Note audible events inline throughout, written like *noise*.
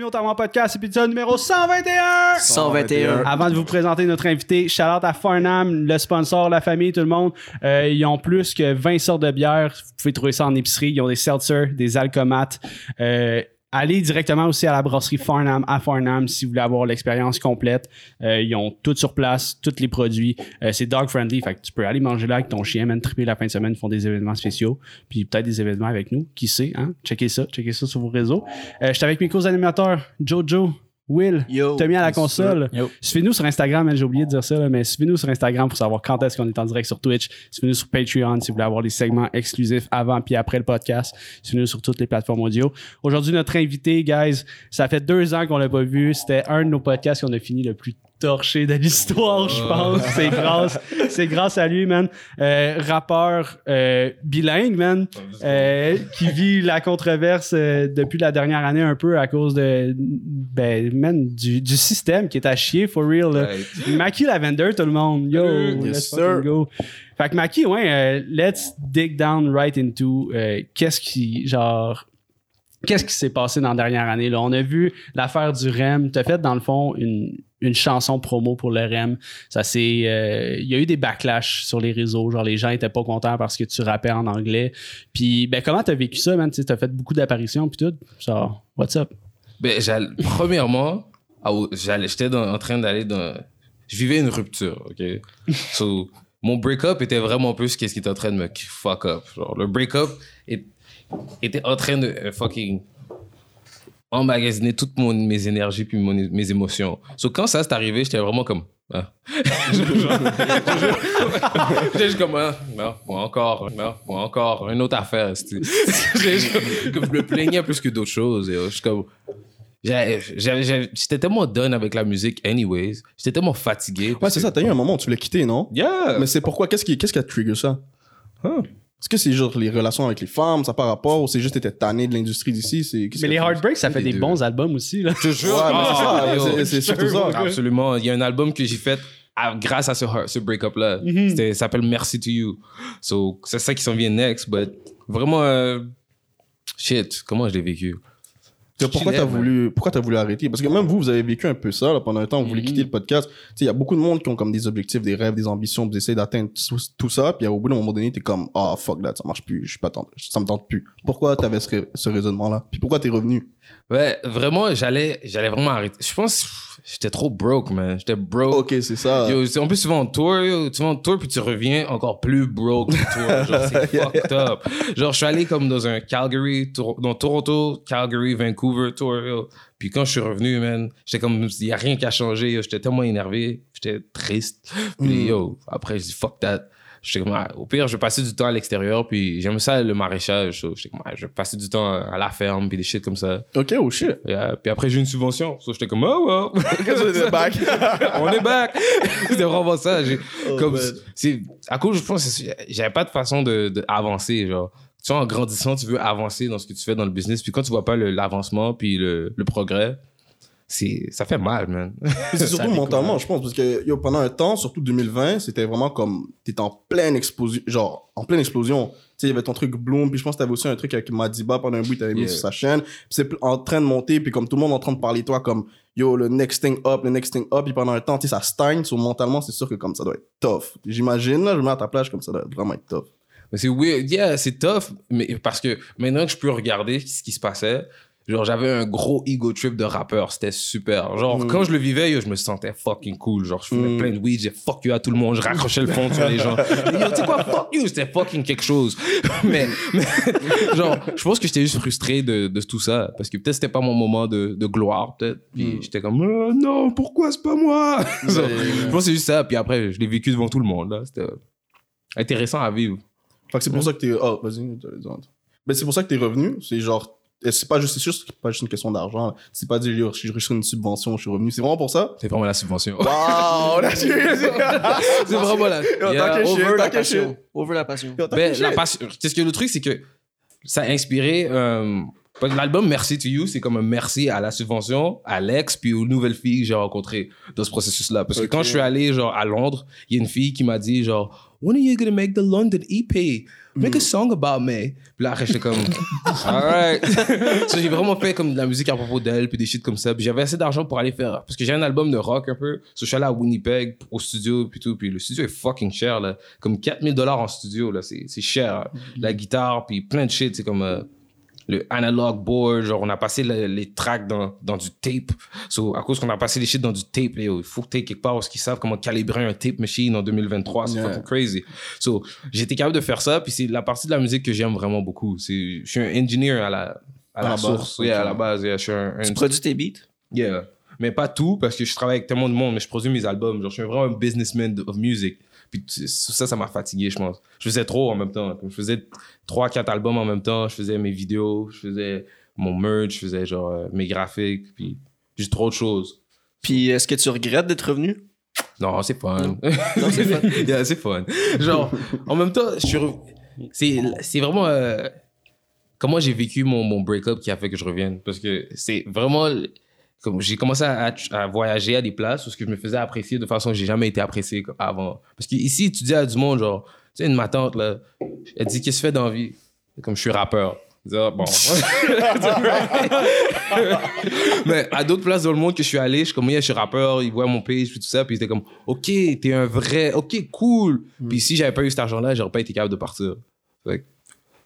Bienvenue au Tamant Podcast, épisode numéro 121! 121. Avant de vous présenter notre invité, shout out à Farnham, le sponsor, la famille, tout le monde. Euh, ils ont plus que 20 sortes de bières. Vous pouvez trouver ça en épicerie. Ils ont des seltzer, des alcomates. Euh, allez directement aussi à la brasserie Farnham à Farnham si vous voulez avoir l'expérience complète. Euh, ils ont tout sur place, tous les produits. Euh, c'est dog friendly, fait que tu peux aller manger là avec ton chien, même triper la fin de semaine, ils font des événements spéciaux, puis peut-être des événements avec nous, qui sait, hein? Checkez ça, checkez ça sur vos réseaux. Euh, je suis avec mes co-animateurs, Jojo, Will, Yo. Tommy à la console. Suivez-nous sur Instagram, j'ai oublié de dire ça, là, mais suivez-nous sur Instagram pour savoir quand est-ce qu'on est en direct sur Twitch. Suivez-nous sur Patreon si vous voulez avoir des segments exclusifs avant puis après le podcast. Suivez-nous sur toutes les plateformes audio. Aujourd'hui, notre invité, guys, ça fait deux ans qu'on l'a pas vu. C'était un de nos podcasts qu'on a fini le plus torché de l'histoire, je pense. C'est grâce, c'est grâce à lui, man. Euh, rappeur euh, bilingue, man, euh, qui vit la controverse euh, depuis la dernière année un peu à cause de, ben, man, du, du système qui est à chier, for real. là. Mackie Lavender, tout le monde. Yo, Salut. let's sir. go. Fait que Mackie, ouais, euh, let's dig down right into euh, qu'est-ce qui, genre, qu'est-ce qui s'est passé dans la dernière année. Là? On a vu l'affaire du REM. Tu as fait, dans le fond, une, une chanson promo pour le REM. Ça c'est Il y a eu des backlash sur les réseaux. Genre, les gens étaient pas contents parce que tu rappais en anglais. Puis, ben, comment tu as vécu ça, man? Tu as fait beaucoup d'apparitions, puis tout. Genre, what's up? Ben, premièrement, *laughs* ah, j'allais- j'étais en train d'aller dans. Je vivais une rupture, OK? *laughs* So, mon break-up était vraiment plus qu'est-ce qui était en train de me fuck up. Genre, le break-up était en train de euh, fucking emmagasiner toutes mon, mes énergies puis mon- mes émotions. So, quand ça s'est arrivé, j'étais vraiment comme. ah. *laughs* J'étais juste comme, ah, non, moi encore, non, moi encore, une autre affaire. *laughs* comme- Je me plaignais plus que d'autres choses. Je comme. J'étais tellement done avec la musique, anyways. J'étais tellement fatigué. Ouais, c'est ça. T'as eu un moment où tu voulais quitter, non? Yeah! Mais c'est pourquoi? Qu'est-ce qui, qu'est-ce qui a trigger ça? Huh? Est-ce que c'est genre les relations avec les femmes, ça par rapport, ou c'est juste t'étais tanné de l'industrie d'ici? C'est, Mais les Heartbreaks, ça fait des deux. bons albums aussi. Là. Je te jure. Ouais, mais c'est ça, Ah, c'est- c'est surtout ça. Absolument. Il y a un album que j'ai fait à- grâce à ce, break-up-là. Mhm. C'était- Ça s'appelle Merci to You. So, c'est ça qui s'en vient next. But vraiment, euh, shit, comment je l'ai vécu? Pourquoi t'as voulu, pourquoi t'as voulu arrêter? Parce que même vous, vous avez vécu un peu ça, là, pendant un temps, vous voulez Mhm. quitter le podcast. Tu sais, il y a beaucoup de monde qui ont comme des objectifs, des rêves, des ambitions, vous essayez d'atteindre tout, tout ça, puis au bout d'un moment donné, t'es comme, ah, fuck that, ça marche plus, je suis pas tant, ça me tente plus. Pourquoi t'avais ce, rai- ce raisonnement-là? Puis pourquoi t'es revenu? Ouais, vraiment, j'allais, j'allais vraiment arrêter. Je pense, j'étais trop broke, man. J'étais broke. Ok, c'est ça. Yo, en plus, tu vas en tour, yo, tu vas en tour, puis tu reviens encore plus broke. *laughs* Genre, c'est fucked up. Genre, je suis allé comme dans un Calgary, dans Toronto, Calgary, Vancouver tour, yo. Puis quand je suis revenu, man, j'étais comme, il y a rien qui a changé, yo. J'étais tellement énervé, j'étais triste. Puis, Mm. yo, après, je dis, fuck that. J'étais comme, ah, au pire, je vais passer du temps à l'extérieur, puis j'aime ça, le maraîchage. so J'étais comme, ah, je vais passer du temps à la ferme, puis des shit comme ça. Ok, oh shit. Yeah. Puis après, j'ai eu une subvention. So, j'étais comme, oh, well. *laughs* back? *laughs* On est back. *laughs* C'était vraiment ça. Oh, comme, c'est, à cause, je pense, j'avais pas de façon de, de avancer, genre. Tu vois, en grandissant, tu veux avancer dans ce que tu fais dans le business. Puis quand tu vois pas le- l'avancement puis le, le progrès, ça fait mal, man. C'est *laughs* surtout mentalement, je pense, parce que yo, pendant un temps, surtout 2020, c'était vraiment comme t'étais en pleine explosion, genre en pleine explosion. Tu sais, il y avait ton truc Bloom, puis je pense que t'avais aussi un truc avec Madiba pendant un bout, t'avais mis Yeah. sur sa chaîne. C'est en train de monter, puis comme tout le monde en train de parler de toi, comme yo, le next thing up, le next thing up, puis pendant un temps, tu sais, ça stagne, sur mentalement, c'est sûr que comme ça doit être tough. J'imagine, là, je me mets à ta place comme ça doit vraiment être tough. Mais c'est weird. Yeah, c'est tough. Mais parce que maintenant que je peux regarder ce qui se passait, genre, j'avais un gros ego trip de rappeur. C'était super. Genre, Mm. quand je le vivais, yo, je me sentais fucking cool. Genre, je fumais Mm. plein de weed, j'ai fuck you à tout le monde, je raccrochais le fond sur les gens. *laughs* Yo, tu sais quoi, fuck you, c'était fucking quelque chose. *laughs* mais, mais, genre, je pense que j'étais juste frustré de, de tout ça. Parce que peut-être c'était pas mon moment de, de gloire, peut-être. Puis Mm. j'étais comme, Euh, non, pourquoi c'est pas moi? *laughs* Genre, Mais- je pense que c'est juste ça. Puis après, je l'ai vécu devant tout le monde, là. C'était intéressant à vivre. C'est pour ça que t'es. Oh, vas-y. Ben, c'est pour ça que t'es revenu? C'est genre. Et C'est pas juste, c'est juste pas juste une question d'argent. C'est pas dire, yo, j'ai reçu une subvention, je suis revenu. C'est vraiment pour ça? C'est vraiment la subvention. Wow, là, tu *laughs* c'est *laughs* vraiment la. Yeah, over la passion. Over la passion. Ben, que la passion. Qu'est-ce que le truc, c'est que ça a inspiré euh, L'album Merci to You, c'est comme un merci à la subvention, à l'ex, puis aux nouvelles filles que j'ai rencontrées dans ce processus-là. Parce que quand je suis allé genre à Londres, il y a une fille qui m'a dit genre When are you gonna make the London EP? Make a song about me. Puis là, après, j'étais comme *laughs* Alright. *laughs* so, j'ai vraiment fait comme de la musique à propos d'elle, puis des shit comme ça. Puis j'avais assez d'argent pour aller faire. Parce que j'ai un album de rock un peu. So, je suis allé à Winnipeg au studio, puis tout. Puis le studio est fucking cher, là. Comme 4000 dollars en studio, là. C'est c'est cher. La guitare, puis plein de shit. C'est comme. euh, le analog board, genre on a passé le- les tracks dans, dans du tape. So, à cause qu'on a passé les shit dans du tape, il faut que t'aies quelque part parce qu'ils savent comment calibrer un tape machine en 2023. C'est Yeah. crazy. So, j'étais capable de faire ça, puis c'est la partie de la musique que j'aime vraiment beaucoup. C'est, je suis un engineer à la, à À la, la base, source. Yeah, à la base, yeah, je suis un, un- Tu produis tes beats? Yeah. Mais pas tout, parce que je travaille avec tellement de monde, mais je produis mes albums. Genre, je suis vraiment un businessman of music. Puis ça, ça m'a fatigué, je pense. Je faisais trop en même temps. Je faisais 3-4 albums en même temps. Je faisais mes vidéos, je faisais mon merch, je faisais genre euh, mes graphiques, puis juste trop de choses. Puis est-ce que tu regrettes d'être revenu? Non, c'est fun. Non, c'est fun. *laughs* Yeah, c'est fun. Genre, en même temps, je suis re- c'est vraiment euh, comment j'ai vécu mon, mon break-up qui a fait que je revienne. Parce que c'est vraiment. Comme j'ai commencé à, à voyager à des places où ce que je me faisais apprécier de façon que j'ai jamais été apprécié avant. Parce qu'ici, tu dis à du monde, genre, tu sais, une ma tante, là, elle dit Qu'est-ce que tu fais dans la vie? Comme je suis rappeur. Je dis, Ah, bon. *laughs* Mais à d'autres places dans le monde que je suis allé, je suis comme, yeah, je suis rappeur, ils voient mon page, puis tout ça, puis ils étaient comme, ok, t'es un vrai, ok, cool. Puis si j'avais pas eu cet argent-là, j'aurais pas été capable de partir. Fait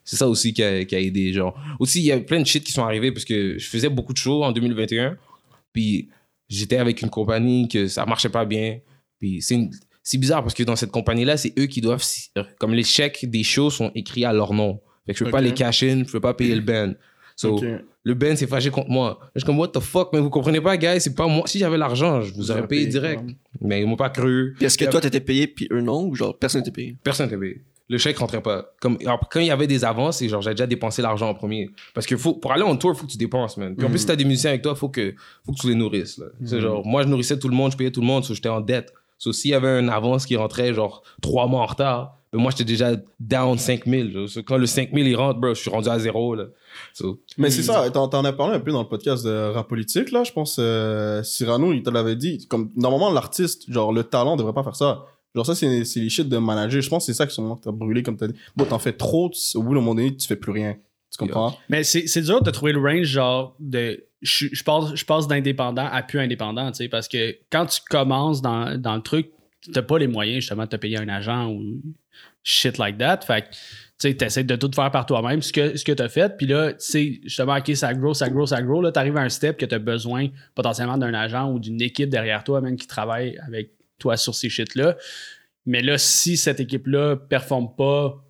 c'est ça aussi qui a, qui a aidé, genre. Aussi, il y a plein de shit qui sont arrivés parce que je faisais beaucoup de shows en 2021, puis j'étais avec une compagnie que ça marchait pas bien, puis c'est une- C'est bizarre parce que dans cette compagnie-là, c'est eux qui doivent. Comme les chèques des shows sont écrits à leur nom. Fait que je peux pas les cash in, je peux pas payer le band. So, le Ben s'est fâché contre moi. Je suis comme, what the fuck, mais vous comprenez pas, guys, c'est pas moi. Si j'avais l'argent, je vous aurais payé direct. Mais ils m'ont pas cru. Est-ce que toi, t'étais payé, puis eux non, ou genre personne n'était payé? Personne n'était payé. Le chèque rentrait pas. Comme, alors, quand il y avait des avances, c'est genre, j'avais déjà dépensé l'argent en premier. Parce que faut, pour aller en tour, faut que tu dépenses, man. Puis en plus, si t'as des musiciens avec toi, faut que, faut que tu les nourrisses, là. C'est genre, moi, je nourrissais tout le monde, je payais tout le monde, so j'étais en dette. So, s'il y avait une avance qui rentrait, genre, trois mois en retard, ben moi, j'étais déjà down 5000. genre. So, quand le 5000, il rentre, bro, je suis rendu à zéro, là. So, Mais c'est ça, t'en t'en as parlé un peu dans le podcast de rap politique, là. Je pense euh, Cyrano, il te l'avait dit. Comme, normalement, l'artiste, genre, le talent devrait pas faire ça. Genre, ça, c'est c'est les shit de manager. Je pense que c'est ça qui sont t'as brûlé, comme t'as dit. Bon, t'en fais trop, tu- au bout d'un moment donné, tu fais plus rien. Tu comprends? Mais c'est c'est dur de trouver le range, genre, de. Je, je passe, je passe d'indépendant à plus indépendant, tu sais, parce que quand tu commences dans, dans le truc, t'as pas les moyens, justement, de te payer un agent ou shit like that. Fait que, tu sais, t'essaies de tout faire par toi-même, ce que, ce que t'as fait. Puis là, tu sais, justement, OK, ça grow, ça grow, ça grow. Là, t'arrives à un step que t'as besoin potentiellement d'un agent ou d'une équipe derrière toi, même qui travaille avec toi sur ces shit-là. Mais là, si cette équipe-là performe pas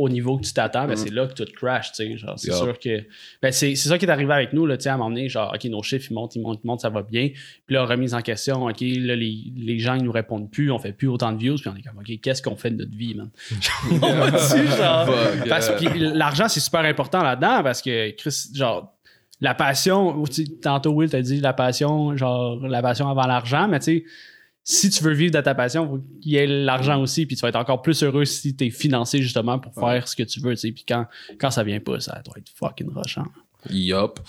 au niveau que tu t'attends, ben Mm. c'est là que tout crash, tu sais. Genre, c'est Yeah. sûr que. Ben, c'est ça qui est arrivé avec nous, là, tu sais, à un moment donné, genre, OK, nos chiffres, ils montent, ils montent, ils montent, ça va bien. Puis là, remise en question, OK, là, les, les gens, ils nous répondent plus, on fait plus autant de views, puis on est comme, OK, qu'est-ce qu'on fait de notre vie, man? *laughs* *laughs* l'argent, c'est super important là-dedans, parce que, Chris, genre, la passion, tantôt, Will t'a dit la passion, genre, la passion avant l'argent, mais tu sais, si tu veux vivre de ta passion, il faut qu'il y ait l'argent aussi, puis tu vas être encore plus heureux si tu es financé justement pour faire ce que tu veux, tu sais. Puis quand, quand ça vient pas, ça doit être fucking rushant. yup.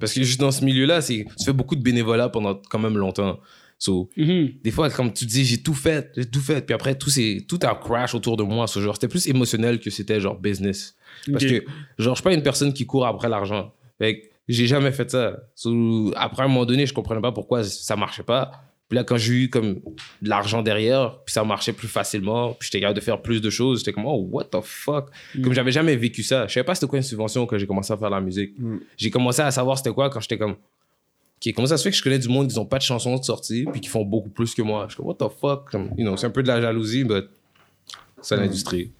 Parce que juste dans ce milieu-là, c'est, tu fais beaucoup de bénévolat pendant quand même longtemps. So, des fois, comme tu dis, j'ai tout fait, j'ai tout fait. Puis après, tout, c'est, tout a crash autour de moi. Ce genre, c'était plus émotionnel que c'était genre business. Parce que, genre, je suis pas une personne qui court après l'argent. Fait j'ai jamais fait ça. So, après, à un moment donné, je comprenais pas pourquoi ça marchait pas. Puis là, quand j'ai eu comme de l'argent derrière, puis ça marchait plus facilement, puis j'étais capable de faire plus de choses, j'étais comme, oh, what the fuck? Comme j'avais jamais vécu ça. Je savais pas c'était quoi une subvention quand j'ai commencé à faire la musique. Mm. J'ai commencé à savoir c'était quoi quand j'étais comme, OK, comment ça se fait que je connais du monde qui n'ont pas de chansons de sortie, puis qui font beaucoup plus que moi? Je suis comme, what the fuck? Comme, you know, c'est un peu de la jalousie, mais c'est l'industrie.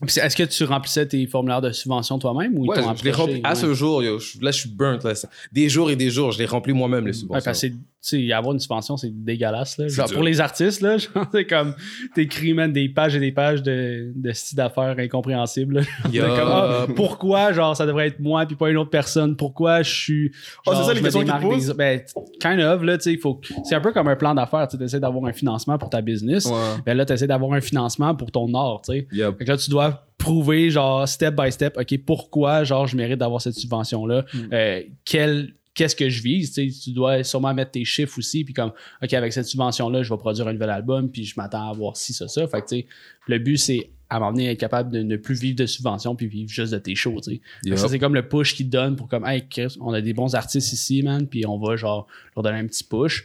Puis c'est- Est-ce que tu remplissais tes formulaires de subvention toi-même ou Ouais, je l'ai approché? rempli. À ce jour, yo, je- là, je suis burnt. Là. Des jours et des jours, je l'ai rempli moi-même, les Ouais, subventions. parce que c'est- sais, avoir une subvention, c'est dégueulasse. Là. Genre, pour les artistes, là, *laughs* c'est comme, t'écris, man, des pages et des pages de, de style d'affaires incompréhensibles. *laughs* Comme, ah, pourquoi, genre, ça devrait être moi puis pas une autre personne? Pourquoi je suis. Oh, c'est ça, les questions des- Ben, kind of, là, tu sais, il faut. C'est un peu comme un plan d'affaires. Tu essaies d'avoir un financement pour ta business. Ouais. Ben là, tu essaies d'avoir un financement pour ton art, tu sais. Yup. Fait que là, tu dois prouver, genre, step by step, OK, pourquoi, genre, je mérite d'avoir cette subvention-là? Euh, quel- Qu'est-ce que je vise? Tu sais, tu dois sûrement mettre tes chiffres aussi, puis comme, OK, avec cette subvention-là, je vais produire un nouvel album, puis je m'attends à avoir ci, ça, ça. Fait que, tu sais, le but, c'est à m'emmener être capable de ne plus vivre de subventions, puis vivre juste de tes shows, tu sais. Ça, c'est comme le push qu'ils te donnent pour comme, hey, Chris, on a des bons artistes ici, man, puis on va, genre, leur donner un petit push.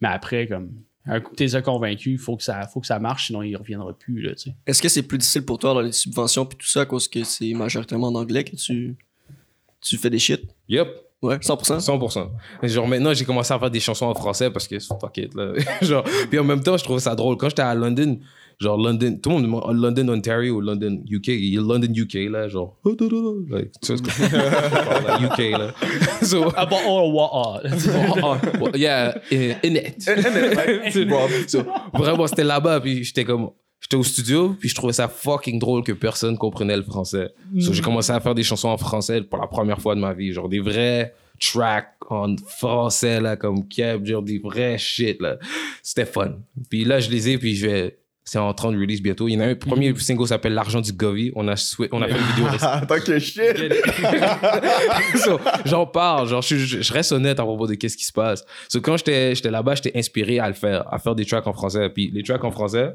Mais après, comme, un coup que t'es convaincu, faut que ça, faut que ça marche, sinon il reviendra plus, là, tu sais. Est-ce que c'est plus difficile pour toi dans les subventions puis tout ça à cause que c'est majoritairement en anglais que tu, tu fais des shit? Yup. Ouais, 100%. 100%. Mais Genre maintenant, j'ai commencé à faire des chansons en français parce que fuck it, là. *laughs* genre, puis en même temps, je trouvais ça drôle. Quand j'étais à London, genre London, tout le monde demande London, Ontario ou London, UK. Il y a London, UK, là, genre. *laughs* Like, tu sais ce que je parle, *laughs* là, UK, là. So, oh, ah. oh, oh, yeah, in in it. So, vraiment, c'était là-bas, puis j'étais comme. J'étais au studio, puis je trouvais ça fucking drôle que personne comprenait le français. So, j'ai commencé à faire des chansons en français pour la première fois de ma vie. Genre des vrais tracks en français, là, comme Keb, genre des vrais shit, là. C'était fun. Puis là, je les ai, puis je vais. C'est en train de release bientôt. Il y en a un premier single s'appelle L'argent du Govi. On a, on a fait une vidéo. *laughs* Tant que shit. *laughs* So, j'en parle, genre, je, je- je reste honnête à propos de qu'est-ce qui se passe. So, quand j'étais j'étais là-bas, j'étais inspiré à le faire, à faire des tracks en français. Puis les tracks en français,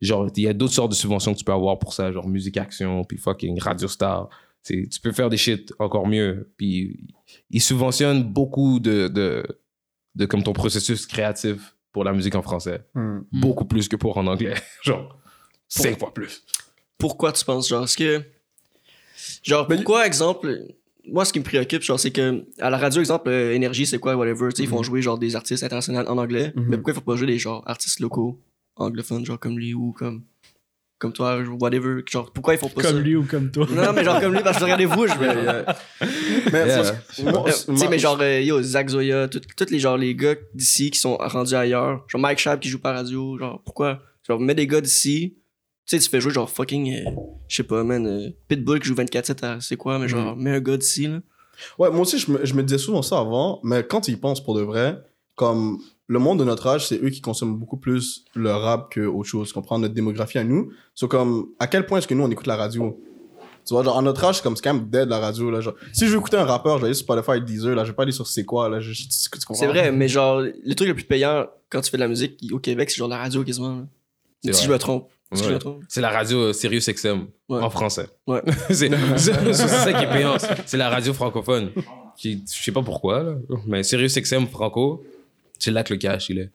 genre, il y a d'autres sortes de subventions que tu peux avoir pour ça, genre Musique Action, puis fucking Radio Star. C'est- Tu peux faire des shit encore mieux. Puis ils subventionnent beaucoup de, de, de comme ton processus créatif pour la musique en français. Hmm. Beaucoup plus que pour en anglais. *laughs* genre, cinq fois plus. Pourquoi tu penses, genre, est-ce que. Genre, pourquoi, exemple. Moi, ce qui me préoccupe, genre, c'est que à la radio, exemple, euh, Énergie, c'est quoi, whatever, tu sais, ils font jouer, genre, des artistes internationaux en anglais. Mhm. Mais pourquoi il faut pas jouer des, genre, artistes locaux, anglophones, genre, comme lui ou comme. Comme toi, whatever. Genre, pourquoi ils font pas ça? Comme lui ou comme toi. Non, mais genre, comme lui, parce que regardez-vous, je vais. *laughs* Mais Yeah. Euh, tu sais, mais genre, euh, yo, Zach Zoya, tous les, genre, les gars d'ici qui sont rendus ailleurs. Genre, Mike Schaap qui joue pas à radio. Genre, pourquoi? Genre, mets des gars d'ici. Tu sais, tu fais jouer, genre, fucking, euh, je sais pas, man, euh, Pitbull qui joue 24-7 à c'est quoi, mais genre, mets un gars d'ici, là. Ouais, moi aussi, je me, je me disais souvent ça avant, mais quand tu y penses pour de vrai, comme le monde de notre âge, c'est eux qui consomment beaucoup plus le rap que autre chose. Tu comprends? Notre démographie à nous. C'est comme, à quel point est-ce que nous, on écoute la radio? Tu vois, genre, à notre âge, c'est comme, c'est quand même dead la radio, là. Genre, si je veux écouter un rappeur, je vais aller sur Spotify, Deezer, là, je vais pas aller sur C'est quoi, là. Je, tu comprends? C'est vrai, mais genre, le truc le plus payant quand tu fais de la musique au Québec, c'est genre la radio quasiment. là. C'est Si vrai. je me trompe. Si je Ouais. me trompe. C'est la radio euh, Sirius XM Ouais. en français. Ouais. *laughs* c'est ça qui est payant. C'est la radio francophone. Qui, je sais pas pourquoi, là, mais Sirius XM franco, c'est là que le cash il est.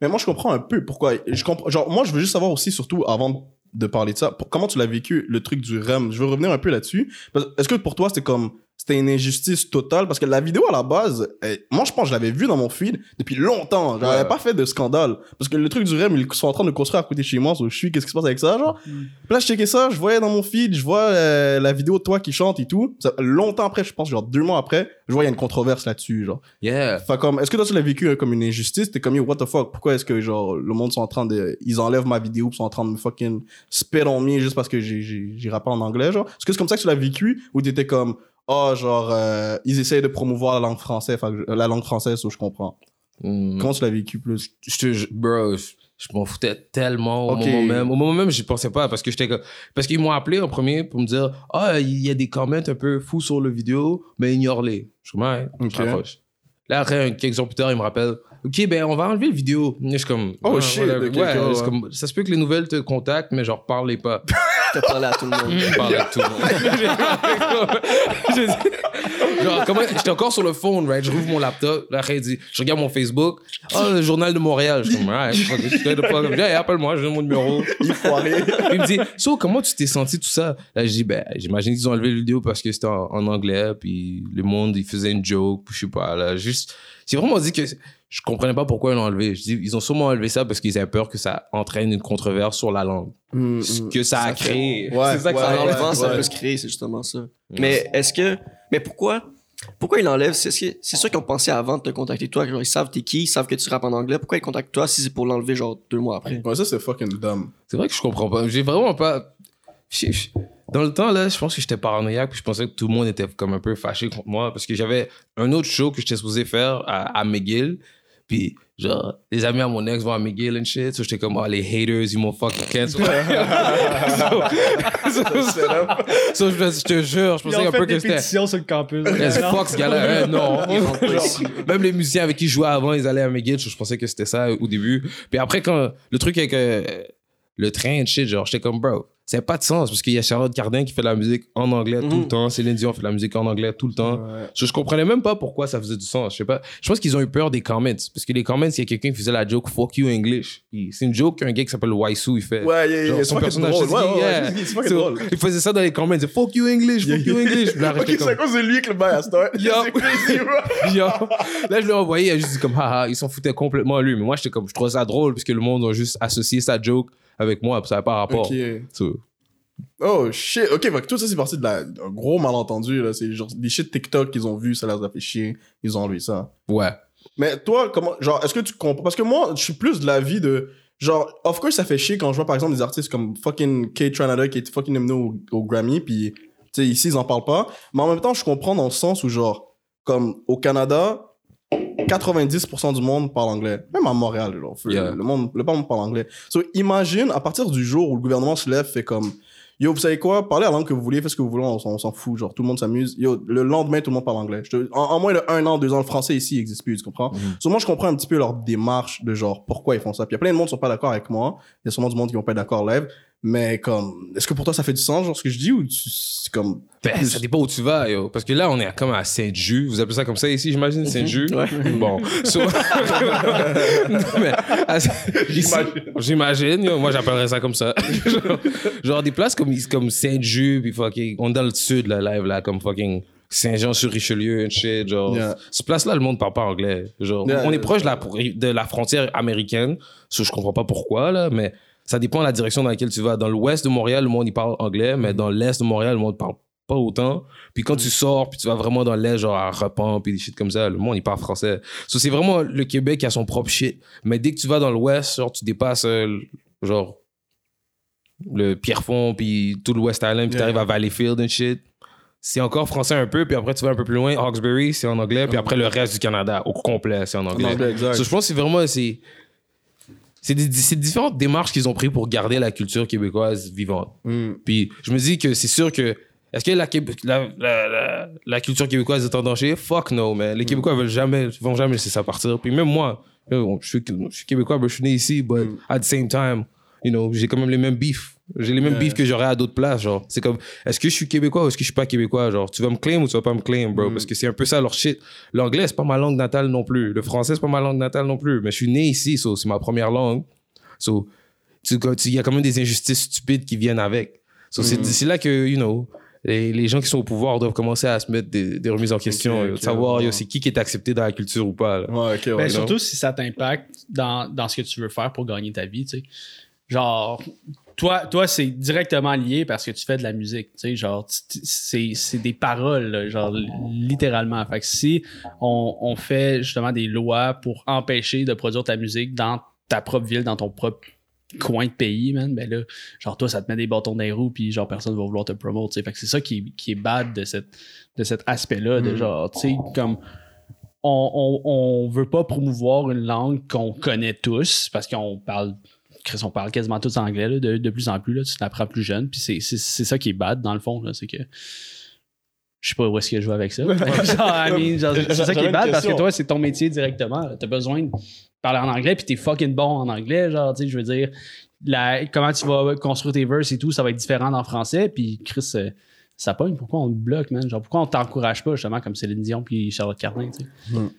Mais moi, je comprends un peu pourquoi. Je comprends, genre, moi, je veux juste savoir aussi, surtout avant de parler de ça, comment tu l'as vécu, le truc du REM? Je veux revenir un peu là-dessus. Est-ce que pour toi, c'était comme. C'était une injustice totale? Parce que la vidéo, à la base, eh, moi, je pense que je l'avais vue dans mon feed depuis longtemps. J'avais Ouais. pas fait de scandale. Parce que le truc du REM, ils sont en train de construire à côté de chez moi. so je suis, qu'est-ce qui se passe avec ça, genre? Puis là, je checkais ça, je voyais dans mon feed, je vois euh, la vidéo de toi qui chante et tout. Ça- longtemps après, je pense, genre deux mois après, je vois, il y a une controverse là-dessus, genre. Yeah. Fait comme, est-ce que toi tu l'as vécu euh, comme une injustice? T'es comme, what the fuck? Pourquoi est-ce que, genre, le monde sont en train de. Ils enlèvent ma vidéo pis sont en train de me fucking spit on me juste parce que j'ai, j'ai, j'ai rappé en anglais, genre? Est-ce que c'est comme ça que tu l'as vécu? Ou t'étais comme, oh, genre, euh, ils essayent de promouvoir la langue française, je- la langue française, so je comprends. Mm. Comment tu l'as vécu plus? Je ju- bro, je, je m'en foutais tellement au moment même. Au moment même, j'y pensais pas parce que j'étais parce qu'ils m'ont appelé en premier pour me dire ah il y a des comments un peu fous sur le vidéo, mais ignore-les. Je suis comme ouais, Ok. je raccroche. Là après quelques jours plus tard, ils me rappellent OK, ben on va enlever le vidéo. Je suis comme Oh, shit, voilà. ok, Ouais, comme ça se peut que les nouvelles te contactent mais genre parlez pas. *laughs* T'as parlé à tout le monde. Je parle avec tout le monde. Je- genre, comment, j'étais encore sur le phone, right? Je rouvre mon laptop. Là, après, il dit, je regarde mon Facebook. Oh, le journal de Montréal. Je suis comme, fuck hey, appelle-moi, je donne mon numéro. Il foiré. Il me dit, so, comment tu t'es senti tout ça? Là, je dis, ben, j'imagine qu'ils ont enlevé la vidéo parce que c'était en, en anglais, puis le monde, il faisait une joke, puis je sais pas, là, juste, j'ai vraiment dit que je comprenais pas pourquoi ils l'ont enlevé. Je dis, ils ont sûrement enlevé ça parce qu'ils avaient peur que ça entraîne une controverse sur la langue. Mm, Ce mm. que ça a fait- créé. Ouais, c'est ça que ouais, ça ouais, ça peut se créer, c'est justement ça. Mais est-ce que. Mais pourquoi Pourquoi ils l'enlèvent? C'est sûr qu'ils ont pensé avant de te contacter toi. Genre, ils savent t'es qui, ils savent que tu rappes en anglais. Pourquoi ils contactent toi si c'est pour l'enlever genre deux mois après? Ouais, ça, c'est fucking dumb. C'est vrai que je comprends pas. J'ai vraiment pas. Dans le temps, là, je pense que j'étais paranoïaque, puis je pensais que tout le monde était comme un peu fâché contre moi, parce que j'avais un autre show que j'étais supposé faire à, à McGill, puis genre, les amis à mon ex vont à McGill and shit, so j'étais comme, oh, les haters, ils m'ont fucking cancel. *laughs* so, so- so, je, te jure, je pensais un peu que c'était. sur le campus. Yes, fuck ce gars-là. Eh, non. *laughs* *laughs* Même les musiciens avec qui je jouais avant, ils allaient à McGill. Je, je pensais que c'était ça au début. Puis après, quand le truc avec euh, le train et shit, genre, j'étais comme, bro, ça n'a pas de sens parce qu'il y a Charlotte Cardin qui fait de la musique en anglais tout Mhm. le temps. Céline Dion fait de la musique en anglais tout le temps. Ouais. Je, je comprenais même pas pourquoi ça faisait du sens. Je sais pas. Je pense qu'ils ont eu peur des comments. Parce que les comments, il y a quelqu'un qui faisait la joke fuck you English. C'est une joke qu'un gars qui s'appelle Waisu, il fait. Ouais, yeah, yeah, Genre, son personnage, drôle. c'est- Ouais, ouais, yeah. ouais, c'est drôle. Il faisait ça dans les comments. Il disait fuck you English, fuck you English. Ok, c'est à cause de lui que le bail *laughs* a. C'est crazy. *laughs* Yo. Là, je l'ai envoyé, il a juste dit comme, haha, ils s'en foutaient complètement à lui. Mais moi, j'étais comme, je trouvais ça drôle parce que le monde a juste associé sa joke avec moi, ça n'a pas rapport. Ok. So, Oh shit. Ok, que tout ça, c'est parti de la- d'un gros malentendu. là. C'est genre des shit TikTok qu'ils ont vu, ça leur a fait chier. Ils ont enlevé ça. ouais. Mais toi, comment, genre, est-ce que tu comprends? Parce que moi, je suis plus de l'avis de. Genre, of course, ça fait chier quand je vois par exemple des artistes comme fucking Kate Tranada qui est fucking nominé au, au Grammy, puis, tu sais, ici, ils en parlent pas. Mais en même temps, je comprends dans le sens où, genre, comme au Canada, 90% du monde parle anglais. Même à Montréal, genre, Yeah. le, monde, le monde parle anglais. So, imagine, à partir du jour où le gouvernement se lève, fait comme. Yo, vous savez quoi? Parlez la langue que vous voulez, faites ce que vous voulez, on, s'en- on s'en fout. Genre, tout le monde s'amuse. Yo, le lendemain, tout le monde parle anglais. Te- en, en moins de un an, deux ans, le français ici il existe plus, tu comprends? Mhm. So, moi, je comprends un petit peu leur démarche de genre, pourquoi ils font ça. Puis il y a plein de monde qui sont pas d'accord avec moi. Il y a sûrement du monde qui vont pas être d'accord live. Mais comme, est-ce que pour toi, ça fait du sens, genre, ce que je dis, ou tu- c'est comme. Ben, ça dépend où tu vas, yo. Parce que là, on est comme à Saint-Just. Vous appelez ça comme ça ici, j'imagine, Saint-Just? Ouais. *laughs* Bon. So- Non, *laughs* mais, à- ici- J'imagine, yo. Moi, j'appellerais ça comme ça. *laughs* genre, genre des places comme, comme Saint-Just, puis fucking. On est dans le sud, là, live, là, comme fucking. Saint-Jean-sur-Richelieu, and shit, genre. Yeah. Cette place-là, le monde parle pas anglais. Genre, Yeah. on est proche de la, de la frontière américaine. So, je comprends pas pourquoi, là, mais ça dépend de la direction dans laquelle tu vas. Dans l'ouest de Montréal, le monde, il parle anglais, mais dans l'est de Montréal, le monde parle pas autant. Puis quand tu sors, puis tu vas vraiment dans l'est, genre à Repent, puis des shit comme ça, le monde, il parle français. So, c'est vraiment le Québec qui a son propre shit. Mais dès que tu vas dans l'ouest, genre, tu dépasses, euh, genre, le Pierrefonds, puis tout le West Island, puis t'arrives à Valleyfield and shit. C'est encore français un peu, puis après tu vas un peu plus loin, Hawkesbury, c'est en anglais, puis après le reste du Canada, au complet, c'est en En anglais. anglais, exact. So, je pense que c'est vraiment. C'est, c'est, différentes démarches qu'ils ont prises pour garder la culture québécoise vivante. Mm. Puis je me dis que c'est sûr que. Est-ce que la, la, la, la, la culture québécoise est en danger? Fuck no, man. Les Québécois veulent jamais, vont jamais laisser ça partir. Puis même moi, je suis, je suis Québécois, bro, je suis né ici, but Mm. at the same time, you know, j'ai quand même les mêmes beefs. J'ai les mêmes Yeah. beefs que j'aurais à d'autres places, genre. C'est comme, est-ce que je suis Québécois ou est-ce que je suis pas Québécois? Genre, tu vas me claim ou tu vas pas me claim, bro? Mm. Parce que c'est un peu ça leur shit. L'anglais, c'est pas ma langue natale non plus. Le français, c'est pas ma langue natale non plus. Mais je suis né ici, so, c'est ma première langue. So, tu- tu- il y a quand même des injustices stupides qui viennent avec. So, c'est- c'est là que, you know, les, les gens qui sont au pouvoir doivent commencer à se mettre des, des remises en question, Ok, yo, de ok, savoir ouais. c'est qui qui est accepté dans la culture ou pas. là. Ouais, ok, ouais. Ben, surtout si ça t'impacte dans, dans ce que tu veux faire pour gagner ta vie, tu sais. Genre, toi, toi c'est directement lié parce que tu fais de la musique, tu sais. Genre, c'est c'est des paroles, là, genre, littéralement. Fait que si on, on fait justement des lois pour empêcher de produire ta musique dans ta propre ville, dans ton propre coin de pays, man, ben là, genre, toi, ça te met des bâtons dans les roues, puis genre, personne va vouloir te sais. Fait que c'est ça qui, qui est bad de, cette, de cet aspect-là, de Mm. genre, tu sais, comme on, on, on veut pas promouvoir une langue qu'on connaît tous parce qu'on parle Chris, on parle quasiment tous anglais là, de, de plus en plus là, tu t'apprends plus jeune puis c'est, c'est, c'est ça qui est bad dans le fond là, c'est que je sais pas où est-ce que je vais avec ça. *laughs* c'est ça qui est bad parce que toi c'est ton métier directement. T'as besoin de parler en anglais puis t'es fucking bon en anglais genre tu sais je veux dire la, comment tu vas construire tes verses et tout ça va être différent en français puis Chris euh, ça pogne pourquoi on te bloque man? Genre pourquoi on t'encourage pas justement comme Céline Dion puis Charlotte Cardin sais?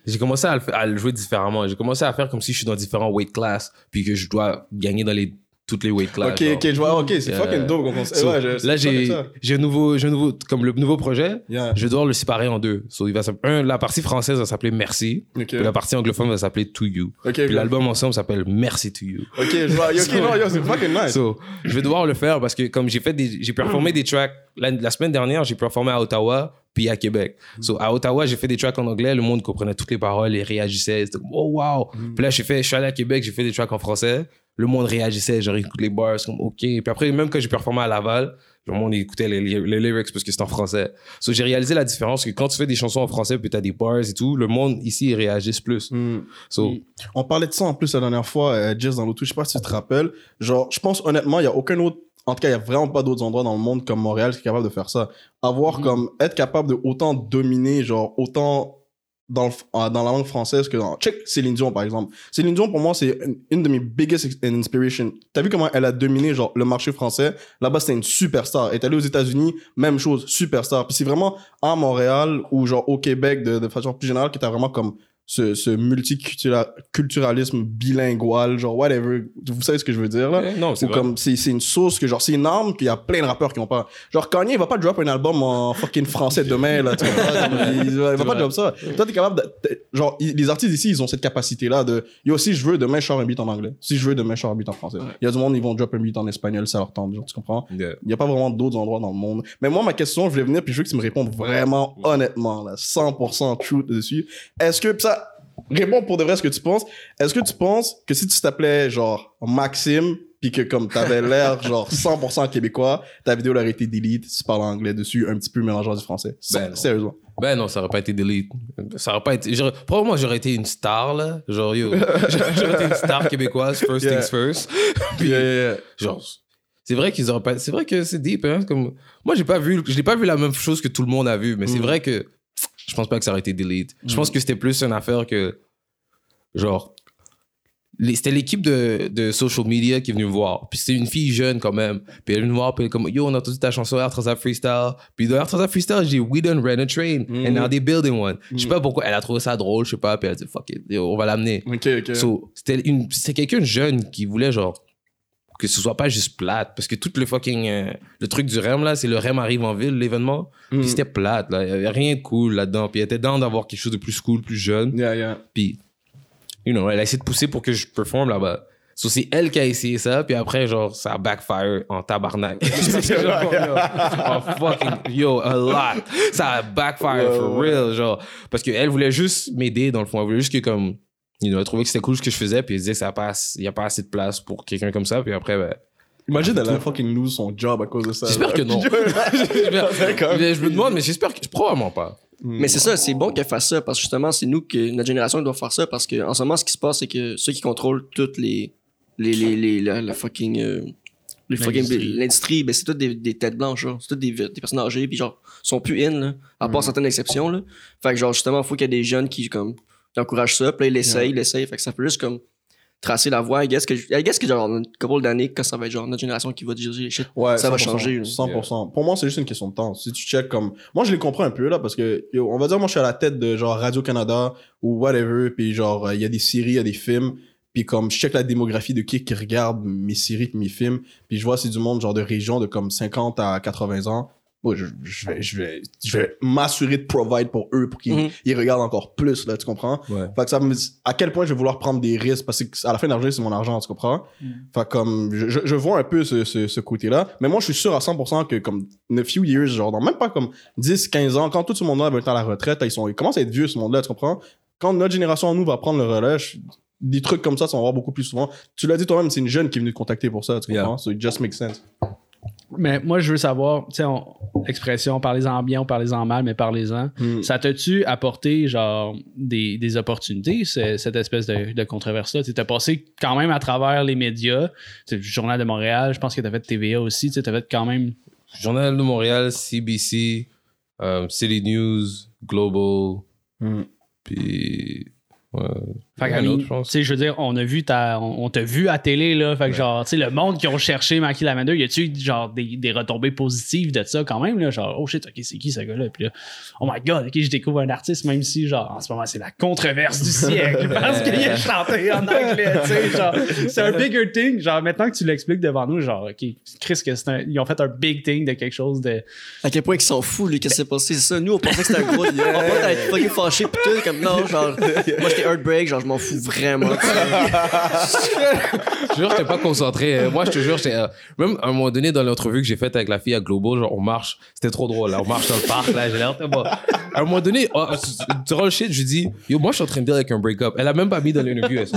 J'ai commencé à le, fa- à le jouer différemment. J'ai commencé à faire comme si je suis dans différents weight class, puis que je dois gagner dans les toutes les weight classes. Ok, genre. ok, je vois. Ok, c'est Yeah. fucking dope. on So, ouais, je- là, j'ai un nouveau, j'ai un nouveau, comme le nouveau projet, Yeah. je vais devoir le séparer en deux. So, il va s'app- un, la partie française va s'appeler Merci, puis la partie anglophone va s'appeler To You. Ok, Puis l'album ensemble s'appelle Merci To You. Ok, je vois. Ok, *laughs* non, yo, c'est fucking nice. So, je vais devoir le faire parce que comme j'ai fait des, j'ai performé des tracks la, la semaine dernière, j'ai performé à Ottawa puis à Québec. So, à Ottawa, j'ai fait des tracks en anglais, le monde comprenait toutes les paroles et réagissait. C'était comme, oh wow. Puis là, j'ai fait, je suis allé à Québec, j'ai fait des tracks en français. Le monde réagissait, genre écoute les bars, c'est comme ok. Puis après, même quand j'ai performé à Laval, le monde écoutait les, les, les lyrics parce que c'était en français. So, j'ai réalisé la différence que quand tu fais des chansons en français puis t'as des bars et tout, le monde ici ils réagissent plus. Hmm. So, On parlait de ça en plus la dernière fois, euh, Jess dans l'auto, je sais pas si tu te rappelles. Genre, je pense honnêtement, il y a aucun autre. En tout cas, il y a vraiment pas d'autres endroits dans le monde comme Montréal qui est capable de faire ça. Avoir Mhm. comme. Être capable de autant dominer, genre, autant dans, le euh, dans la langue française que dans. Check Céline Dion, par exemple. Céline Dion, pour moi, c'est une, de mes biggest ex- inspiration. T'as vu comment elle a dominé, genre, le marché français? Là-bas, c'était une superstar. Elle est allée aux États-Unis, même chose, superstar. Puis c'est vraiment à Montréal ou, genre, au Québec, de, de façon plus générale, que t'as vraiment comme ce, ce multiculturalisme bilingual, genre whatever. Vous savez ce que je veux dire là? eh, non, c'est comme c'est une source que genre c'est une arme qu'il y a plein de rappeurs qui ont pas. Genre Kanye il va pas drop un album en fucking français *laughs* demain là. Tu vois, il, il va pas drop ça. Toi t'es capable de, genre il- les artistes ici ils ont cette capacité là de yo si je veux demain je sors un beat en anglais. Si je veux demain je sors un beat en français. Il y a du monde ils vont drop un beat en espagnol ça leur tente genre tu comprends? Yeah. Il n'y a pas vraiment d'autres endroits dans le monde. Mais moi, ma question, je voulais venir, puis je veux que tu me répondes vraiment honnêtement, là, 100% truth dessus. Est-ce que, ça, réponds pour de vrai ce que tu penses. Est-ce que tu penses que si tu t'appelais, genre, Maxime, puis que comme t'avais l'air, *laughs* genre, 100% québécois, ta vidéo aurait été delete, tu parles anglais dessus, un petit peu mélangeant du français? Ben. Sérieusement. Ben non, ça aurait pas été delete. Ça aurait pas été. j'aurais- Probablement, j'aurais été une star, là. Genre, yo. *laughs* j'aurais été une star québécoise, first Yeah. things first. *laughs* Puis, Yeah, yeah, genre, c'est vrai qu'ils auraient pas. C'est vrai que c'est deep, hein. Comme... Moi, j'ai pas vu. Je n'ai pas vu la même chose que tout le monde a vu, mais c'est Mm. vrai que je pense pas que ça aurait été delete. Je pense que c'était plus une affaire que. Genre. C'était l'équipe de, de social media qui est venue me voir. Puis c'était une fille jeune quand même. Puis elle est venue me voir. Puis elle est comme, yo, on a entendu ta chanson Air Transa Freestyle. Puis dans Air Transa Freestyle, j'ai We done ran a train. Mm. And now they building one. Je sais Mm. pas pourquoi. Elle a trouvé ça drôle, je sais pas. Puis elle a dit, fuck it, yo, on va l'amener. Ok, ok. So, c'était quelqu'un de jeune qui voulait genre que ce soit pas juste plate parce que tout le fucking euh, le truc du REM là c'est le REM arrive en ville l'événement Mm. puis c'était plate là. Il y avait rien de cool là-dedans puis elle était dans d'avoir quelque chose de plus cool plus jeune. Yeah, yeah. puis you know elle a essayé de pousser pour que je performe là-bas. So, c'est elle qui a essayé ça puis après genre ça a backfire en tabarnak. *laughs* *laughs* Oh, fucking yo a lot. Ça a backfire for real genre. Parce qu'elle voulait juste m'aider dans le fond. Elle voulait juste que comme you know, elle trouvait que c'était cool ce que je faisais puis elle disait que ça passe il y a pas assez de place pour quelqu'un comme ça puis après ben, Imagine, elle a fucking lose son job à cause de ça. j'espère que non. *laughs* Mais *laughs* je me demande mais j'espère que probablement pas Mais c'est ça, c'est bon qu'elle fasse ça parce que justement, c'est nous que notre génération doit faire ça parce que en ce moment, ce qui se passe, c'est que ceux qui contrôlent toutes les. les, les, les la, la fucking. euh, les fucking- L'industrie. Ben c'est toutes des, des têtes blanches, genre. C'est toutes des, des personnes âgées, puis genre, sont plus in, là, à part certaines exceptions, là. Fait que genre, justement, il faut qu'il y ait des jeunes qui, comme, qui encouragent ça, puis là, ils l'essayent, ils l'essayent. Fait que ça peut juste, comme, tracer la voie. I guess que, I guess que genre, une couple d'années, quand ça va être genre notre génération qui va diriger les shit. Ouais, Ça va 100%, changer, là. 100%. Pour moi, c'est juste une question de temps. Si tu check comme. Moi, je les comprends un peu, là, parce que, yo, on va dire, moi, je suis à la tête de genre Radio-Canada ou whatever, puis genre, il y a des séries, il y a des films, puis comme, je check la démographie de qui qui regarde mes séries mes films, puis je vois, c'est du monde, genre, de région de comme 50 à 80 ans. Moi, je, je vais, je vais, je vais m'assurer de provide pour eux pour qu'ils ils regardent encore plus, là, tu comprends? ouais. Fait que ça me à quel point je vais vouloir prendre des risques parce que à la fin de la journée c'est mon argent tu comprends? Fait que comme je, je- vois un peu ce, ce, ce côté là mais moi je suis sûr à 100% que comme in a few years genre dans même pas comme 10 15 ans quand tout ce monde là va être à la retraite ils sont ils commencent à être vieux ce monde là tu comprends? Quand notre génération nous va prendre le relais je- des trucs comme ça ça va avoir beaucoup plus souvent. Tu l'as dit toi-même c'est une jeune qui est venue te contacter pour ça tu Yeah. comprends? So it just makes sense Mais moi, je veux savoir, tu sais, on- l'expression parlez-en bien ou parlez-en mal, mais parlez-en. Hmm. Ça t'a-tu apporté, genre, des, des opportunités, ce- cette espèce de, de controverse-là? Tu t'as passé quand même à travers les médias, tu sais, le Journal de Montréal, je pense que t'as fait TVA aussi, tu sais, t'as fait quand même. Journal de Montréal CBC euh, City News Global Hmm. puis ouais, Fait que, autre, je pense. tu sais, je veux dire, on a vu ta, on, on t'a vu à télé, là. Fait que, genre, tu sais, le monde qui ont cherché Mackie Lavender, y a-tu, genre, des, des retombées positives de ça quand même, là? Genre, oh shit, ok, c'est qui ce gars-là? Puis là, oh my god, ok, je découvre un artiste, même si, genre, en ce moment, c'est la controverse du siècle *laughs* parce qu'il a chanté en anglais, tu sais, genre, c'est un bigger thing. Genre, maintenant que tu l'expliques devant nous, genre, ok, Chris, que c'est un, ils ont fait un big thing de quelque chose de. À quel point ils s'en foutent, lui, qu'est-ce qui s'est passé, c'est ça. Nous, on pensait que c'était un gros. On pensait être fucking fâché, pis tout, comme non, genre. Moi, j'étais heartbreak, genre, m'en fous vraiment. Je jure, j'étais pas concentré. Euh, Moi, je te jure, j'étais. euh, même à un moment donné, dans l'entrevue que j'ai faite avec la fille à Global, genre, on marche. C'était trop drôle, là. On marche dans le parc, là. J'ai l'air. Bon. À un moment donné, oh, durant le shit, je dis, yo, moi, je suis en train de dire avec un break-up. Elle a même pas mis dans l'interview. Je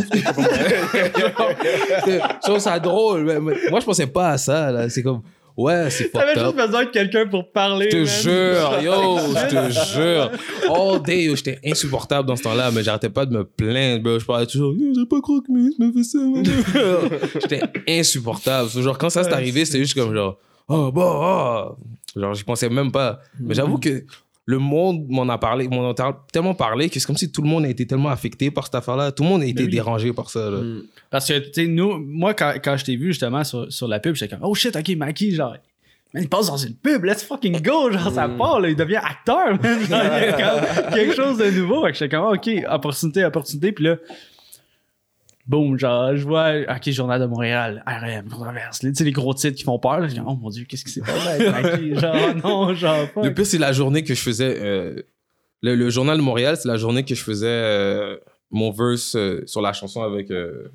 trouve *laughs* ça drôle. mais Moi, je pensais pas à ça, là. C'est comme, ouais, c'est T'avais fucked juste besoin de quelqu'un pour parler. Je te jure, yo, je te *laughs* jure. All day, yo, j'étais insupportable dans ce temps-là, mais j'arrêtais pas de me plaindre, bro. Je parlais toujours, yo, j'ai pas cru que Miss me fait ça. *laughs* j'étais insupportable. Genre, quand ça s'est arrivé, c'était juste comme genre, oh, bon, oh. Genre, j'y pensais même pas. Mais j'avoue que le monde m'en a parlé, m'en a tellement parlé que c'est comme si tout le monde a été tellement affecté par cette affaire-là. Tout le monde a été oui. dérangé par ça, là. Parce que, tu sais, nous, moi, quand, quand je t'ai vu justement sur, sur la pub, j'étais comme, oh shit, ok, Mackie, genre, man, il passe dans une pub, let's fucking go, genre, ça part, là, il devient acteur, man. *laughs* Genre, il y a quelque chose de nouveau. Fait que j'étais comme, ok, opportunité, opportunité, puis là, boum, genre, je vois, ok, Journal de Montréal, RM, controverse, tu sais, les gros titres qui font peur, là, je dis, oh mon dieu, qu'est-ce qui s'est passé? Genre, *laughs* non, genre, fuck. Le pire, c'est la journée que je faisais. euh, le, le journal de Montréal, c'est la journée que je faisais euh, mon verse euh, sur la chanson avec euh,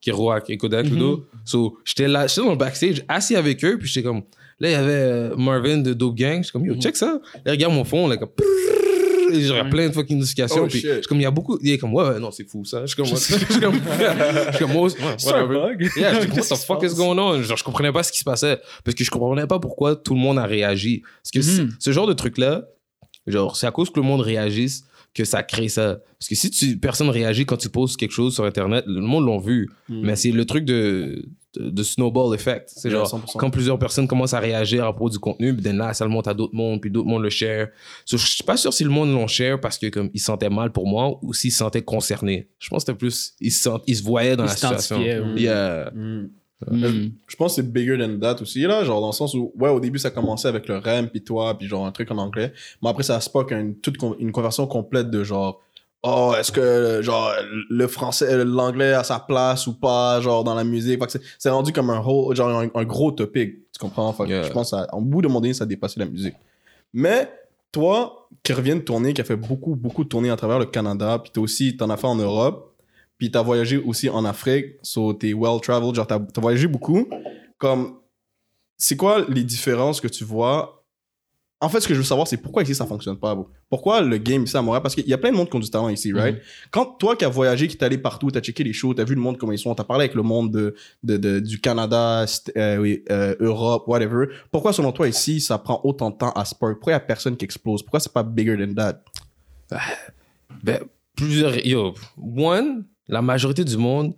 Kerouac et Kodak Ludo. So, j'étais là, j'étais dans le backstage, assis avec eux, puis j'étais comme. Là, il y avait Marvin de Dope Gang. J'étais comme, yo, check ça. Là, regarde mon fond, là, comme. J'aurais plein de fucking notifications. Oh, puis shit. je suis comme, il y a beaucoup. Il est comme, ouais, ouais, non, c'est fou ça. Je suis comme, *laughs* *laughs* je suis comme, *laughs* je suis comme, ouais, whatever. Yeah, j'étais comme, what the fuck is going on? Genre, je comprenais pas ce qui se passait. Parce que je comprenais pas pourquoi tout le monde a réagi. Parce que Mhm. ce- ce genre de truc-là, genre, c'est à cause que le monde réagisse que ça crée ça. Parce que si tu, personne réagit quand tu poses quelque chose sur Internet, le monde l'a vu. Mais c'est le truc de, de, snowball effect. C'est genre, 100%. quand plusieurs personnes commencent à réagir à propos du contenu, puis là, ça le monte à d'autres mondes, puis d'autres mondes le share. So, je suis pas sûr si le monde l'ont share parce que comme ils se sentaient mal pour moi ou s'ils se sentaient concernés. Je pense que c'était plus, ils se, sent- ils se voyaient dans Ils la situation. Yeah. Mm. Mm. Je pense que c'est bigger than that aussi, là. Genre, dans le sens où, ouais, au début, ça commençait avec le REM, puis toi, puis genre un truc en anglais. Mais après, ça se pas qu'une toute une conversion complète de genre, oh, est-ce que, genre, le français, l'anglais a sa place ou pas, genre, dans la musique? C'est- rendu comme un whole, genre, un, un gros topic. Tu comprends? Fait Yeah. je pense, en bout de mon donné, ça a dépassé la musique. Mais, toi, qui reviens de tourner, qui a fait beaucoup, beaucoup de tournées à travers le Canada, puis t'as aussi, t'en as fait en Europe, puis t'as voyagé aussi en Afrique, so t'es well traveled, genre t'as t'as voyagé beaucoup. Comme, c'est quoi les différences que tu vois En fait, ce que je veux savoir, c'est pourquoi ici ça fonctionne pas, bro. Pourquoi le game ici à Montréal? Parce qu'il y a plein de monde qui ont du talent ici, right? Quand toi qui as voyagé, qui t'es allé partout, t'as checké les shows, t'as vu le monde comment ils sont, t'as parlé avec le monde de, de, de- du Canada, euh, oui, euh, Europe, whatever. Pourquoi selon toi ici ça prend autant de temps à Spur? Pourquoi il y a personne qui explose? Pourquoi c'est pas bigger than that? Ben, plusieurs. Yo, one, la majorité du monde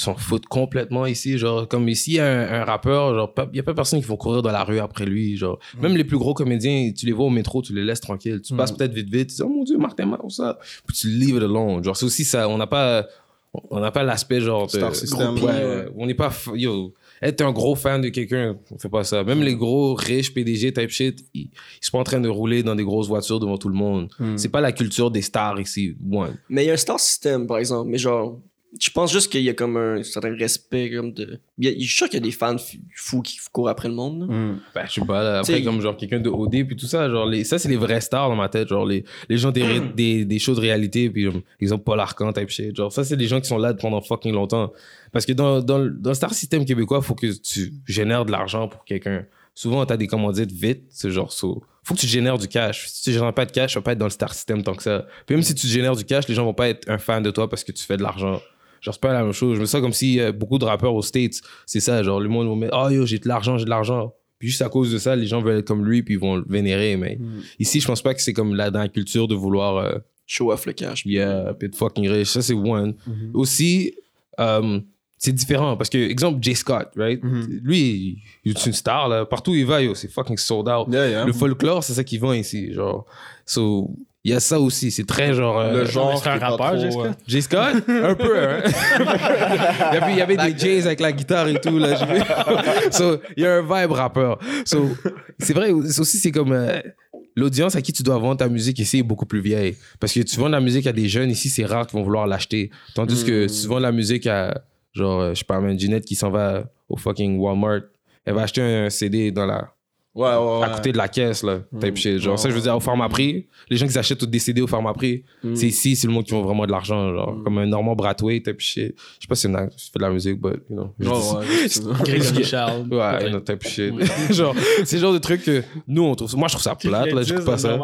s'en foutent complètement ici. Genre, comme ici, il y a un, un rappeur, genre, il n'y a pas personne qui va courir dans la rue après lui. Genre, même les plus gros comédiens, tu les vois au métro, tu les laisses tranquilles. Tu passes peut-être vite, vite, tu dis, oh mon dieu, Martin Mao, ça. Puis tu leave it alone. Genre, c'est aussi ça. On n'a pas. On n'a pas l'aspect genre de Star system, Ouais, ouais. on n'est pas f- yo être un gros fan de quelqu'un on fait pas ça même les gros riches PDG type shit ils, ils sont pas en train de rouler dans des grosses voitures devant tout le monde c'est pas la culture des stars ici one Mais il y a un star system, par exemple. Mais genre, je pense juste qu'il y a comme un certain respect. Comme de... il y a- Je suis sûr qu'il y a des fans fous qui courent après le monde. là. Ben, je sais pas, là, après, T'sais, comme genre quelqu'un de OD, puis tout ça, genre, les, ça, c'est les vrais stars dans ma tête, genre, les, les gens des, ré- des, des shows de réalité, puis, comme, exemple, Paul Arcand, type shit, genre, ça, c'est des gens qui sont là pendant fucking longtemps. Parce que dans, dans, le- dans le star system québécois, faut que tu génères de l'argent pour quelqu'un. Souvent, t'as des commandites vite, c'est genre, so, faut que tu génères du cash. Si tu génères pas de cash, tu vas pas être dans le star system tant que ça. Puis même si tu génères du cash, les gens vont pas être un fan de toi parce que tu fais de l'argent. Genre, c'est pas la même chose. Je me sens comme si euh, beaucoup de rappeurs aux States, c'est ça. Genre, le monde va mettre, oh yo, j'ai de l'argent, j'ai de l'argent. Puis juste à cause de ça, les gens veulent être comme lui, puis ils vont le vénérer. Mais ici, je pense pas que c'est comme là dans la culture de vouloir, euh, Show off le cash. yeah, puis être fucking riche. Ça, c'est one. Aussi, euh, c'est différent parce que, exemple, Jay Scott, right? Lui, il est une star, là. Partout où il va, yo, c'est fucking sold out. Yeah, yeah. Le folklore, c'est ça qui vend ici. Genre, so, Il y a ça aussi. C'est très genre. euh, Le genre. c'est un rappeur, trop, Jessica? euh, Jay Scott Un peu, hein. *laughs* il y avait, il y avait des Jays avec la guitare et tout, là. *laughs* so, il y a un vibe rappeur. So, c'est vrai, aussi, c'est comme. euh, L'audience à qui tu dois vendre ta musique ici est beaucoup plus vieille. Parce que tu vends de la musique à des jeunes ici, c'est rare qu'ils vont vouloir l'acheter. Tandis que si tu vends de la musique à, genre, euh, je sais pas, une Ginette qui s'en va au fucking Walmart, elle va acheter un CD dans la, Ouais, ouais, ouais. à côté de la caisse, là. Type shit. Genre, Ouais, ça, je veux dire, au format prix, les gens qui achètent des CD au format prix, c'est ici, c'est le monde qui vont vraiment de l'argent, genre, comme un Normand Bratway, type shit. Je sais pas si je fais de la musique, but, you know. je *laughs* Ouais, Richard. Ouais, know, type shit. *laughs* genre, c'est le genre de truc que nous, on trouve, moi, je trouve ça plate, là, j'écoute pas *laughs* ça.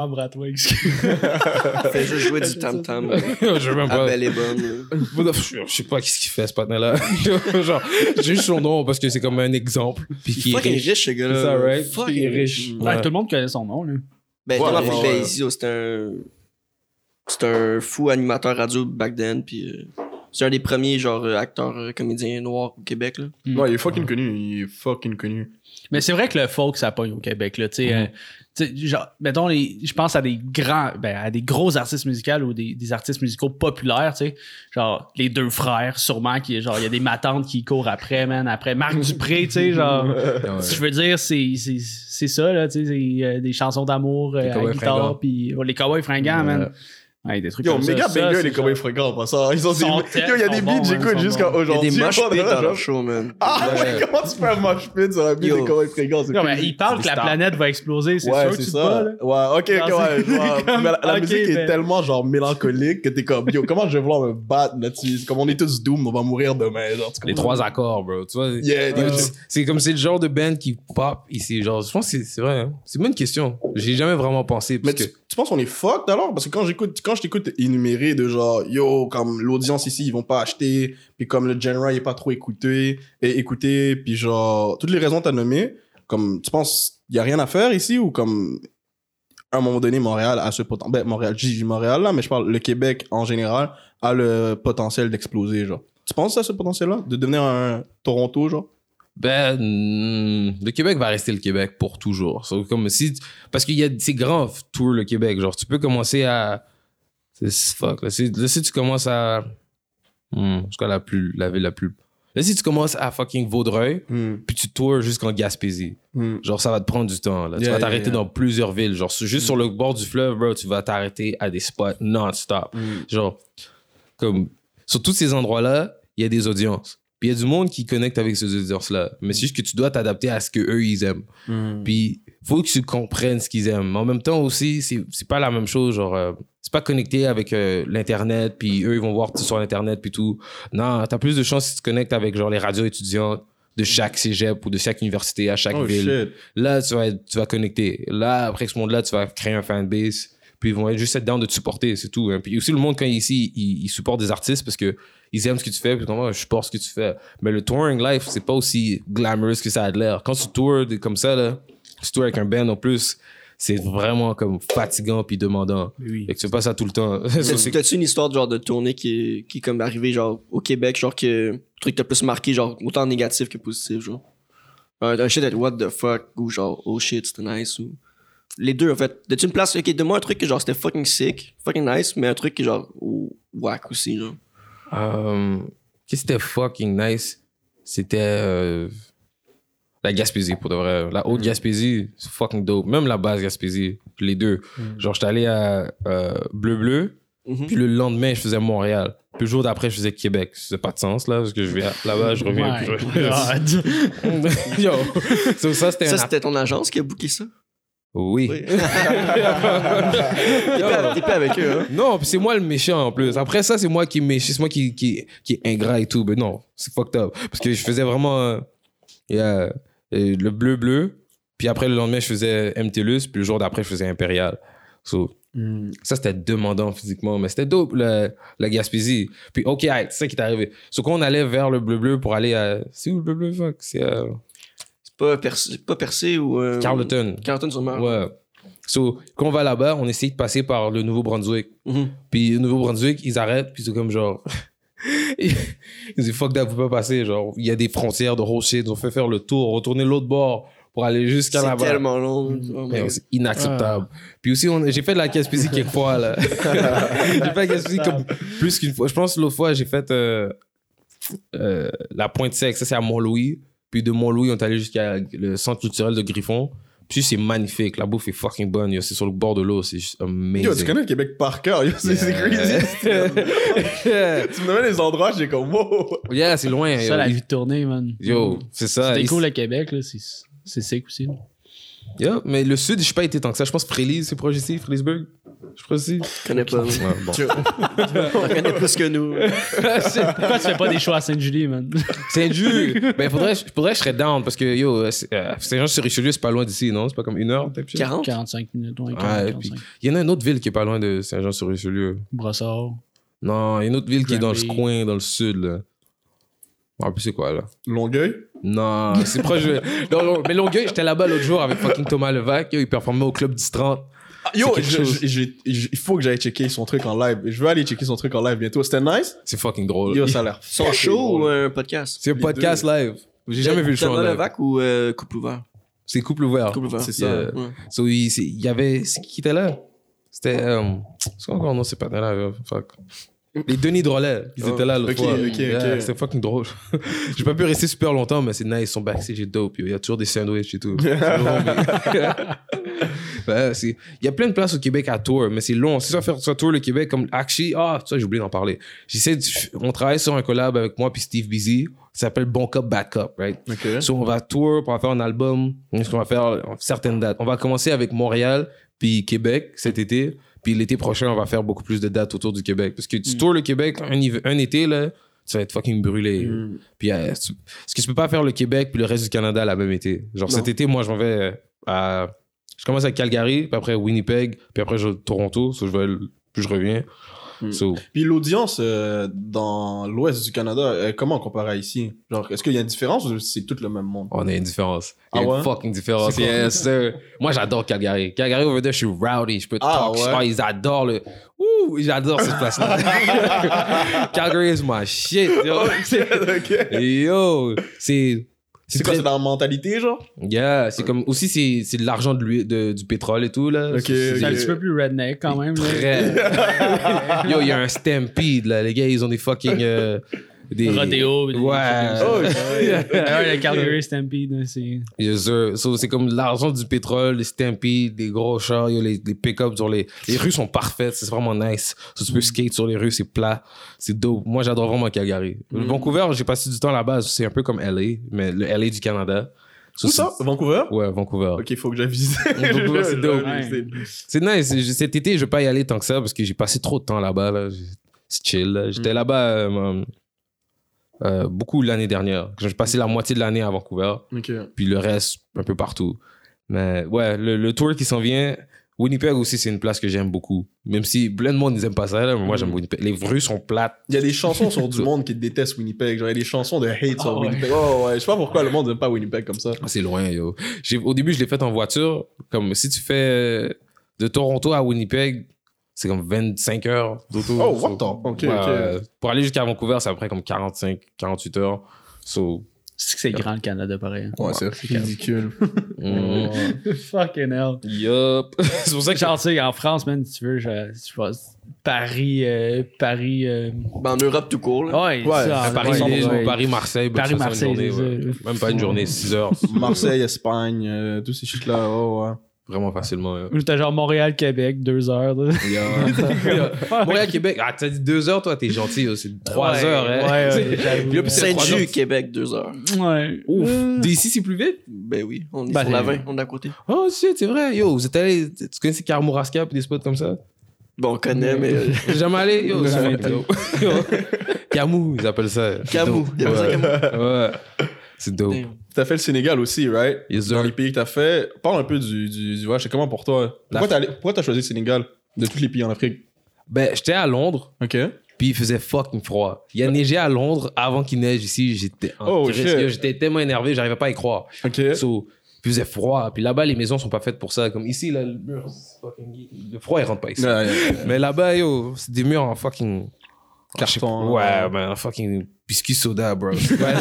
Fait juste jouer du tam-tam. je veux même À pas. belle et bonne. Je je sais pas qu'est-ce qu'il fait, ce patin-là. genre, j'ai juste son nom parce que c'est comme un exemple. Puis Il qui est riche, ce gars-là. C'est est riche. Ouais, tout le monde connaît son nom, là. Ben, Thomas c'était un. C'était un fou animateur radio back then, puis euh, c'est un des premiers, genre, euh, acteurs, euh, comédiens noirs au Québec, là. Ouais, il est fucking connu. Il est fucking connu. Mais c'est vrai que le folk, ça pogne au Québec, là. Tu sais, euh, tu sais, genre, mettons, les- je pense à des grands, ben, à des gros artistes musicaux ou des, des artistes musicaux populaires, tu sais. Genre, les deux frères, sûrement, qui, genre, il y a des matantes qui courent après, man, après Marc Dupré, tu sais, genre. *laughs* Ouais. Je veux dire, c'est, c'est, c'est ça, là, tu sais, c'est euh, des chansons d'amour euh, à Cowboys guitare, puis oh, les cowboys fringants, man. Ouais, des trucs Yo, comme ça. méga Ça, banger, les genre- fréquents en passant. Ils ont Sont Yo, il y a des beats j'écoute jusqu'à bons. Il y a aujourd'hui. des mosh pits dans genre- leur show, man. Ah Ouais. *laughs* ouais, comment tu fais un mosh pit sur un beat Yo. des cowboys fréquents? Non, mais cool. il parle des que la planète va exploser, c'est Ouais, sûr que c'est tu ça. là. Ouais, ok, ok, ouais, la, musique est ben- tellement genre mélancolique que t'es comme, yo, comment je vais vouloir me battre là-dessus? Comme on est tous doom, on va mourir demain. Les trois accords, bro. Tu vois, c'est- comme c'est le genre de band qui pop ici. Genre, je pense que c'est- vrai. hein. C'est une bonne question. J'ai jamais vraiment pensé. Mais Parce tu, que, tu penses qu'on est fucked alors? Parce que quand j'écoute, je t'écoute énumérer de genre, yo, comme l'audience ici, ils vont pas acheter, puis comme le genre il est pas trop écouté, et écouté, puis genre, toutes les raisons que t'as nommées, comme, tu penses, y a rien à faire ici ou comme, à un moment donné, Montréal a ce potentiel, ben, Montréal, dis Montréal là, mais je parle, le Québec en général a le potentiel d'exploser, genre. Tu penses à ce potentiel-là? De devenir un Toronto, genre? ben, hmm, le Québec va rester le Québec pour toujours. Comme si, parce qu'il y a ces grands tours, le Québec. Genre, tu peux commencer à. Fuck. Là, si tu commences à. Hmm, en tout cas, la, plus, la ville la plus. Là, si tu commences à fucking Vaudreuil, puis tu tours jusqu'en Gaspésie. Genre, ça va te prendre du temps. Là. tu vas t'arrêter yeah. dans plusieurs villes. Genre, juste sur le bord du fleuve, bro, tu vas t'arrêter à des spots non-stop. Genre, comme, sur tous ces endroits-là, il y a des audiences. Puis il y a du monde qui connecte avec ces audiences-là. Mais c'est juste que tu dois t'adapter à ce que eux ils aiment. Puis faut que tu comprennes ce qu'ils aiment. Mais en même temps aussi, c'est pas la même chose. Genre, euh, c'est pas connecté avec euh, l'Internet, puis eux ils vont voir tout sur l'Internet, puis tout. Non, t'as plus de chances si tu te connectes avec genre les radios étudiantes de chaque cégep ou de chaque université à chaque Oh ville. shit. Là, tu vas, être- tu vas connecter. Là, après ce monde-là, tu vas créer un fanbase. Puis ils vont être juste être down de te supporter, c'est tout. hein. Puis aussi, le monde, quand il est ici, il, il supporte des artistes parce que ils aiment ce que tu fais. Puis comme, moi, je supporte ce que tu fais. Mais le touring life, c'est pas aussi glamorous que ça a l'air. Quand tu tours comme ça, là, tours avec un band en plus, c'est vraiment comme fatigant puis demandant. Oui. Fait que tu fais pas ça tout le temps. T'as-tu *laughs* une histoire de genre de tournée qui est, qui est comme arrivée genre au Québec, genre que le truc t'a plus marqué, genre autant négatif que positif, genre? Un, shit at what the fuck ou genre oh shit, c'était nice ou. Les deux en fait. T'as-tu une place, ok, donne-moi un truc que genre c'était fucking sick, fucking nice, mais un truc qui est genre oh, whack aussi, genre. Euh, Qu'est-ce qui était fucking nice? C'était euh, la Gaspésie, pour de vrai. La haute Gaspésie, c'est fucking dope. Même la basse Gaspésie, les deux. Genre, j'étais allé à euh, Bleu Bleu, Mhm. puis le lendemain, je faisais Montréal. Puis le jour d'après, je faisais Québec. Ça n'a pas de sens, là, parce que je vais là-bas, je reviens. My puis je- God. *laughs* Yo! So, ça, c'était Ça, un... c'était ton agence qui a booké ça? Oui. Oui. *laughs* T'es pas, t'es pas avec eux, hein? Non, puis c'est moi le méchant en plus. Après ça, c'est moi qui est méchant, c'est moi qui, qui, qui est ingrat et tout. Mais non, c'est fucked up. Parce que je faisais vraiment euh, yeah, le bleu-bleu. Puis après, le lendemain, je faisais MTLUS. Puis le jour d'après, je faisais Impérial. So, Ça, c'était demandant physiquement. Mais c'était dope, la, la Gaspésie. Puis OK, c'est ça qui est arrivé. So, quand on allait vers le bleu-bleu pour aller à... C'est où le bleu-bleu, fuck? C'est euh, C'est pas percé, pas percé ou. euh, Carleton. Carleton sur mer. Ouais. So, quand on va là-bas, on essaye de passer par le Nouveau-Brunswick. Mhm. Puis le Nouveau-Brunswick, ils arrêtent, puis c'est comme genre. Ils *laughs* disent fuck that, vous pouvez pas passer. Genre, il y a des frontières de shit. Ils ont fait faire le tour, retourner l'autre bord pour aller jusqu'à C'est là-bas. tellement long. Oh. C'est inacceptable. Puis aussi, on- j'ai fait de la caisse physique quelques fois. Là. *laughs* j'ai fait de la caisse physique comme plus qu'une fois. Je pense que l'autre fois, j'ai fait euh, euh, la pointe sec. Ça, c'est à Mont-Louis. Puis de Mont-Louis, on est allé jusqu'à le centre culturel de Griffon. Puis c'est magnifique. La bouffe est fucking bonne. yo. C'est sur le bord de l'eau. C'est juste amazing. Yo, tu connais le Québec par cœur. Yo, c'est c'est crazy. *laughs* yeah. tu me donnes les endroits, j'ai comme wow. Yeah, c'est loin. C'est yo. ça, la vie de tournée, man. Yo, c'est ça. C'était Ici- cool, le Québec, là. C'est c'est sick aussi. Yeah, mais le sud, je suis pas été tant que ça. Je pense que Frélis, c'est proche ici, Frélisburg. Je crois aussi. Je connais pas. Ouais, bon. *laughs* T'en connais plus que nous. *laughs* Pourquoi tu fais pas des choix à Sainte-Julie, man? Saint-Jules. *laughs* ben, faudrait, faudrait que je serais down parce que, yo, euh, c'est- euh, Saint-Jean-sur-Richelieu, c'est pas loin d'ici, non? C'est pas comme une heure, shit? 40? 45 minutes, ouais, 40, Ouais, 45. puis il y en a une autre ville qui est pas loin de Saint-Jean-sur-Richelieu. Brossard. Non, il y a une autre ville qui est dans le coin, dans le sud, là. Rappelle plus c'est quoi, là. Longueuil? Non, c'est proche de... Non, non, mais Longueuil, j'étais là-bas l'autre jour avec fucking Thomas Levac. Yo, il performait au club 10-30. Ah, Yo, C'est il faut que j'aille checker son truc en live. Je veux aller checker son truc en live bientôt. C'était nice? C'est fucking drôle. Yo, ça a l'air. Son fucking show ou un podcast? C'est un podcast live. J'ai jamais vu le show en Thomas live. Levac ou euh, Couple Ouvert? C'est couple ouvert. Couple Ouvert. C'est ça. Yeah. Ouais. So, il, c'est- y avait. C'est qui qui était là? C'était. Euh, c'est quoi encore non, c'est pas là. Fuck. Les Denis Drolet, ils étaient là l'autre fois. C'était fucking drôle. *laughs* J'ai pas pu rester super longtemps, mais c'est nice. Ils sont backstage et dope. Il y a toujours des sandwichs et tout. C'est *laughs* *laughs* c'est- Il y a plein de places au Québec à tour, mais c'est long. Si ça faire ça tour le Québec, comme actually, ah, ça j'ai oublié d'en parler. J'essaie on travaille sur un collab avec moi puis Steve Busy. Ça s'appelle Bon Cup, Bad Cup, right? So, on va tour, on va faire un album. On va faire certaines dates. On va commencer avec Montréal, puis Québec cet été. Puis l'été prochain, on va faire beaucoup plus de dates autour du Québec. Parce que tu tours le Québec un, été, là, tu vas être fucking brûlé. Mm. Puis, euh, tu- parce que tu peux pas faire le Québec puis le reste du Canada la même été. Genre, Non. cet été, moi, je m'en vais à. Je commence à Calgary, puis après Winnipeg, puis après je, Toronto. So, je vais, puis je reviens. Mm. So, Puis l'audience euh, dans l'ouest du Canada, euh, comment comparé à ici? Genre, est-ce qu'il y a une différence ou c'est tout le même monde? On a une différence. Il y a Ah ouais? une fucking différence. Yes, sir. Moi, j'adore Calgary. Calgary, over there, je suis rowdy. Je peux Ah talk. ouais? Ils adorent le. Ouh, j'adore cette place-là. *laughs* Calgary is my shit, yo. Yo, c'est. C'est quoi, très- c'est dans la mentalité, genre? Yeah, c'est comme. Aussi, c'est c'est de l'argent de de- du pétrole et tout, là. Ok, C'est- un petit peu plus redneck quand même. Très. *laughs* Yo, il y a un stampede, là. Les gars, ils ont des fucking. euh, des... Rodéo, des- Ouais. Oh, Ouais, le Calgary Stampede, c'est. Yes, sir. So, c'est comme l'argent du pétrole, les stampedes, les gros chars, yo, les, les pick-up sur les... Les rues sont parfaites, c'est vraiment nice. So, tu peux skate sur les rues, c'est plat, c'est dope. Moi, j'adore vraiment Calgary. Vancouver, j'ai passé du temps là-bas, c'est un peu comme LA, mais le LA du Canada. So, Où ça? Vancouver? Ouais, Vancouver. Ok, il faut que j'aille visiter. Vancouver, c'est *laughs* dope. C'est nice. Je- Cet été, je vais pas y aller tant que ça parce que j'ai passé trop de temps là-bas. Là. C'est chill. là. J'étais là-bas euh, euh, beaucoup l'année dernière. J'ai passé la moitié de l'année à Vancouver puis le reste un peu partout. Mais ouais, le, le tour qui s'en vient, Winnipeg aussi, c'est une place que j'aime beaucoup. Même si plein de monde n'aime pas ça, là, mais moi j'aime Mm. Winnipeg. Les rues sont plates. Il y a des chansons sur du *laughs* monde qui détestent Winnipeg. Genre, il y a des chansons de hate sur Ah ouais. Winnipeg. Oh, ouais. Je sais pas pourquoi le monde n'aime pas Winnipeg comme ça. Ah, C'est loin, yo. Au début, je l'ai fait en voiture. Comme si tu fais de Toronto à Winnipeg, c'est comme 25 heures d'auto. Oh, So, what ouais, ouais. Pour aller jusqu'à Vancouver, c'est après comme 45, 48 heures. So, C'est que c'est grand le Canada, pareil. Ouais, c'est ridicule. *laughs* *laughs* Fucking hell. yup. *laughs* c'est pour ça que Genre, tu sais, en France, man, si tu veux, je, je pas, Paris, euh, Paris. euh, Ben, en Europe tout court, là. Ouais, Ouais, ça, à en- Paris, ouais. Bah, Paris, Marseille, journée. Même pas une journée, 6 heures. Marseille, Espagne, euh, tous ces shit-là. Oh, ouais. Vraiment facilement. Ou J'étais genre Montréal-Québec, deux heures. là. *laughs* Montréal, Québec. Ah, t'as dit 2 heures, toi, t'es gentil. C'est 3 Ouais, heures, hein. Ouais, ouais, là, trois Saint-Ju. Québec, deux heures. Ouais. Ouf. Euh, D'ici, c'est plus vite? Ben oui, on est Ben, sur la c'est- 20, on est à côté. Oh, shit, c'est vrai. Yo, vous êtes allé. Tu connais Kamouraska puis des spots comme ça? Bon, on connaît, mais. euh, J'ai jamais allé. Yo, *laughs* Jamais. Camou, ils appellent ça. Camou. dope. Ils appellent ça Ouais. Camou. Ouais. C'est dope. Damn. T'as fait le Sénégal aussi, right? Yes, Dans les pays que t'as fait. Parle un peu du, du, du voyage. C'est comment pour toi? Pourquoi t'as pourquoi t'as choisi le Sénégal de tous les pays en Afrique? Ben, j'étais à Londres. Ok. Puis il faisait fucking froid. Il y a neigé à Londres avant qu'il neige ici. J'étais Oh, J'étais tellement énervé, j'arrivais pas à y croire. Ok. So, puis il faisait froid. Puis là-bas, les maisons sont pas faites pour ça. Comme ici, là, le mur, c'est fucking... Le froid, il rentre pas ici. Mais là-bas, yo, c'est des murs en fucking... Carton. Ouais, ben, en fucking... Biscuit soda, bro. *laughs* Ouais,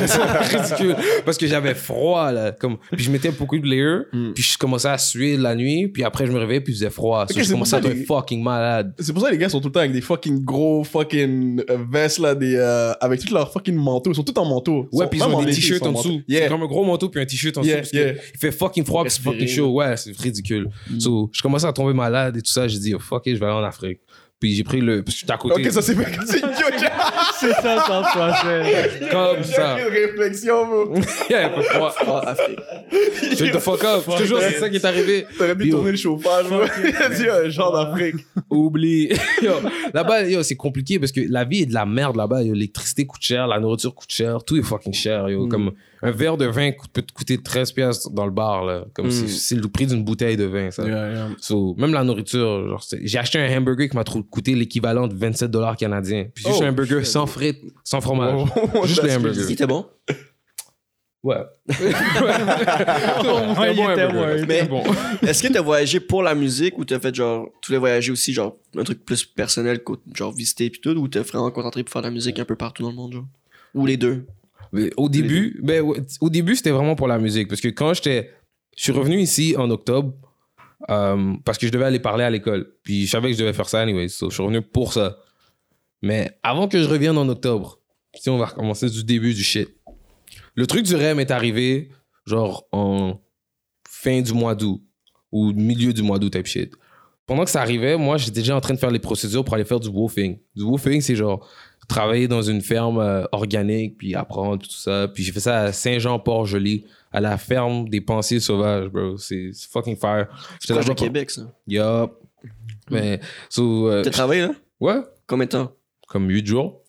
c'est ridicule. Parce que j'avais froid, là. Comme, puis je mettais beaucoup de layers, Mm. puis je commençais à suer la nuit, puis après je me réveillais, puis il faisait froid. So, Ok, je commençais à être les- fucking malade. C'est pour ça que les gars sont tout le temps avec des fucking gros fucking euh, vestes là, des, euh, avec tout leur fucking manteau. Ils sont tous en manteau. Ouais, puis ils ont des t-shirts en dessous. C'est comme un gros manteau puis un t-shirt en Yeah, dessous. parce que. Il fait fucking froid puis c'est fucking chaud. Ouais, c'est ridicule. So, je commençais à tomber malade et tout ça. J'ai dit, oh, fuck it, je vais aller en Afrique. Puis j'ai pris le. Parce que j'étais à côté. Ok, ça c'est fait. C'est *laughs* C'est ça, ça se passait. Comme ça. Une réflexion, bro. *laughs* Yeah, peu froid. Ah, Afrique. The fuck up. Je te jure, c'est ça qui est arrivé. T'aurais pu tourner le chauffage, bro. Il a dit un genre d'Afrique. Oublie. *laughs* Yo, là-bas, yo, c'est compliqué parce que la vie est de la merde là-bas. L'électricité coûte cher, la nourriture coûte cher, tout est fucking cher. Yo. Comme un verre de vin peut te coûter 13 piastres dans le bar. Là. Comme Mm. c'est- c'est le prix d'une bouteille de vin. Ça. So, même la nourriture, j'ai acheté un hamburger qui m'a trop- coûté l'équivalent de 27 dollars canadiens. Puis juste Oh, un hamburger shit. sans frites, sans fromage. Oh, *laughs* juste le *laughs* hamburger. Bon? Ouais. C'était bon. C'était Mais- bon. *laughs* Est-ce que t'as voyagé pour la musique ou t'as fait genre, tu voulais voyager aussi genre un truc plus personnel, genre visiter pis tout, ou t'es vraiment concentré pour faire de la musique un peu partout dans le monde, genre? Ou les deux? Au début, ben, au début, c'était vraiment pour la musique. Parce que quand j'étais. Je suis revenu ici en octobre euh, parce que je devais aller parler à l'école. Puis je savais que je devais faire ça anyway. So, je suis revenu pour ça. Mais avant que je revienne en octobre, si on va recommencer du début du shit. Le truc du REM est arrivé genre en fin du mois d'août ou milieu du mois d'août type shit. Pendant que ça arrivait, moi, j'étais déjà en train de faire les procédures pour aller faire du woofing. Du woofing, c'est genre travailler dans une ferme euh, organique, puis apprendre tout ça. Puis j'ai fait ça à Saint-Jean-Port-Joli, à la ferme des pensées sauvages, bro. C'est fucking fire. J'étais de pour- Québec, ça. Yup. Mais, so, euh, T'as travaillé, là? ouais, Combien de temps? comme 8 jours.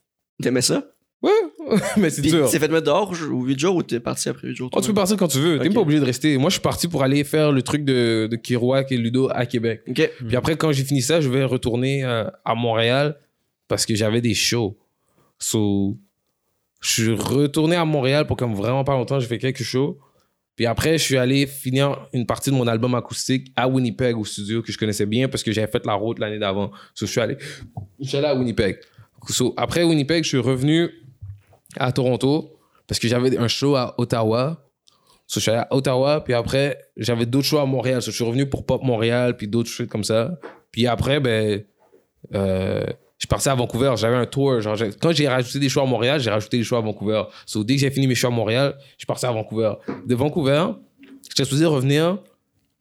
T'aimais ça? Ouais, *laughs* mais c'est dur. t'es fait mettre dehors ou 8 jours ou t'es parti après 8 jours? Oh, tu peux partir quand tu veux. T'es Ok. même pas obligé de rester. Moi, je suis parti pour aller faire le truc de, de Kiroak et Ludo à Québec. Puis après, quand j'ai fini ça, je vais retourner euh, à Montréal parce que j'avais des shows. So, je suis retourné à Montréal pour comme vraiment pas longtemps. J'ai fait quelques shows. Puis après, je suis allé finir une partie de mon album acoustique à Winnipeg au studio que je connaissais bien parce que j'avais fait la route l'année d'avant. So, je suis allé, allé à Winnipeg. So, après Winnipeg, je suis revenu à Toronto parce que j'avais un show à Ottawa. So, je suis allé à Ottawa, puis après, j'avais d'autres shows à Montréal. So, je suis revenu pour Pop Montréal, puis d'autres choses comme ça. Puis après, ben, euh, je parti à Vancouver. J'avais un tour. Genre, quand j'ai rajouté des shows à Montréal, j'ai rajouté des shows à Vancouver. So, dès que j'ai fini mes shows à Montréal, je parti à Vancouver. De Vancouver, j'étais supposé revenir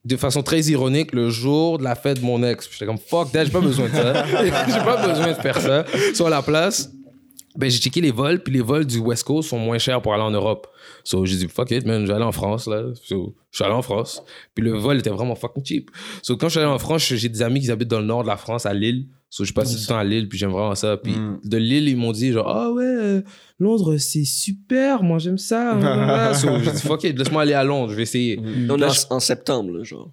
de façon très ironique le jour de la fête de mon ex. J'étais comme fuck j'ai pas besoin de ça. *laughs* j'ai pas besoin de faire ça. Sur la place, ben, j'ai checké les vols, puis les vols du West Coast sont moins chers pour aller en Europe. So, j'ai dit, fuck it, man, j'allais en France, là. So, je suis allé en France. Puis le vol était vraiment fucking cheap. So, quand je suis allé en France, j'ai des amis qui habitent dans le nord de la France, à Lille. So, je passe du temps à Lille, puis j'aime vraiment ça. Puis Mm. de Lille, ils m'ont dit, genre, ah ouais, euh, Londres, c'est super, moi, j'aime ça. *laughs* so, j'ai dit, fuck it, laisse-moi aller à Londres, je vais essayer. On est en, septembre, là, genre.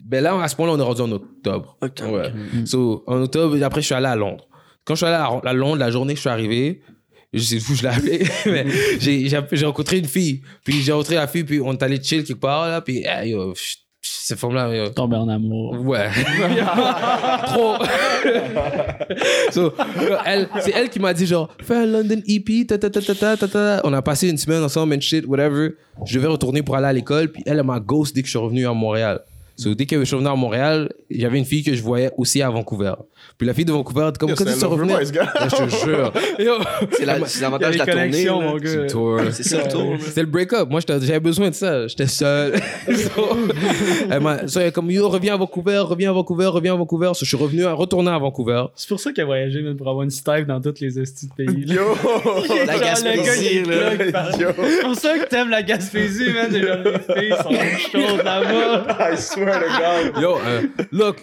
Ben là, à ce point-là, on est rendu en octobre. Octobre, Ouais. ok. So, en octobre, et après, je suis allé à Londres. Quand je suis allé à, à Londres, la journée que je suis arrivé, je sais plus, je l'ai appelé, *laughs* mais j'ai, rencontré une fille. Puis j'ai rencontré la fille, puis on est allé chill quelque part, là, puis hey, yo, cette. Tomber en amour. Ouais. *laughs* Trop. *laughs* So, elle, c'est elle qui m'a dit genre, fais un London EP, ta, ta, ta, ta, ta, ta, ta. On a passé une semaine ensemble and shit, whatever. Je devais retourner pour aller à l'école, puis elle, elle m'a ghost dès que je suis revenu à Montréal. So, dès que je suis revenu à Montréal, avait une fille que je voyais aussi à Vancouver. Puis la fille de Vancouver, comme, Yo, quand tu ce gars. Je te jure. *laughs* C'est la- c'est l'avantage de la tournée. C'est gars. le tour. C'est ça le break-up. Moi, j'avais besoin de ça. J'étais seul. *laughs* *laughs* elle est comme, yo, reviens à Vancouver, reviens à Vancouver, reviens à Vancouver. So, je suis revenu à retourner à Vancouver. C'est pour ça qu'il a voyagé même pour avoir une Steve dans tous les estis de pays. Yo! La Gaspésie, là. C'est pour ça que t'aimes la Gaspésie, man. Les filles sont chaudes là-bas. I swear to God. Yo, euh, look.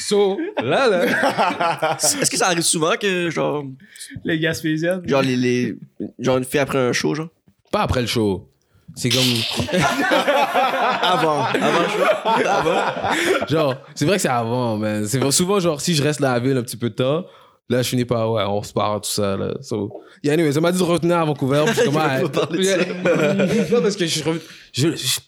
So, là, là. *laughs* Est-ce que ça arrive souvent que, genre, Les Gaspésiennes. genre, les, les, genre une fille après un show, genre? Pas après le show. C'est comme. *laughs* Avant. Avant le show? Avant? Genre, c'est vrai que c'est avant, man. C'est vrai- souvent, genre, si je reste là à la ville un petit peu de temps, là, je finis par, ouais, on se part, tout ça, là. So, yeah, anyway, ça m'a dit de retenir à Vancouver. Puis je suis comme, *laughs* ah, pas parler de ça. non, parce que je suis revenu- je- je-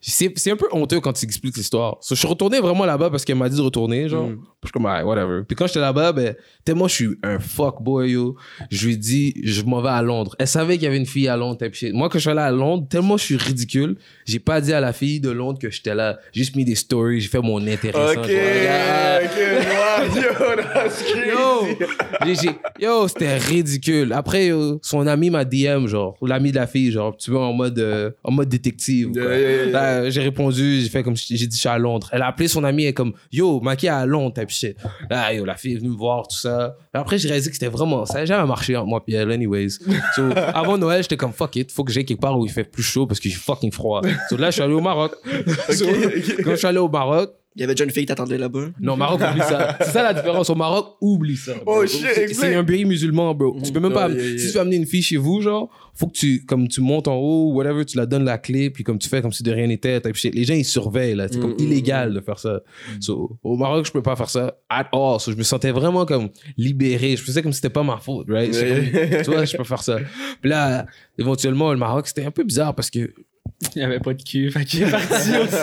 c'est un peu honteux quand tu expliques l'histoire. So, je suis retourné vraiment là-bas parce qu'elle m'a dit de retourner, genre. Mm. Je suis comme, ah, whatever. Puis quand j'étais là-bas, ben, tellement je suis un fuckboy, yo, je lui ai dit, je m'en vais à Londres. Elle savait qu'il y avait une fille à Londres. Moi, quand je suis allé à Londres, tellement je suis ridicule, j'ai pas dit à la fille de Londres que j'étais là. J'ai juste mis des stories, j'ai fait mon intéressant. Ok, ok, wow, *laughs* yo, that's crazy. Yo, c'était ridicule. Après, yo, son ami m'a DM, genre, ou l'ami de la fille, genre, tu vois, en mode, euh, en mode détective. quoi. Yeah, yeah, yeah. Là, j'ai répondu, j'ai fait comme, j'ai dit, je suis à Londres. Elle a appelé son ami, elle est comme, yo, Maki à Londres, type shit. Là, yo, la fille est venue me voir, tout ça. Après, j'ai réalisé que c'était vraiment, ça n'a jamais marché entre moi et elle, anyways. So, *laughs* avant Noël, j'étais comme, fuck it, faut que j'aille quelque part où il fait plus chaud parce que j'ai fucking froid. So, là, je suis allé au Maroc. *laughs* So, Quand je suis allé au Maroc, Il y avait déjà une fille qui t'attendait là-bas. non, Maroc, oublie ça. *laughs* C'est ça la différence. Au Maroc, oublie ça. bro. Oh, shit, C'est- un pays musulman, bro. Tu peux même pas. Oh, yeah, yeah. Si tu veux amener une fille chez vous, genre, faut que tu, comme tu montes en haut, whatever, tu la donnes la clé, puis comme tu fais comme si de rien n'était. Les gens, ils surveillent, là. C'est comme Mm, illégal de faire ça. So, au Maroc, je peux pas faire ça at all. So, je me sentais vraiment comme libéré. Je faisais comme si c'était pas ma faute, right? Comme, tu vois, je peux faire ça. Puis là, éventuellement, le Maroc, c'était un peu bizarre parce que Il n'y avait pas de cul, fait qu'il est parti *laughs* aussi.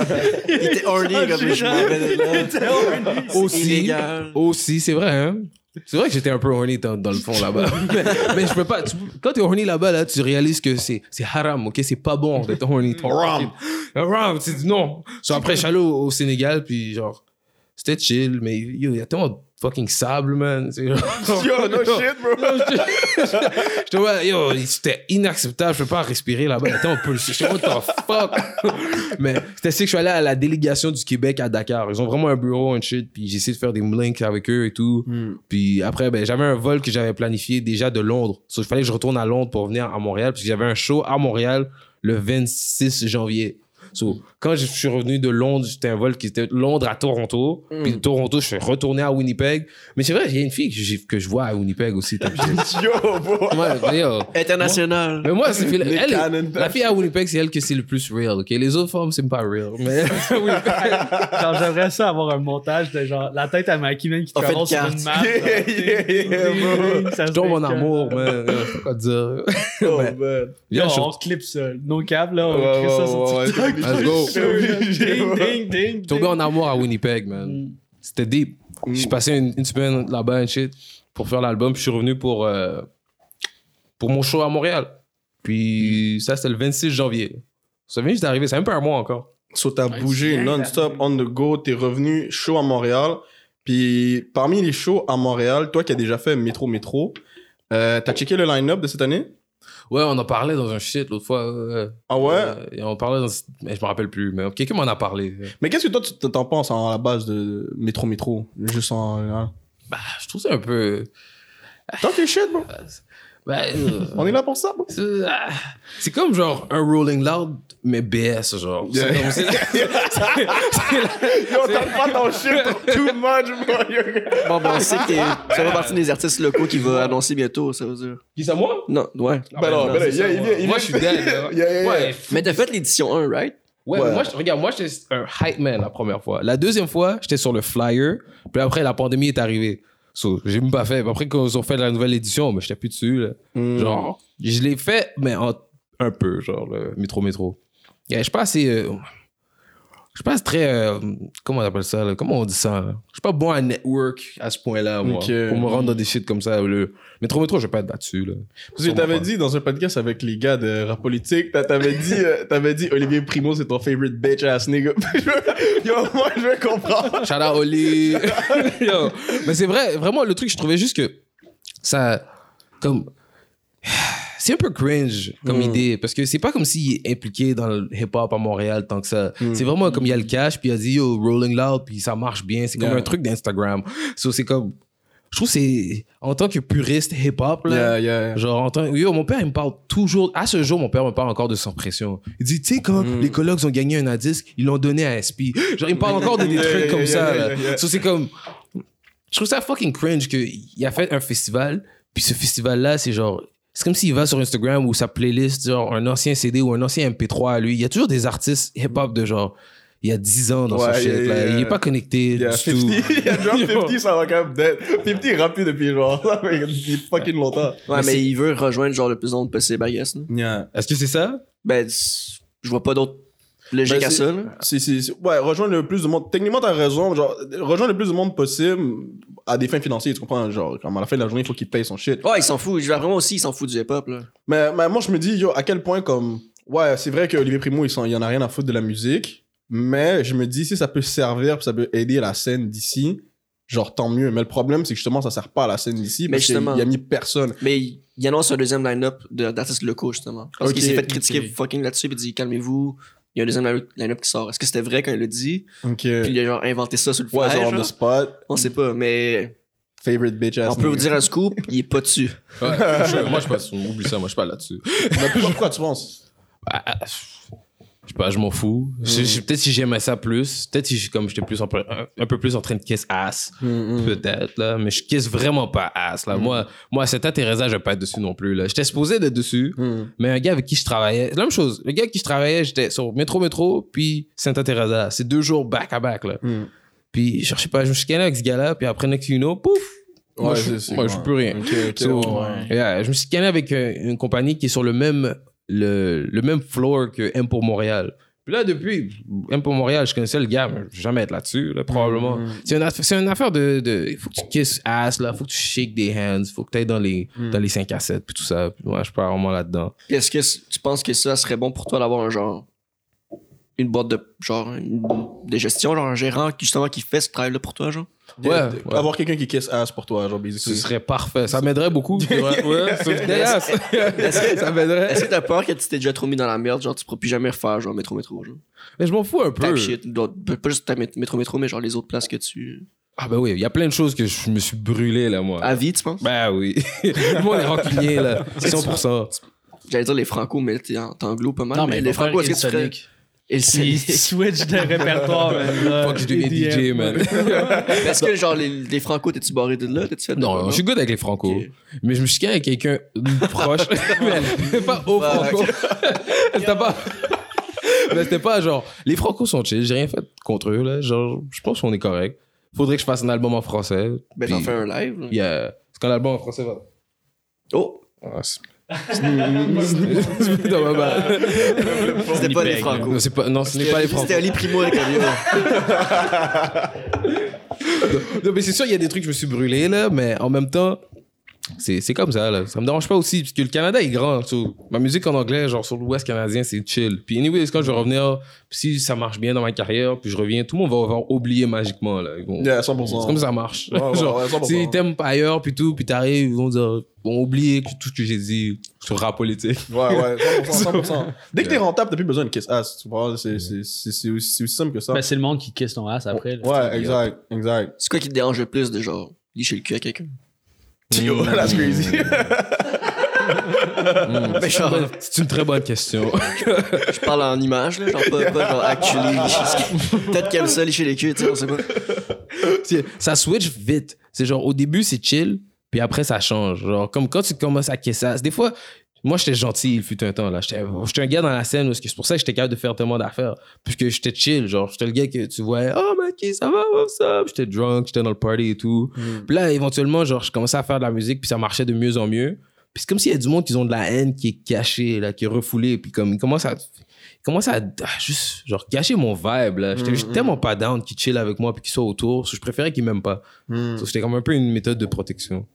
Il était horny comme je m'en là. Aussi. Aussi, c'est vrai, hein? C'est vrai que j'étais un peu horny dans, dans le fond là-bas. *laughs* mais, mais je peux pas. tu- quand t'es horny là-bas, là, tu réalises que c'est, c'est haram, ok? C'est pas bon d'être horny. Haram. Haram, c'est non. So, après, je suis allé au, au Sénégal, puis genre, c'était chill, mais il y a tellement de fucking sable, man. *laughs* Yo, no shit, bro. Yo, *laughs* je te- vois, yo, c'était inacceptable. Je peux pas respirer là-bas. Attends, on peut le. Suis what the fuck? *laughs* Mais c'était ça que je suis allé à la délégation du Québec à Dakar. Ils ont vraiment un bureau, un shit. Puis j'ai essayé de faire des links avec eux et tout. Puis après, ben, j'avais un vol que j'avais planifié déjà de Londres. So, il fallait que je retourne à Londres pour venir à Montréal. Parce que j'avais un show à Montréal le 26 janvier. So, quand je suis revenu de Londres, c'était un vol qui était Londres à Toronto. Puis de Toronto, je suis retourné à Winnipeg. Mais c'est vrai, il y a une fille que, je vois à Winnipeg aussi. *laughs* Yo, bro. Ouais, yo. International. Mais moi, c'est la fille à Winnipeg, c'est elle que c'est le plus real, ok? Les autres femmes, c'est pas real. Mais *laughs* *laughs* Genre, j'aimerais ça avoir un montage de genre la tête à Mikey Man qui une sur une map. Yeah, yeah, yeah, bro. Ça je tombe en amour, man. Quoi te dire. Oh, man. Yo, on clip ça. No cap, là. On crée ça sur TikTok. ouais. Let's go. Ding, ding, ding. tombé en amour à Winnipeg, man. Mm. C'était deep. J'ai passé une, une semaine là-bas et shit pour faire l'album. Puis je suis revenu pour, euh, pour mon show à Montréal. Puis ça, c'était le 26 janvier. Ça vient juste d'arriver. C'est même pas un mois encore. So, t'as Ouais, bougé non-stop, on the go, t'es revenu show à Montréal. Puis, parmi les shows à Montréal, toi qui as déjà fait Métro Métro, euh, t'as checké le line-up de cette année? Ouais, on en parlait dans un shit l'autre fois. Ah ouais? Euh, et on parlait dans... Mais je me rappelle plus. Mais quelqu'un m'en a parlé. Mais qu'est-ce que toi, tu t'en penses en, à la base de Métro Métro? Juste en. hein? Bah, je trouve ça un peu... Talk your shit, bro? Ben, euh, On est là pour ça, c'est ah, c'est comme genre un Rolling Loud, mais BS, genre. C'est Yeah. comme- c'est- *laughs* Yo, t'as pas ton shit too much, bro. Bon, ben, on sait que t'es- tu fais partie des artistes locaux qui va annoncer bientôt, ça veut dire. Qui ça, moi? Non, ouais. Ben non, ben là, c'est il ça, vient, il Moi, je suis dead. là. Yeah, yeah, yeah. Ouais, Mais t'as fait l'édition 1, right? Ouais, Ouais. mais moi, je- regarde, moi, j'étais un hype man la première fois. La deuxième fois, j'étais sur le flyer. Puis après, la pandémie est arrivée. So, j'ai même pas fait. Après, quand ils ont fait la nouvelle édition, mais j'étais plus dessus. Là. Mm. Genre, je l'ai fait, mais en- un peu, genre, le métro, métro. Yeah, je suis pas assez. euh, je suis pas très. euh, comment on appelle ça là? Comment on dit ça? là? Je suis pas bon à network à ce point-là, moi. Ok. Pour me rendre dans des shit comme ça. Le métro, métro, je vais pas être battu. Là. Parce que t'avais dit dans un podcast avec les gars de rap politique, t'a- t'avais dit, euh, t'avais dit Olivier Primo c'est ton favorite bitch ass nigga. *laughs* Yo, moi je vais comprendre. Shout out Oli. *laughs* Yo. Mais c'est vrai, vraiment, le truc, je trouvais juste que ça. Comme. C'est un peu cringe comme Mm. idée, parce que c'est pas comme s'il est impliqué dans le hip-hop à Montréal tant que ça. Mm. C'est vraiment comme il y a le cash, puis il a dit yo, Rolling Loud, puis ça marche bien. C'est comme Yeah. un truc d'Instagram. So, c'est comme. Je trouve c'est. En tant que puriste hip-hop, là. yeah. Genre, en tant... Yo, mon père, il me parle toujours. À ce jour, mon père me parle encore de sans pression. Il dit, tu sais, quand Mm. les colocs ont gagné un indice, ils l'ont donné à SP. Genre, il me parle *laughs* encore de des trucs comme ça. là. So, c'est comme. Je trouve ça fucking cringe qu'il a fait un festival, puis ce festival-là, c'est genre. C'est comme s'il va sur Instagram ou sa playlist, genre un ancien CD ou un ancien MP3 à lui. Il y a toujours des artistes hip-hop de genre. Il y a 10 ans dans Ouais, son shit. yeah, là. yeah. Il est pas connecté Il y a du 50, tout. *laughs* il y a drop Yo. 50, ça va quand même dead. 50 il rappe plus depuis genre, *laughs* depuis fucking longtemps. Ouais, mais, il veut rejoindre genre le plus de monde possible, I guess. là. Yeah. Est-ce que c'est ça? Ben, je vois pas d'autre Logique Ben, à c'est- ça. C'est, ouais, rejoindre le plus de monde. Techniquement, t'as raison. Genre, rejoindre le plus de monde possible à des fins financières, tu comprends? Genre, comme à la fin de la journée, il faut qu'il paye son shit. Ouais, il s'en fout. Vraiment aussi, il s'en fout du hip-hop, là. Mais, mais moi, je me dis, yo, à quel point, comme, ouais, c'est vrai que Olivier Primo, il, il en a rien à foutre de la musique. Mais je me dis, si ça peut servir, ça peut aider la scène d'ici, genre, tant mieux. Mais le problème, c'est que justement, ça sert pas à la scène d'ici. Mais Parce justement. y a mis personne. Mais il il annonce un deuxième line-up de- d'artistes locaux, justement. Parce qu'il s'est fait critiquer ok. fucking là-dessus, puis il dit calmez-vous, il y a un deuxième line- line-up qui sort. Est-ce que c'était vrai quand il l'a dit? Puis il a genre inventé ça sur le Ouais, fly, genre, on the spot. On sait pas, mais Favorite bitch ass. on peut vous dire un scoop, il est pas dessus. Ouais, je- moi, je passe. Oublie ça, moi, je suis pas là-dessus. *laughs* Mais pourquoi, tu penses? Ah, ah, pas, je m'en fous. Je- Peut-être si j'aimais ça plus, peut-être si comme j'étais plus en- un, un peu plus en train de kiss ass, peut-être là, mais je kiss vraiment pas ass là. Moi, moi Santa Teresa, je vais pas être dessus non plus là. J'étais supposé d'être dessus, mais un gars avec qui je travaillais, la même chose. Le gars avec qui je travaillais, j'étais sur métro métro puis Santa Teresa. C'est deux jours back à back là. Puis je sais pas, je me suis avec ce gars-là, puis après next you know, pouf. moi, Ouais, je, moi, je plus rien. Ok, ok, So, ouais. yeah, je me suis scanné avec euh, une compagnie qui est sur le même, le, le même floor que M pour Montréal. Puis là, depuis M pour Montréal, je connaissais le gars, mais je vais jamais être là-dessus, là, probablement. Mm. C'est une, c'est une affaire de. de- Il faut que tu kisses ass, là. Il faut que tu shake des hands. Il faut que tu ailles dans les, Mm. dans les 5 à 7, puis tout ça. Puis moi, je suis pas vraiment là-dedans. Est-ce que tu penses que ça serait bon pour toi d'avoir un genre. Une boîte de. genre. une- de gestion, genre un gérant qui justement qui fait ce travail-là pour toi, genre? Ouais, De- ouais. Avoir quelqu'un qui kiss ass pour toi, genre, Ce basically. serait parfait. Ça m'aiderait beaucoup. Ouais, *laughs* c'est ça m'aiderait. Est-ce que t'as peur que tu t'es déjà trop mis dans la merde, genre tu pourras plus jamais refaire genre métro métro, genre? Mais je m'en fous un peu. Shit. Pas juste ta mét- métro métro, mais genre les autres places que tu. Ah, ben oui, il y a plein de choses que je me suis brûlé, là, moi. À vie, tu penses? Ben oui. *laughs* Le monde est rancunier, là. 100%. J'allais dire les franco, mais t'es anglo pas mal. Non, mais mais les franco, est-ce que tu ferais. Et le Il switch de répertoire, *laughs* man. Fuck, je deviens DJ, man. *laughs* Est-ce que genre les, les franco, t'es-tu barré de là? T'es-tu fait de Non, je suis good avec les Franco. Mais je me suis avec quelqu'un proche. *laughs* mais pas au Franco. C'était pas. Mais c'était pas genre. Les Franco sont chill, j'ai rien fait contre eux, là. Genre, je pense qu'on est correct. Faudrait que je fasse un album en français. Ben t'en fais un live. là. Yeah. C'est quand l'album en français va. Oh! Ah, Non, bah, bah. C'était pas les franco. Non, c'est pas, non, ce n'est pas les Franco. C'était Ali Primo avec Olio. Non, mais c'est sûr, il y a des trucs que je me suis brûlé, là, mais en même temps, c'est c'est comme ça, là. Ça me dérange pas aussi, parce que le Canada est grand. so, ma musique en anglais, genre sur l'Ouest canadien, c'est chill. Puis, anyway, quand je vais revenir, si ça marche bien dans ma carrière, puis je reviens, tout le monde va avoir oublié magiquement, là. Ils vont- Yeah, C'est 100%. comme ça marche. Ouais, ouais, *laughs* genre, ouais, 100%. si t'aimes pas ailleurs, puis tout, puis t'arrives, ils vont dire, vont oublier que tout ce que j'ai dit sur rap politique. Ouais, ouais, 100%. 100%. *laughs* Dès que t'es rentable, t'as plus besoin de kiss ass. Tu vois, c'est, c'est, c'est, c'est aussi, c'est aussi simple que ça. Ben, c'est le monde qui kiss ton ass après. là. ouais, exact, exact. C'est quoi qui te dérange le plus de genre licher le cul à quelqu'un? Yo, that's crazy. Genre, C'est une très bonne question. *laughs* je parle en image, là, genre pas, pas genre actually. *laughs* Peut-être qu'elle ça licher les culs, tu sais, on sait pas. Ça switch vite. C'est genre, au début, c'est chill, puis après, ça change. Genre, comme quand tu commences à caisser. Des fois, moi, j'étais gentil, il fut un temps, là. J'étais j'étais un gars dans la scène, parce que c'est pour ça que j'étais capable de faire tellement d'affaires. Puisque j'étais chill, genre, j'étais le gars que tu vois, oh, Maki, ça va, what's up? J'étais drunk, j'étais dans le party et tout. Puis là, éventuellement, genre, je commençais à faire de la musique, puis ça marchait de mieux en mieux. Puis c'est comme s'il y a du monde qui ont de la haine qui est cachée, là, qui est refoulée, puis comme, ils commencent à. Ils commencent à, juste, genre, gâcher mon vibe, là. J'étais juste tellement pas down qu'ils chill avec moi, puis qu'ils soient autour. Je préférais qu'ils m'aiment pas. Hmm. So, C'était comme un peu une méthode de protection.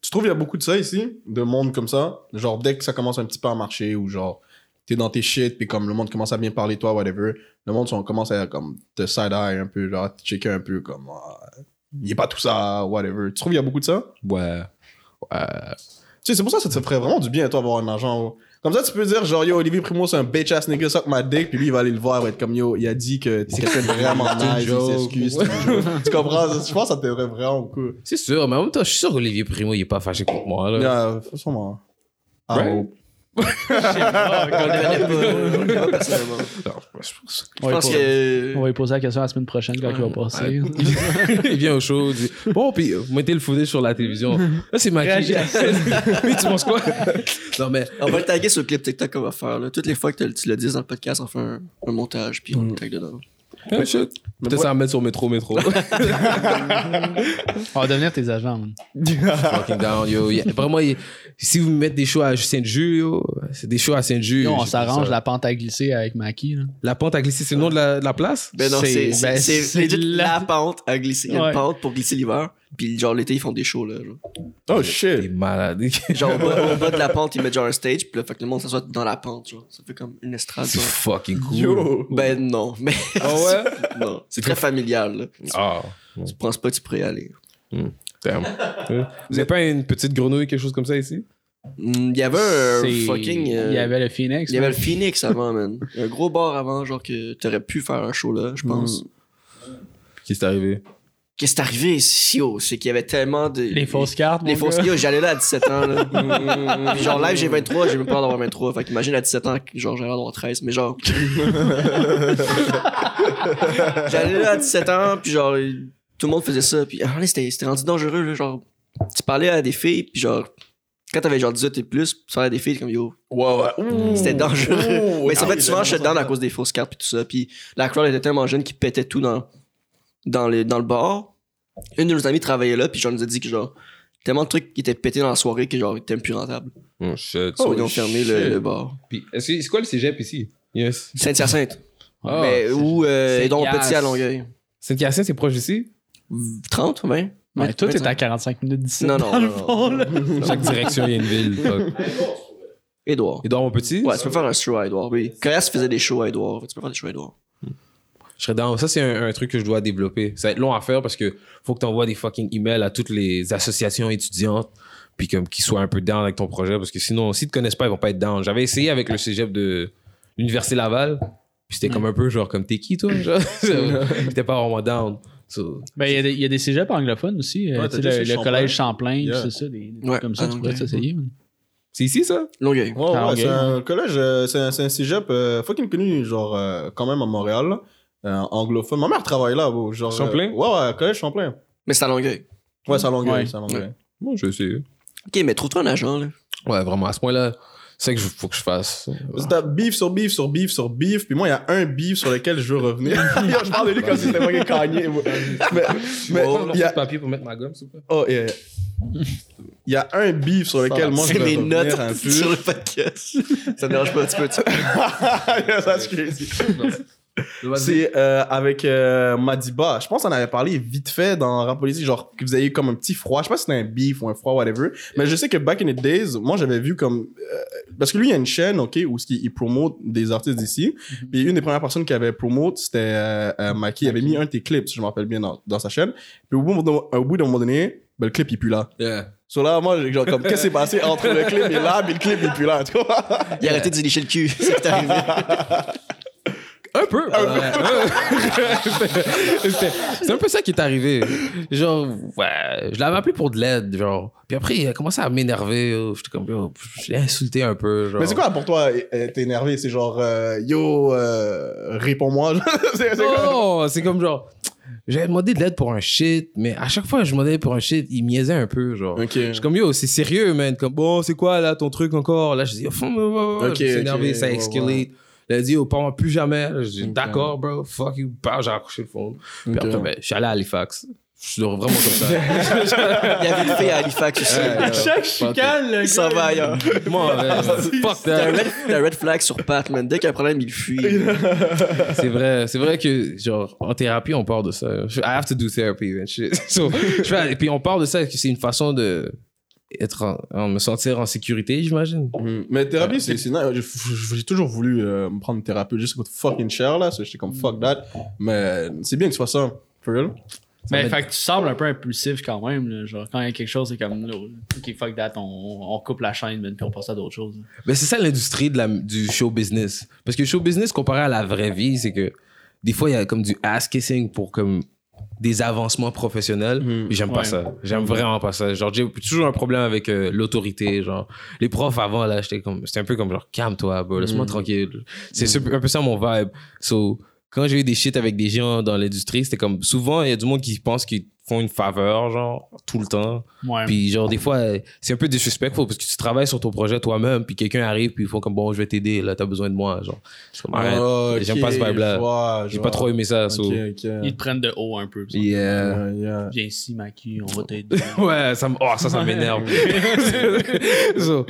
Tu trouves qu'il y a beaucoup de ça ici, de monde comme ça? Genre, dès que ça commence un petit peu à marcher, ou genre, t'es dans tes shit, puis comme le monde commence à bien parler de toi, whatever, le monde on commence à comme te side-eye un peu, genre, te checker un peu, comme, ah, il est pas tout ça, whatever. Tu trouves qu'il y a beaucoup de ça? Ouais. Ouais. Tu sais, c'est pour ça que ça te ferait vraiment du bien, toi, avoir un agent. Comme ça, tu peux dire, genre, yo, Olivier Primo, c'est un bitch ass nigga, suck my dick, puis lui, il va aller le voir, il va être comme, yo, il a dit que t'es quelqu'un de *laughs* vraiment nice, il s'excuse. *laughs* tu comprends? Je pense que ça t'aiderait vraiment beaucoup. C'est sûr, mais en même temps, je suis sûr qu'Olivier Primo, il est pas fâché contre moi. Là. Yeah, sûrement. Ah, Right? Oh. Je pense- Je pense que. On va lui poser la question la semaine prochaine quand il va passer. *laughs* *laughs* il vient au show, il dit Bon, puis euh, mettez le footage sur la télévision. Là, c'est ça. Oui, *laughs* tu penses quoi? Non, mais On va le taguer sur le clip TikTok qu'on va faire. Là. Toutes les fois que tu le dis dans le podcast, on fait un, un montage, puis on le tag dedans. Ouais. Peut-être ça va mettre sur métro, métro. *laughs* On va devenir tes agents, man. *laughs* Fucking down, yo. Y a- vraiment, y- si vous mettez des shows à Saint-Just, yo, c'est des shows à Saint-Just. Yo, on s'arrange la pente à glisser avec Maki. Là. La pente à glisser, c'est le nom de la, de la place? Ben non, c'est C'est- ben, la- la pente à glisser. Il y a Ouais. une pente pour glisser l'hiver. Puis genre l'été, ils font des shows là. Genre, Oh T'es shit. malade. *laughs* genre au, bas, au bas de la pente, ils mettent genre un stage. Puis là, fait que le monde s'assoit dans la pente. Genre. Ça fait comme une estrade. C'est fucking cool. Yo. Ben non, mais Ah ouais? *laughs* non. C'est très familial. Là. Ah, Tu penses pas que tu pourrais y aller. damn. *laughs* Vous avez pas une petite grenouille, quelque chose comme ça ici? Hmm, Il y avait un fucking. euh, Il y avait le Phoenix. il y avait le Phoenix avant, man. Un gros bar avant, genre que t'aurais pu faire un show là, je pense. Qu'est-ce qui est arrivé? Qu'est-ce qui est arrivé ici, oh? C'est qu'il y avait tellement de. Les fausses cartes. Les mon fausses yo, j'allais là à 17 ans, là. *laughs* Puis genre, live, j'ai 23, j'ai même pas l'air d'avoir 23. Fait qu'imagine à 17 ans, genre, j'ai l'air d'avoir 13. Mais genre. *laughs* j'allais là à 17 ans, puis genre, tout le monde faisait ça. Puis, ah, là, c'était c'était rendu dangereux, là. Genre, tu parlais à des filles, puis genre, quand t'avais genre 18 et plus, tu parlais à des filles, comme yo, Ouais, ouais. C'était dangereux. Ouh. mais ça Ah fait souvent j'aime shut ça. down à cause des fausses cartes, puis tout ça. Puis la crowd était tellement jeune qu'il pétait tout dans, dans, le, dans le bar. Une de nos amies travaillait là, puis genre, nous a dit que genre, tellement de trucs qui étaient pétés dans la soirée que genre, c'était même plus rentable. Oh shit. Oh, ils ont fermé le, le bar. Puis, est-ce que- c'est quoi le cégep ici? Yes. Saint-Hyacinthe. Ah, Mais où, euh, c'est et donc. Petit à Longueuil. Saint-Hyacinthe, c'est proche d'ici? 30, 20? Ouais, toi, t'es 25. à 45 minutes d'ici. Non, non, dans le non, fond, là. Chaque direction, il y a une ville. Édouard. Edouard, mon petit? Ouais, tu peux faire un show à Édouard, oui. Caillasse faisait des shows à Édouard. Tu peux faire des shows à Édouard. Je serais down. Ça, c'est un, un truc que je dois développer. Ça va être long à faire parce que faut que tu envoies des fucking emails à toutes les associations étudiantes puis comme qu'ils soient un peu down avec ton projet parce que sinon, s'ils te connaissent pas, ils vont pas être down. J'avais essayé avec le cégep de l'Université Laval puis c'était comme un peu genre comme t'es qui toi? *laughs* *laughs* J'étais pas vraiment down. So, Ben, il y a des- il y, a des cégeps anglophones aussi. euh, Ouais, tu sais, le, collège Champlain, Yeah. c'est ça, des, des trucs Ouais, comme ça, tu pourrais Longueuil. t'essayer. man. c'est ici ça? Longueuil. Ouais, Ah, ouais, c'est un collège, euh, c'est un, un cégep euh, fucking connu, genre, euh, quand même à Montréal, là. Anglophone. Ma mère travaille là, bro, genre. Champlain? euh, ouais, ouais, collège Champlain. Mais c'est à Longueuil. Ouais, c'est à Longueuil, Ouais. c'est à Longueuil. Bon, je vais essayer. Ok, mais trouve-toi un agent, là. Ouais, vraiment, à ce point-là, c'est ça que je- faut que je fasse. Parce que t'as beef sur beef sur beef sur beef, puis moi, il y a un beef sur lequel je veux revenir. *laughs* Yo, je parle de lui comme si c'était fucking Kanye, moi. Mais, mais, Oh, il y a, papier pour mettre ma gomme, s'il vous plaît. oh, yeah. Il y a un beef sur lequel moi, je C'est veux mes revenir notes un peu. *laughs* sur le podcast. ça me dérange pas, tu peux. Tu... Yeah, that's crazy. C'est euh, avec euh, Madiba. Je pense qu'on avait parlé vite fait dans Rap Politique, genre que vous avez eu comme un petit froid. Je sais pas si c'était un beef ou un froid, whatever. Mais je sais que back in the days, moi j'avais vu comme. euh, parce que lui, il y a une chaîne, ok, où il, il promote des artistes d'ici. Puis une des premières personnes qui avait promote, c'était euh, euh, Maki. Il avait mis un de tes clips, si je me rappelle bien, dans, dans sa chaîne. Puis au bout, d'un- moment donné, ben, le clip il plus là. Yeah. So là, moi, j'ai genre, comme, qu'est-ce qui s'est passé entre le clip et là, puis le clip il plus là, tu vois? Il a arrêté de se lécher le cul. C'est ce qui est arrivé. *laughs* Un peu. *laughs* C'est un peu ça qui est arrivé. Genre, ouais, je l'avais appelé pour de l'aide, genre. Puis après, il a commencé à m'énerver. oh, J'étais comme, yo, je l'ai insulté un peu. Genre. Mais c'est quoi pour toi, euh, t'es énervé? C'est genre, euh, yo, euh, réponds-moi. *laughs* c'est, c'est? Non, c'est comme genre, j'avais demandé de l'aide pour un shit, mais à chaque fois que je demandais pour un shit, il niaisait un peu, genre. Je suis comme, yo, c'est sérieux, man. Comme, bon, c'est quoi, là, ton truc encore? Là, je dis, oh, ouais, ouais, ouais. Ok, Je me suis énervé, ça ouais, escalate. ouais. Il a dit, oh, parle plus jamais. Dis, Ok. d'accord, bro, fuck you. Bah, j'ai raccroché le phone. Puis après, ben, je suis allé à Halifax. Je suis vraiment comme ça. *laughs* Il y avait une fille à Halifax aussi. Chaque chicane, le Il s'en va ailleurs. Moi, *laughs* fuck T'as un, that. red, t'as un red flag sur Pat, man. Dès qu'il y a un problème, il fuit. *laughs* C'est vrai, c'est vrai que, genre, en thérapie, on parle de ça. I have to do therapy and shit. So, je fais- et puis on parle de ça, que c'est une façon de être en, en me sentir en sécurité, j'imagine. Mhm. Mais thérapie, c'est, c'est nice. J'ai- toujours voulu euh, me prendre une thérapie juste coûte fucking cher, là. So, J'étais comme fuck that. Mais c'est bien que tu fasses ça. For real. Mais m'aide. fait que tu sembles un peu impulsif quand même. là. Genre, quand il y a quelque chose, c'est comme, ok, fuck that, on, on coupe la chaîne, man, puis on passe à d'autres choses. Mais c'est ça l'industrie de la, du show business. Parce que le show business, comparé à la vraie vie, c'est que des fois, il y a comme du ass-kissing pour comme des avancements professionnels. Puis J'aime pas ça. J'aime vraiment pas ça. Genre, j'ai toujours un problème avec euh, l'autorité. Genre, les profs avant, là, j'étais comme, c'était un peu comme genre, calme-toi, bro, laisse-moi Mhm. tranquille. C'est un peu ça mon vibe. So, quand j'ai eu des shit avec des gens dans l'industrie, c'était comme, souvent, il y a du monde qui pense qu'il font une faveur, genre, tout le temps. Ouais. Puis, genre, des fois, c'est un peu disrespectful parce que tu travailles sur ton projet toi-même, puis quelqu'un arrive, puis ils font comme, bon, je vais t'aider, là, t'as besoin de moi, genre. Comme, arrête. Ok, J'aime pas ce vibe-là. J'ai pas trop aimé ça, so. Ils te prennent de haut un peu. Yeah. Yeah, yeah. Viens ici, Maki, on va t'aider. *laughs* Ouais, ça, oh, ça, ça *laughs* m'énerve. *laughs* So,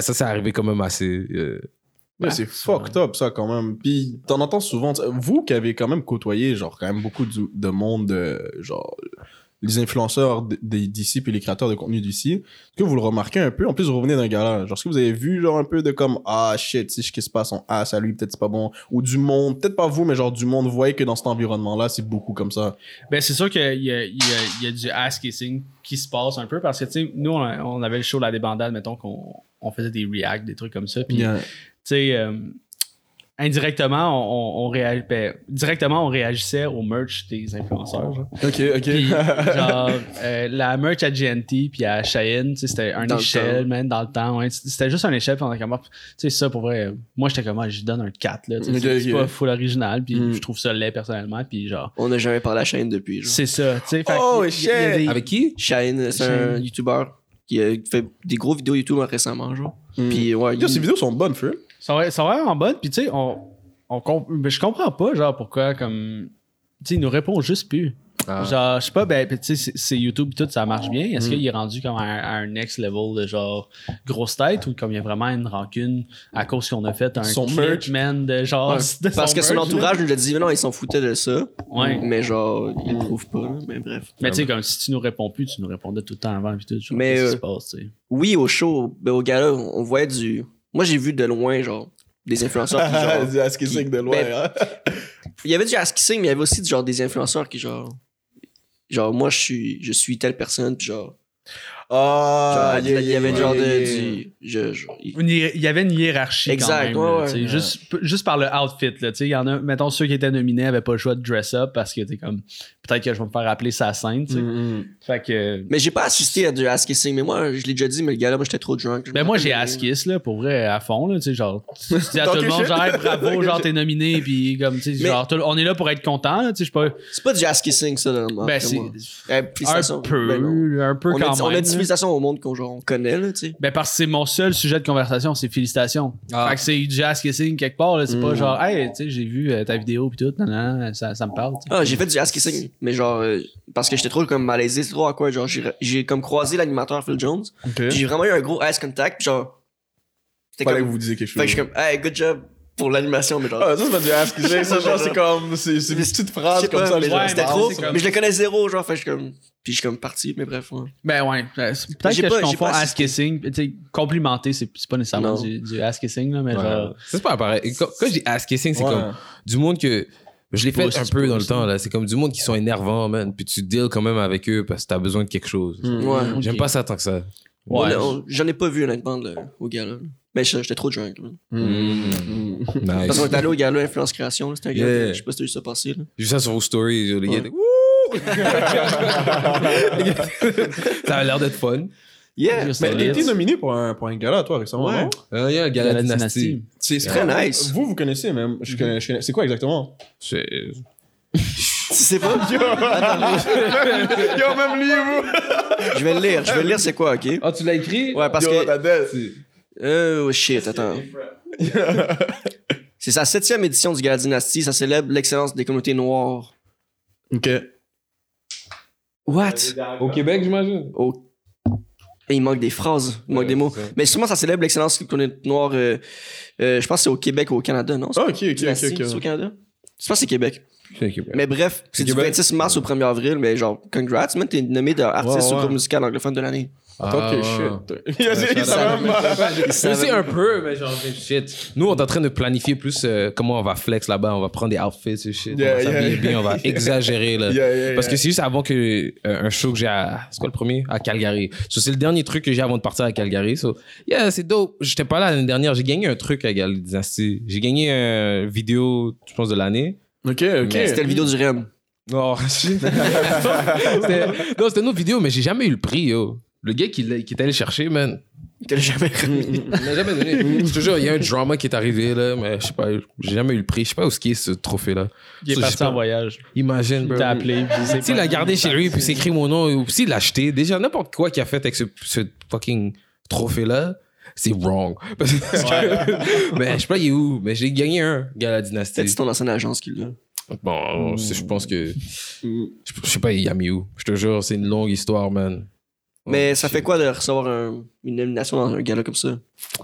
ça, c'est arrivé quand même assez. euh, C'est fucked up, ça, quand même. Puis, t'en entends souvent. Vous qui avez quand même côtoyé, genre, quand même beaucoup de, de monde, euh, genre, les influenceurs d'ici puis les créateurs de contenu d'ici, est-ce que vous le remarquez un peu? En plus, vous revenez d'un gala. Genre, est-ce que vous avez vu, genre, un peu de comme, ah, shit, si je kiss pas son ass à lui, peut-être c'est pas bon. Ou du monde, peut-être pas vous, mais genre, du monde, vous voyez que dans cet environnement-là, c'est beaucoup comme ça. Ben, c'est sûr qu'il y a, il y, a, il y a du ass kissing qui se passe un peu parce que, tu sais, nous, on, on avait le show La Débandade, mettons, qu'on on faisait des reacts, des trucs comme ça. Puis, Yeah. Tu sais, euh, indirectement, on, on, on réa- ben, directement, on réagissait au merch des influenceurs. Genre. Ok, ok. Puis, genre, euh, la merch à GNT puis à Cheyenne, tu sais, c'était un Dans échelle, man, dans le temps. Ouais. C'était juste un échelle, puis on était comme, ah, tu sais, ça, pour vrai, moi, j'étais comme, ah, je lui donne un 4, là. c'est pas full original, puis Mm. je trouve ça laid personnellement, puis genre, On n'a jamais parlé à Shane depuis. Genre. c'est ça, tu sais. Oh, shit! des- Avec qui? Shane, c'est un. YouTuber qui a fait des gros vidéos YouTube récemment, genre. Mm. Puis, ouais, Yo, il- ces vidéos sont bonnes, frère. Ça va, ça va vraiment bonne. Puis, tu sais, on, on comp- mais je comprends pas, genre, pourquoi, comme. Tu sais, il nous répond juste plus. Ah. Genre, je sais pas, ben, tu sais, c'est- YouTube, tout, ça marche bien. Est-ce Mm. qu'il est rendu comme à un, à un next level de genre grosse tête ou comme il y a vraiment une rancune à cause qu'on a fait un Son clip, merch. man, de genre. Ouais. *laughs* de Parce que son merch, entourage nous a dit, mais non, ils s'en foutaient de ça. Ouais. Mais genre, ils le trouvent pas. Mais bref. Mais tu sais, comme si tu nous réponds plus, tu nous répondais tout le temps avant, puis tout. genre, Mais, Qu'est-ce qui euh, se passe, tu sais? Oui, au show, ben, au gala, on on voyait du. Moi, j'ai vu de loin, genre, des influenceurs qui, genre. *laughs* Qui- savent de loin. Ben, hein. *laughs* Il y avait du ass kissing, mais il y avait aussi genre des influenceurs qui, genre. Genre, moi, je suis, je suis telle personne, puis genre. Ah, il y avait yeah, genre yeah, de. yeah. du- je, je- il- y avait une hiérarchie Exact, quand même. ouais, là. Juste, juste par le outfit. Là, tu sais, il y en a, mettons, ceux qui étaient nominés n'avaient pas le choix de dress up parce que t'es comme, peut-être que je vais me faire appeler sa scène. tu sais. Mm, mm. Fait que. Mais j'ai pas assisté à du ass kissing, mais moi, je l'ai déjà dit, mais le gars-là, moi, j'étais trop drunk. Je Ben moi j'ai rappelle- ass kiss là pour vrai à fond là tu sais genre tu *laughs* dis à tout le monde genre bravo *laughs* genre t'es nominé puis comme tu sais Mais- genre on est là pour être content là tu sais je pas C'est pas du ass kissing, ça, là, ben c'est un peu Ben un peu on, quand a, dit- on a même là. félicitations au monde qu'on on connaît, là, tu sais. ben parce que c'est mon seul sujet de conversation c'est félicitations Ah. fait que c'est du ass kissing quelque part là c'est pas Mm. genre hey tu sais j'ai vu euh, ta vidéo puis tout non, non, ça, ça me parle. Ah, j'ai fait du ass kissing, mais genre, euh, parce que j'étais trop comme malaisé, c'est trop à quoi, genre, j'ai j'ai comme croisé l'animateur Phil Jones, j'ai vraiment eu un gros ass contact, puis genre, c'était comme, que vous disiez quelque chose. fait que je suis comme, hey, good job pour l'animation, mais genre, Ah, ça, *laughs* c'est pas du ask kissing. Ça, genre, c'est comme. C'est je phrases sais comme pas, ça. mais les genre, gens c'était trop, comme- mais je le connais zéro, genre, fait que je suis comme, puis je suis comme parti, mais bref, ouais. ben ouais c'est- peut-être J'ai que pas- je j'ai confonds pas ass kissing tu sais complimenter c'est c'est pas nécessairement Non. du, du ass kissing là mais Ouais. genre C'est pas pareil. Quand, quand je dis ass kissing, c'est Ouais. comme du monde que. Je l'ai fait un peu dans le temps, là. C'est comme du monde qui sont énervants, man. Puis tu deals quand même avec eux parce que t'as besoin de quelque chose. Mm. Ouais. J'aime pas ça tant que ça. ouais J'en ai pas vu, honnêtement, le- au gala. Mais je- j'étais trop drunk, man. Mm. Mm. Parce Nice. qu'on est allé au gala Influence Création, là, c'était un gars, Yeah. je sais pas si t'as vu ça passer, là. J'ai vu ça sur vos stories. Les gars Ouais. étaient, Wouh! *laughs* *laughs* ça a l'air d'être fun. Yeah! Mais t'as été nominé pour un, pour un gala, toi, récemment, Ouais. non? Euh, Il y a un gala la dynastie. dynastie C'est c'est Très quoi- nice. Vous, vous connaissez même. Je connais, je connais- C'est quoi exactement? C'est- *laughs* Tu sais pas? *laughs* Yo, Yo, même lui, vous! Je vais le lire, je vais le lire, c'est quoi, ok? Ah, tu l'as écrit? Ouais, parce Yo, que. Euh, oh shit, attends. C'est sa septième édition du Gala Dynastie, ça célèbre l'excellence des communautés noires. Ok. What? Au Québec, j'imagine. Oh. Et il manque des phrases, il manque des mots. Mais sûrement, ça célèbre l'excellence communautés noires. euh, euh, je pense que c'est au Québec ou au Canada, non? Ah, ok, ok, ok. C'est au Canada? Je pense que c'est Québec. Mais bref, c'est du Québec. 26 mars au 1er avril, mais genre, congrats, man, t'es nommé d'artiste au ouais. groupe musical anglophone de l'année. Ok, Ah, shit. *laughs* Il a dit, il ça *laughs* savait un peu, mais genre, shit. Nous, on est en train de planifier plus euh, comment on va flex là-bas. On va prendre des outfits et shit. Yeah, on va s'habiller yeah. bien, on va exagérer là. *laughs* Yeah, yeah, Parce que c'est juste avant que euh, un show que j'ai à. C'est quoi le premier? À Calgary. So, c'est le dernier truc que j'ai avant de partir à Calgary. So, yeah, c'est dope. J'étais pas là l'année dernière. J'ai gagné un truc à Dynasty. J'ai gagné une vidéo, je pense, de l'année. Ok, ok. Mais C'était le vidéo du REM. C'était- non, c'était une autre vidéo, mais j'ai jamais eu le prix, yo. Le gars qui, l'a- qui est allé chercher, man. Il te l'a jamais *laughs* remis. Il m'a jamais donné. Je te jure, il y a un drama qui est arrivé, là, mais je sais pas, j'ai jamais eu le prix. Je sais pas où ce qui est ce trophée-là. Il est Ça, parti en voyage. Imagine, Il bro. t'a appelé. puis c'est S'il l'a gardé chez lui, puis s'écrit mon nom, ou s'il l'a acheté, déjà, n'importe quoi qu'il a fait avec ce, ce fucking trophée-là, c'est wrong. *laughs* Parce que- *laughs* mais je sais pas, il est où, mais j'ai gagné un, gars la Peut-être dynastie. c'est ton ancienne agence qui l'a. Bon, c'est- je pense que. Je je sais pas, il a mis où. Je te jure, c'est une longue histoire, man. Mais ça fait quoi de recevoir un- une nomination dans un gala comme ça?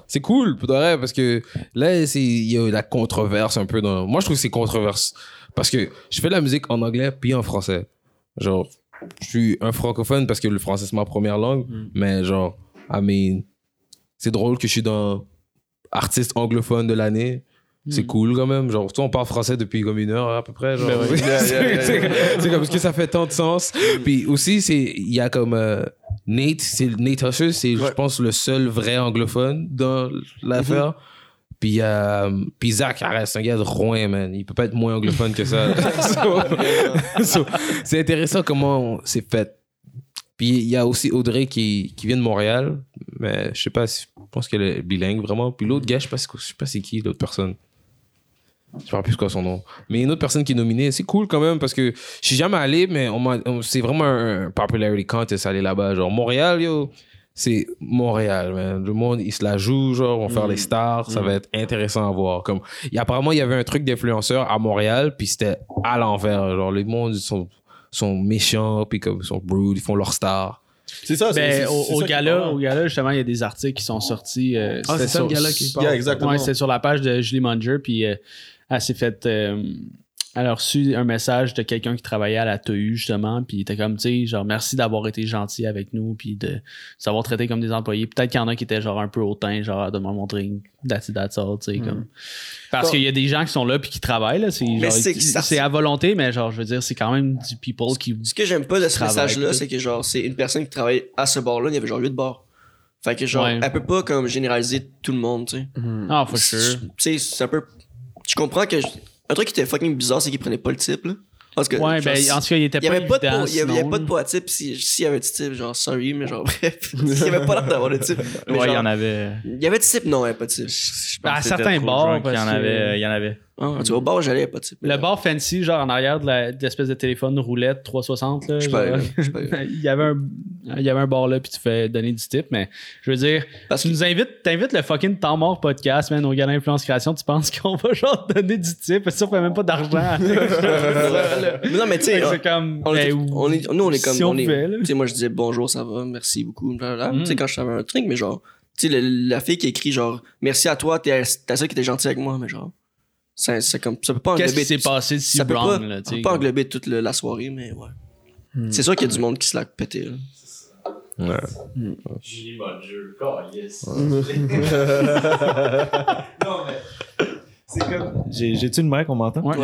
C'est cool, pour de vrai, parce que là, c'est- il y a la controverse un peu dans. Moi, je trouve que c'est controverse. Parce que je fais de la musique en anglais puis en français. Genre, je suis un francophone parce que le français, c'est ma première langue. Mais genre, I mean, c'est drôle que je suis dans artiste anglophone de l'année. C'est cool quand même. Genre, sais, on parle français depuis comme une heure à peu près. Genre, Ben oui. *laughs* c'est comme parce que ça fait tant de sens. Puis aussi, c'est il y a comme euh, Nate, c'est Nate Husser, c'est je pense le seul vrai anglophone dans l'affaire. Puis il y a euh, puis Zach c'est un gars de Rouen, man. Il peut pas être moins anglophone que ça. *laughs* *laughs* So- so, c'est intéressant comment c'est fait. Puis il y a aussi Audrey qui, qui vient de Montréal, mais je sais pas, si- je pense qu'elle est bilingue vraiment. Puis l'autre gars, je sais pas, c'est- je sais pas c'est qui l'autre personne. Je sais pas plus quoi son nom? Mais une autre personne qui est nominée, c'est cool quand même parce que je suis jamais allé, mais on m'a- on- c'est vraiment un, popularity contest aller là-bas. Genre Montréal, yo, c'est Montréal, man. Le monde, il se la joue, genre, on va faire les stars, ça va être intéressant à voir. Comme, et apparemment, il y avait un truc d'influenceur à Montréal, puis c'était à l'envers. Genre, les mondes ils sont, sont méchants, puis comme, ils sont rude, ils font leur star. C'est ça, c'est- Ben, c'est- au, c'est au gala, au gala, justement, il y a des articles qui sont sortis. euh, Ah, c'est ça le sur- gala qui Yeah, exactement. Ouais, c'était sur la page de Julie Munger, puis euh, elle s'est fait. euh, elle a reçu un message de quelqu'un qui travaillait à la TU, justement, puis il était comme, tu sais, genre, merci d'avoir été gentil avec nous, puis de s'avoir traité comme des employés. Peut-être qu'il y en a qui étaient, genre, un peu hautain, genre, de me montrer that's it, that's all, tu sais, comme. Parce Bon. qu'il y a des gens qui sont là, puis qui travaillent, là. C'est, genre, c'est que ça- c'est à volonté, mais, genre, je veux dire, c'est quand même du people qui. Ce que j'aime pas de ce message-là, c'est que genre, c'est une personne qui travaille à ce bar-là, il y avait genre 8 bars. Fait que genre, Ouais. elle peut pas comme généraliser tout le monde, tu sais. Ah, for sure. Tu sais, c'est un peu. Je comprends que. Un truc qui était fucking bizarre, c'est qu'il prenait pas le type, là. Parce que. Ouais, genre, ben, en tout cas, il était il y pas avait pas de il y avait, il pas de type. Si- S'il y avait du type, genre, sorry, mais genre, *laughs* bref. il y avait pas l'air d'avoir de type. Mais Ouais, il y en avait. Il y avait de type, non, il y avait pas de type. Je Ben, à pense certains bars, drunk, Il y en avait. Il y en avait. Ah, tu vois, au bar, j'allais, pas de type. Le bar fancy, genre en arrière de l'espèce de téléphone roulette 360, là. Je suis pas genre, allé là, *laughs* il, y avait un, il y avait un bar là, puis tu fais donner du type, mais je veux dire, Parce tu que- nous invites, t'invites le fucking temps mort podcast, man, au gala Influence Création, tu penses *laughs* qu'on va genre donner du type, ça, on fait même pas d'argent. *laughs* Mais non, mais tu sais, c'est comme, on est, ben, on est- nous, on est comme. si on on est- pouvait, là. tu sais, moi, je disais bonjour, ça va, merci beaucoup. Mm. Tu sais, quand je savais un truc, mais genre, tu sais, la fille qui écrit genre, merci à toi, t'es t'es celle qui était gentille avec moi, mais genre, ça, c'est comme, ça peut pas Qu'est-ce englober. qui s'est passé de si ça peut wrong, pas, là, tu peut sais, pas comme- englober toute le- la soirée, mais ouais. Hmm. C'est sûr qu'il y a du monde qui se l'a pété, là. Ouais. Julie oh yes. C'est comme. J'ai- J'ai-tu une mic, on m'entend? Ouais,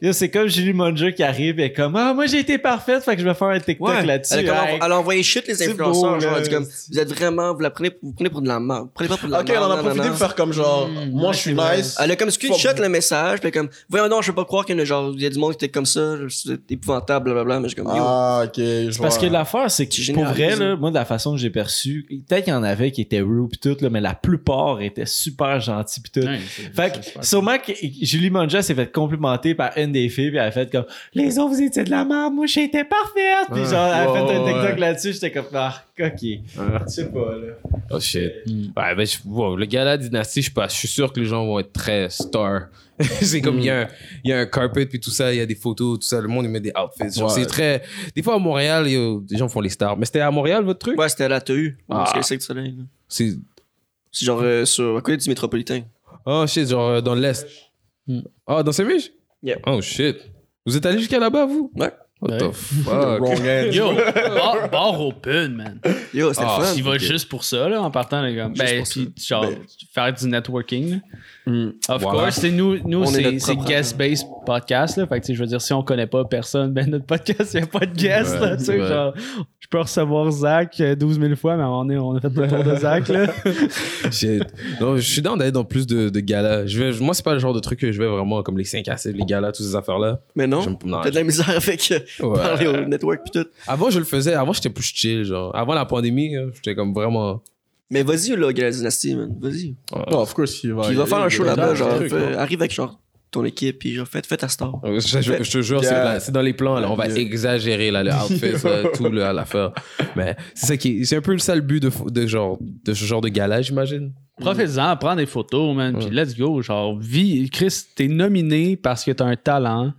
Ben, c'est comme Julie Munger qui arrive et comme Ah, moi j'ai été parfaite, fait que je vais faire un TikTok Ouais, là-dessus. Elle Hey, elle a envoyé shit les influenceurs, beau, genre, elle dit comme, vous êtes vraiment, vous la prenez, vous prenez pour de la merde. Vous prenez pas pour de la Ok, merde. on en a profité pour faire comme genre, Mm, moi je suis nice. Elle a comme screenshot le message, puis comme, voyons non, je peux pas croire qu'il y a, genre, il y a du monde qui était comme ça, c'est épouvantable, blablabla, mais je suis comme, yo. Ah, ok, je Parce vois. que l'affaire, c'est que pour vrai, là, moi, de la façon que j'ai perçu, peut-être qu'il y en avait qui étaient rude pis tout, là, mais la plupart étaient super gentils pis tout. Fait que, sûrement que Julie Manja s'est fait complimenter par une des filles, puis elle a fait comme Les autres, vous étiez de la merde, moi, j'étais parfaite. Puis genre, elle a fait un TikTok ouais. là-dessus, j'étais comme Ah, ok. Je sais pas, là. Oh shit. Mm. Ouais, ben, je- wow, le gala Dynastie, je sais pas, je suis sûr que les gens vont être très star. *laughs* c'est comme, il y, a un- il y a un carpet, puis tout ça, il y a des photos, tout ça, le monde, il met des outfits. Genre, Ouais. C'est très. Des fois, à Montréal, yo, des gens font les stars. Mais c'était à Montréal, votre truc? Ouais, c'était à la TU, Ah. parce que c'est le soleil, là. C'est. C'est genre, euh, sur, à côté du métropolitain. Oh shit, genre euh, dans l'Est. Mm. Ah, dans Saint-Mich? Yeah. Oh shit. Vous êtes allé jusqu'à là-bas, vous? Ouais. What Ouais. the *laughs* fuck? Wrong end. Yo, bar, bar open, man. *laughs* Yo, c'était Ah, le fun. Il va juste pour ça, là, en partant, les gars. Juste Ben, pour puis, genre, Ben. faire du networking. Mm. Of Voilà. course, c'est nous, nous On est c'est propre guest-based podcast, là. Fait que, je veux dire, si on connaît pas personne, *laughs* ben, notre podcast, il n'y a pas de guest, Ouais, là. Tu sais, ouais. genre, je peux recevoir Zach euh, 12 000 fois, mais à un moment donné, on a fait le tour de Zach, là. *laughs* Shit. Non, je suis dans d'aller dans plus de, de galas. Je vais, moi, c'est pas le genre de truc que je vais vraiment comme les 5 à 7, les galas, toutes ces affaires-là. Mais non, t'as de la misère avec euh, Ouais. parler au network pis tout. Avant, je le faisais. Avant, j'étais plus chill. Genre. Avant la pandémie, hein, j'étais comme vraiment Mais vas-y, là, Gala Dynasty, man. Vas-y. Oh, of course, il va. Puis il va faire un show là-bas, genre, fais- là. arrive avec genre ton équipe, puis genre, fais, fais ta star. Je, je- je te jure, c'est Yeah. là- c'est dans les plans. Là, on va Yeah. exagérer là, le outfit, là, *laughs* tout là, l'affaire. Mais c'est ça qui est- c'est un peu le sale but de, genre, de ce genre de gala, j'imagine. Profite-en, prends des photos, man, puis let's go. Genre, vis. Chris, t'es nominé parce que t'as un talent.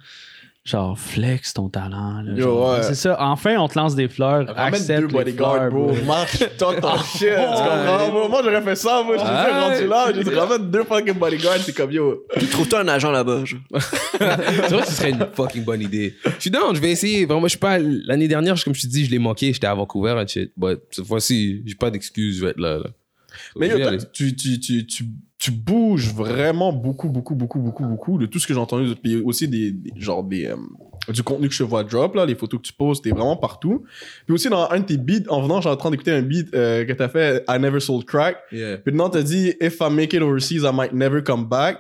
Genre, flex ton talent. là, Yo, genre. ouais. C'est ça. Enfin, on te lance des fleurs. Ramène accepte deux les bodyguards, fleurs, bro. Marche, talk ton *laughs* shit. Tu comprends? Moi, Moi, j'aurais fait ça, moi. Je Ouais. suis rendu là. Je ramène deux fucking bodyguards. C'est comme, yo. Puis trouve-toi un agent là-bas, genre? c'est vrai que ce serait une fucking bonne idée. Je suis down, je vais essayer. Vraiment, je suis pas. L'année dernière, comme je te dis, je l'ai manqué. J'étais à Vancouver and shit. But cette fois-ci, j'ai pas d'excuse, je vais être là. là. Mais je yo, tu, tu, tu, tu, tu bouges vraiment beaucoup, beaucoup, beaucoup, beaucoup, beaucoup de tout ce que j'ai entendu. Puis aussi des, des- genre des, euh, du contenu que je vois drop, là, les photos que tu postes, t'es vraiment partout. Puis aussi dans un de tes beats, en venant, j'ai en train d'écouter un beat euh, que t'as fait, I Never Sold Crack. Yeah. Puis dedans, t'as dit, If I make it overseas, I might never come back.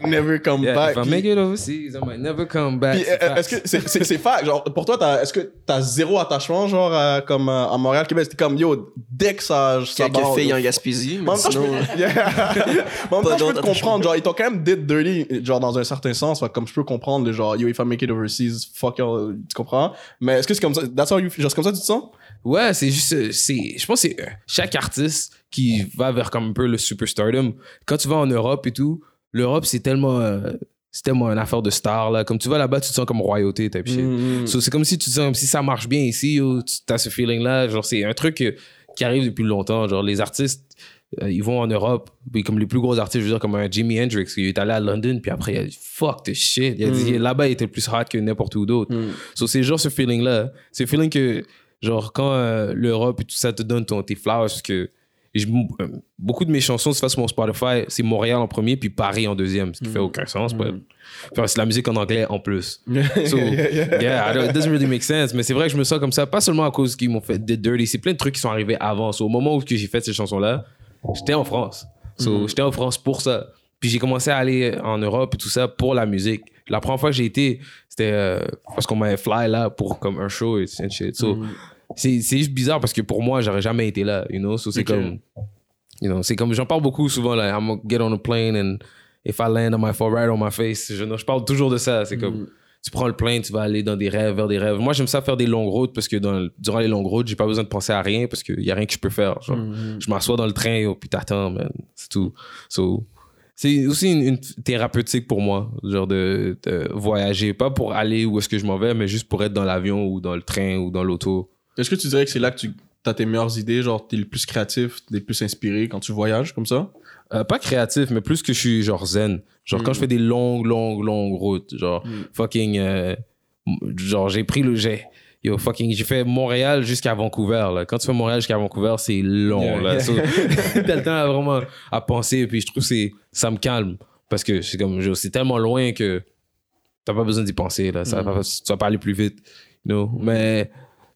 Never come Yeah, back. if I make it overseas, I might never come back. Puis, C'est euh, est-ce que c'est c'est c'est fact? Genre pour toi t'as- est-ce que t'as zéro attachement genre à- comme euh, à Montréal Québec? C'était comme yo dès que ça ça Quelques barre, filles en Gaspésie, mais même temps, je sinon... euh, *laughs* même temps, je peux te comprendre. Genre, ils t'ont quand même dit dirty, genre, dans un certain sens. Comme je peux comprendre, le genre, yo, if I make it overseas, fuck you, tu comprends? Mais est-ce que c'est comme ça? That's how you feel? Genre, c'est comme ça tu te sens? Ouais, c'est juste, euh, c'est, je pense que c'est euh, chaque artiste qui va vers comme un peu le superstardom. Quand tu vas en Europe et tout, l'Europe c'est tellement, euh, c'est tellement une affaire de star là. Comme tu vas là-bas, tu te sens comme royauté type shit. Mm. So, c'est comme si tu te sens comme si ça marche bien ici, tu as ce feeling là. Genre c'est un truc euh, qui arrive depuis longtemps. Genre les artistes, euh, ils vont en Europe, puis comme les plus gros artistes, je veux dire comme un Jimi Hendrix, il est allé à London, puis après il a dit fuck this shit. Il a dit là-bas il était plus hot que n'importe où d'autre. Mm. So, c'est genre ce feeling-là. C'est le feeling que, genre, quand euh, l'Europe et tout ça te donne ton, tes flowers, parce que je- euh, beaucoup de mes chansons, c'est sur mon Spotify, c'est Montréal en premier, puis Paris en deuxième, ce qui fait aucun sens. Enfin, c'est la musique en anglais en plus. *laughs* So, yeah, it doesn't really make sense. Mais c'est vrai que je me sens comme ça, pas seulement à cause qu'ils m'ont fait des dirty, c'est plein de trucs qui sont arrivés avant. So, au moment où j'ai fait ces chansons-là, j'étais en France. So, j'étais en France pour ça. Puis j'ai commencé à aller en Europe et tout ça pour la musique. La première fois que j'ai été, c'était euh, parce qu'on m'avait fly là pour comme un show et shit. So, c'est juste bizarre parce que pour moi, j'aurais jamais été là, you know? So, c'est comme, you know, c'est comme, j'en parle beaucoup souvent là. I'm gonna get on a plane and if I land on my fall right on my face. Je, je parle toujours de ça. C'est comme, tu prends le plane, tu vas aller dans des rêves, vers des rêves. Moi, j'aime ça faire des longues routes parce que dans, durant les longues routes, j'ai pas besoin de penser à rien parce qu'il y a rien que je peux faire. Genre, je m'assois dans le train, yo, puis t'attends, man. C'est tout. So, c'est aussi une, une thérapeutique pour moi, genre de, de voyager, pas pour aller où est-ce que je m'en vais, mais juste pour être dans l'avion ou dans le train ou dans l'auto. Est-ce que tu dirais que c'est là que tu as tes meilleures idées? Genre, t'es le plus créatif, t'es le plus inspiré quand tu voyages comme ça? Euh, pas créatif, mais plus que je suis genre zen. Genre quand je fais des longues, longues, longues routes, genre fucking, euh, genre j'ai pris le j'ai Yo, fucking, j'ai fait Montréal jusqu'à Vancouver. Là. Quand tu fais Montréal jusqu'à Vancouver, c'est long. Yeah, là. yeah. So, *laughs* *laughs* t'as le temps à vraiment à penser. Puis je trouve que ça me calme. Parce que c'est comme, c'est tellement loin que t'as pas besoin d'y penser. Là. Ça, va- tu vas pas aller plus vite. you know? Mais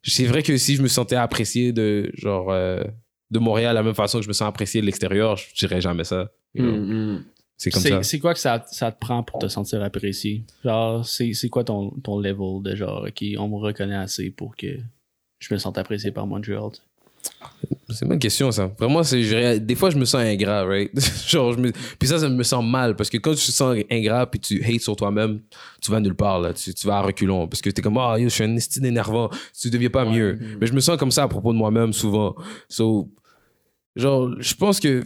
c'est vrai que si je me sentais apprécié de, genre, euh, de Montréal de la même façon que je me sens apprécié de l'extérieur, je dirais jamais ça. you know. C'est comme ça. C'est quoi que ça, ça te prend pour te sentir apprécié? Genre, c'est c'est quoi ton, ton level de genre, OK, on me reconnaît assez pour que je me sente apprécié par Montreal? C'est une bonne question, ça. Vraiment, c'est, je- des fois, je me sens ingrat, right? *laughs* Genre, je me, puis ça, ça me sent mal parce que quand tu te sens ingrat puis tu hates sur toi-même, tu vas nulle part, là. Tu, tu vas à reculons parce que t'es comme, ah, yo, je suis un estime énervant. Tu deviens pas mieux. Mais je me sens comme ça à propos de moi-même souvent. So, genre, je pense que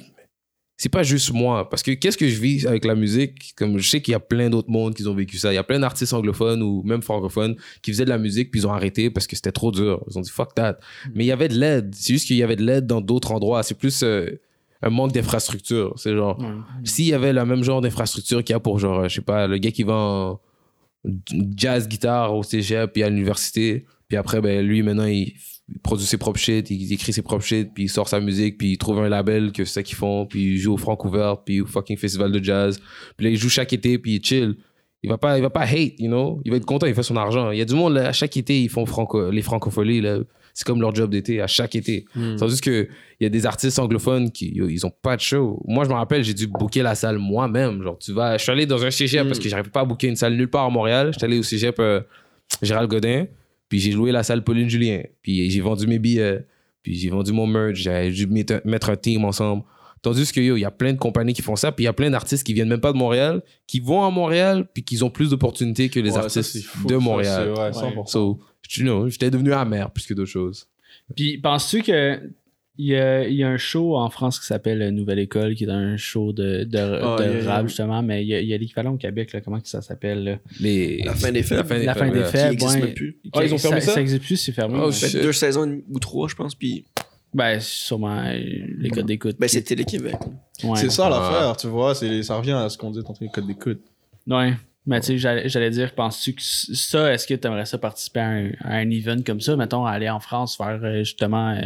c'est pas juste moi. Parce que qu'est-ce que je vis avec la musique? Comme je sais qu'il y a plein d'autres mondes qui ont vécu ça. Il y a plein d'artistes anglophones ou même francophones qui faisaient de la musique puis ils ont arrêté parce que c'était trop dur. Ils ont dit fuck that. Mais il y avait de l'aide. C'est juste qu'il y avait de l'aide dans d'autres endroits. C'est plus euh, un manque d'infrastructure. C'est genre, s'il y avait le même genre d'infrastructure qu'il y a pour genre, je sais pas, le gars qui va en jazz guitare au cégep puis à l'université, puis après, ben lui maintenant il il produit ses propres shit, il écrit ses propres shit, puis il sort sa musique, puis il trouve un label que c'est ça qu'ils font, puis il joue au Francouvert, puis au fucking festival de jazz. Puis là, il joue chaque été, puis il chill. Il va pas, il va pas hate, you know? Il va être content, il fait son argent. Il y a du monde, là, à chaque été, ils font franco, les francopholies, là. C'est comme leur job d'été, à chaque été. Tandis que il y a des artistes anglophones qui, ils ont pas de show. Moi, je me rappelle, j'ai dû booker la salle moi-même. Genre, tu vas, je suis allé dans un cégep parce que j'arrivais pas à booker une salle nulle part à Montréal. J'étais allé au cégep euh, Gérald Godin. Puis j'ai loué la salle Pauline Julien. Puis j'ai vendu mes billets puis j'ai vendu mon merch, j'ai dû mettre un, team ensemble. Tandis que yo, il y a plein de compagnies qui font ça, puis il y a plein d'artistes qui viennent même pas de Montréal, qui vont à Montréal, puis qui ont plus d'opportunités que les Ouais, ça, artistes c'est fou, de ça, Montréal. c'est- ouais, 100%. So, you know, j'étais devenu amer plus que d'autres choses. Puis, penses-tu que il y, a, il y a un show en France qui s'appelle Nouvelle École, qui est un show de, de, Ah, de rap, justement, mais il y a, l'équivalent au Québec, là, comment que ça s'appelle? là? Les... La fin des fêtes. La fin des La fin fêtes, des. Qui fêtes, existe ouais. même plus. Ah, ils ont fermé ça? Ça existe plus, c'est fermé. Oh, ouais. Fait shit. deux saisons ou trois, je pense, puis Ben, sûrement euh, les codes d'écoute. ben, c'est Télé-Québec. Ouais. C'est ça Ah. l'affaire, tu vois, ça revient à ce qu'on dit tantôt, les codes d'écoute. Ouais. Mais tu sais, j'allais j'allais dire, penses-tu que ça, est-ce que tu aimerais ça participer à un, à un event comme ça? Mettons, aller en France, faire euh, justement euh,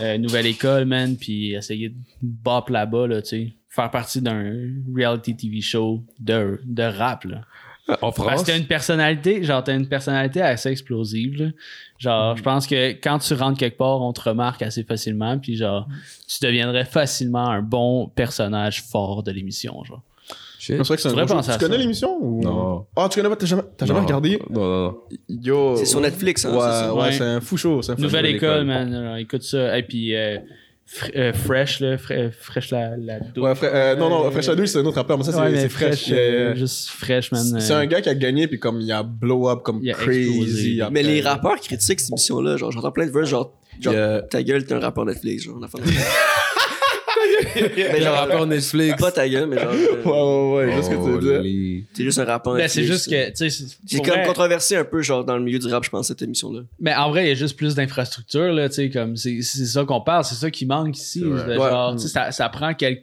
euh, nouvelle école, man, puis essayer de bop là-bas, là, tu sais. Faire partie d'un reality TV show de, de rap, là. En Parce France, que t'as une personnalité, genre, t'as une personnalité assez explosive, là. Genre, je pense que quand tu rentres quelque part, on te remarque assez facilement, puis genre, tu deviendrais facilement un bon personnage fort de l'émission, genre. Shit. C'est vrai que c'est un gros show. Tu connais l'émission ou... Non. Ah, tu connais pas, t'as jamais, t'as jamais regardé? Non, non, non. Yo. C'est sur Netflix, hein, Ouais, c'est ça? ouais, Ouais. c'est un fou show. c'est un fou Nouvelle école, man. Alors, écoute ça. Et puis, euh, Fr- euh, Fresh, là. Euh, Fresh la, la. Ouais, euh, non, non, Fresh Adouille, c'est un autre rappeur, mais ça, c'est ouais, mais c'est Fresh. juste Fresh, man. C'est un gars qui a gagné, puis comme il a blow up comme crazy. Mais les rappeurs critiquent cette émission-là. Genre, j'entends plein de verses, genre, genre Yeah. ta gueule, t'es un rappeur Netflix. Genre, on a fait- *laughs* mais Le genre, rappeur Netflix. pas ta gueule, mais genre, Ouais, euh, ouais, ouais, juste ce que tu veux dire. Holy. t'es juste un rappeur Ben, Netflix. c'est juste que, tu sais, c'est- C'est comme vrai- controversé un peu, genre, dans le milieu du rap, je pense, cette émission-là. Mais en vrai, il y a juste plus d'infrastructures, là, tu sais, comme, c'est c'est ça qu'on parle, c'est ça qui manque ici. C'est genre, tu sais, ça, ça prend quel...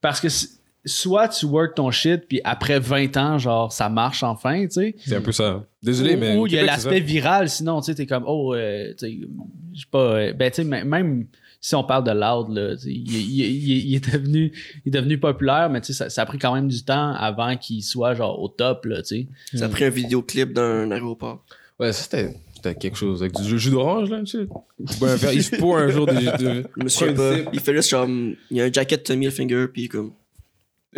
Parce que c'est- soit tu work ton shit, puis après 20 ans, genre, ça marche enfin, tu sais. C'est un peu ça. Désolé, Ou- mais. Ou il y a l'aspect c'est viral, sinon, tu sais, t'es comme, oh, euh, tu sais, je sais pas, euh, ben, tu sais, même si on parle de Loud, là, il, il- il- il est devenu, il est devenu populaire, mais tu sais, ça, ça a pris quand même du temps avant qu'il soit, genre, au top, là, tu sais. Ça a pris un vidéoclip d'un aéroport. Ouais, ça, c'était. Quelque chose avec du jus d'orange, là, tu sais. Il se pour un jour de. de- me souviens Prends une pas. Il fait juste genre, il y a un jacket Tommy Hilfiger, puis comme. *laughs*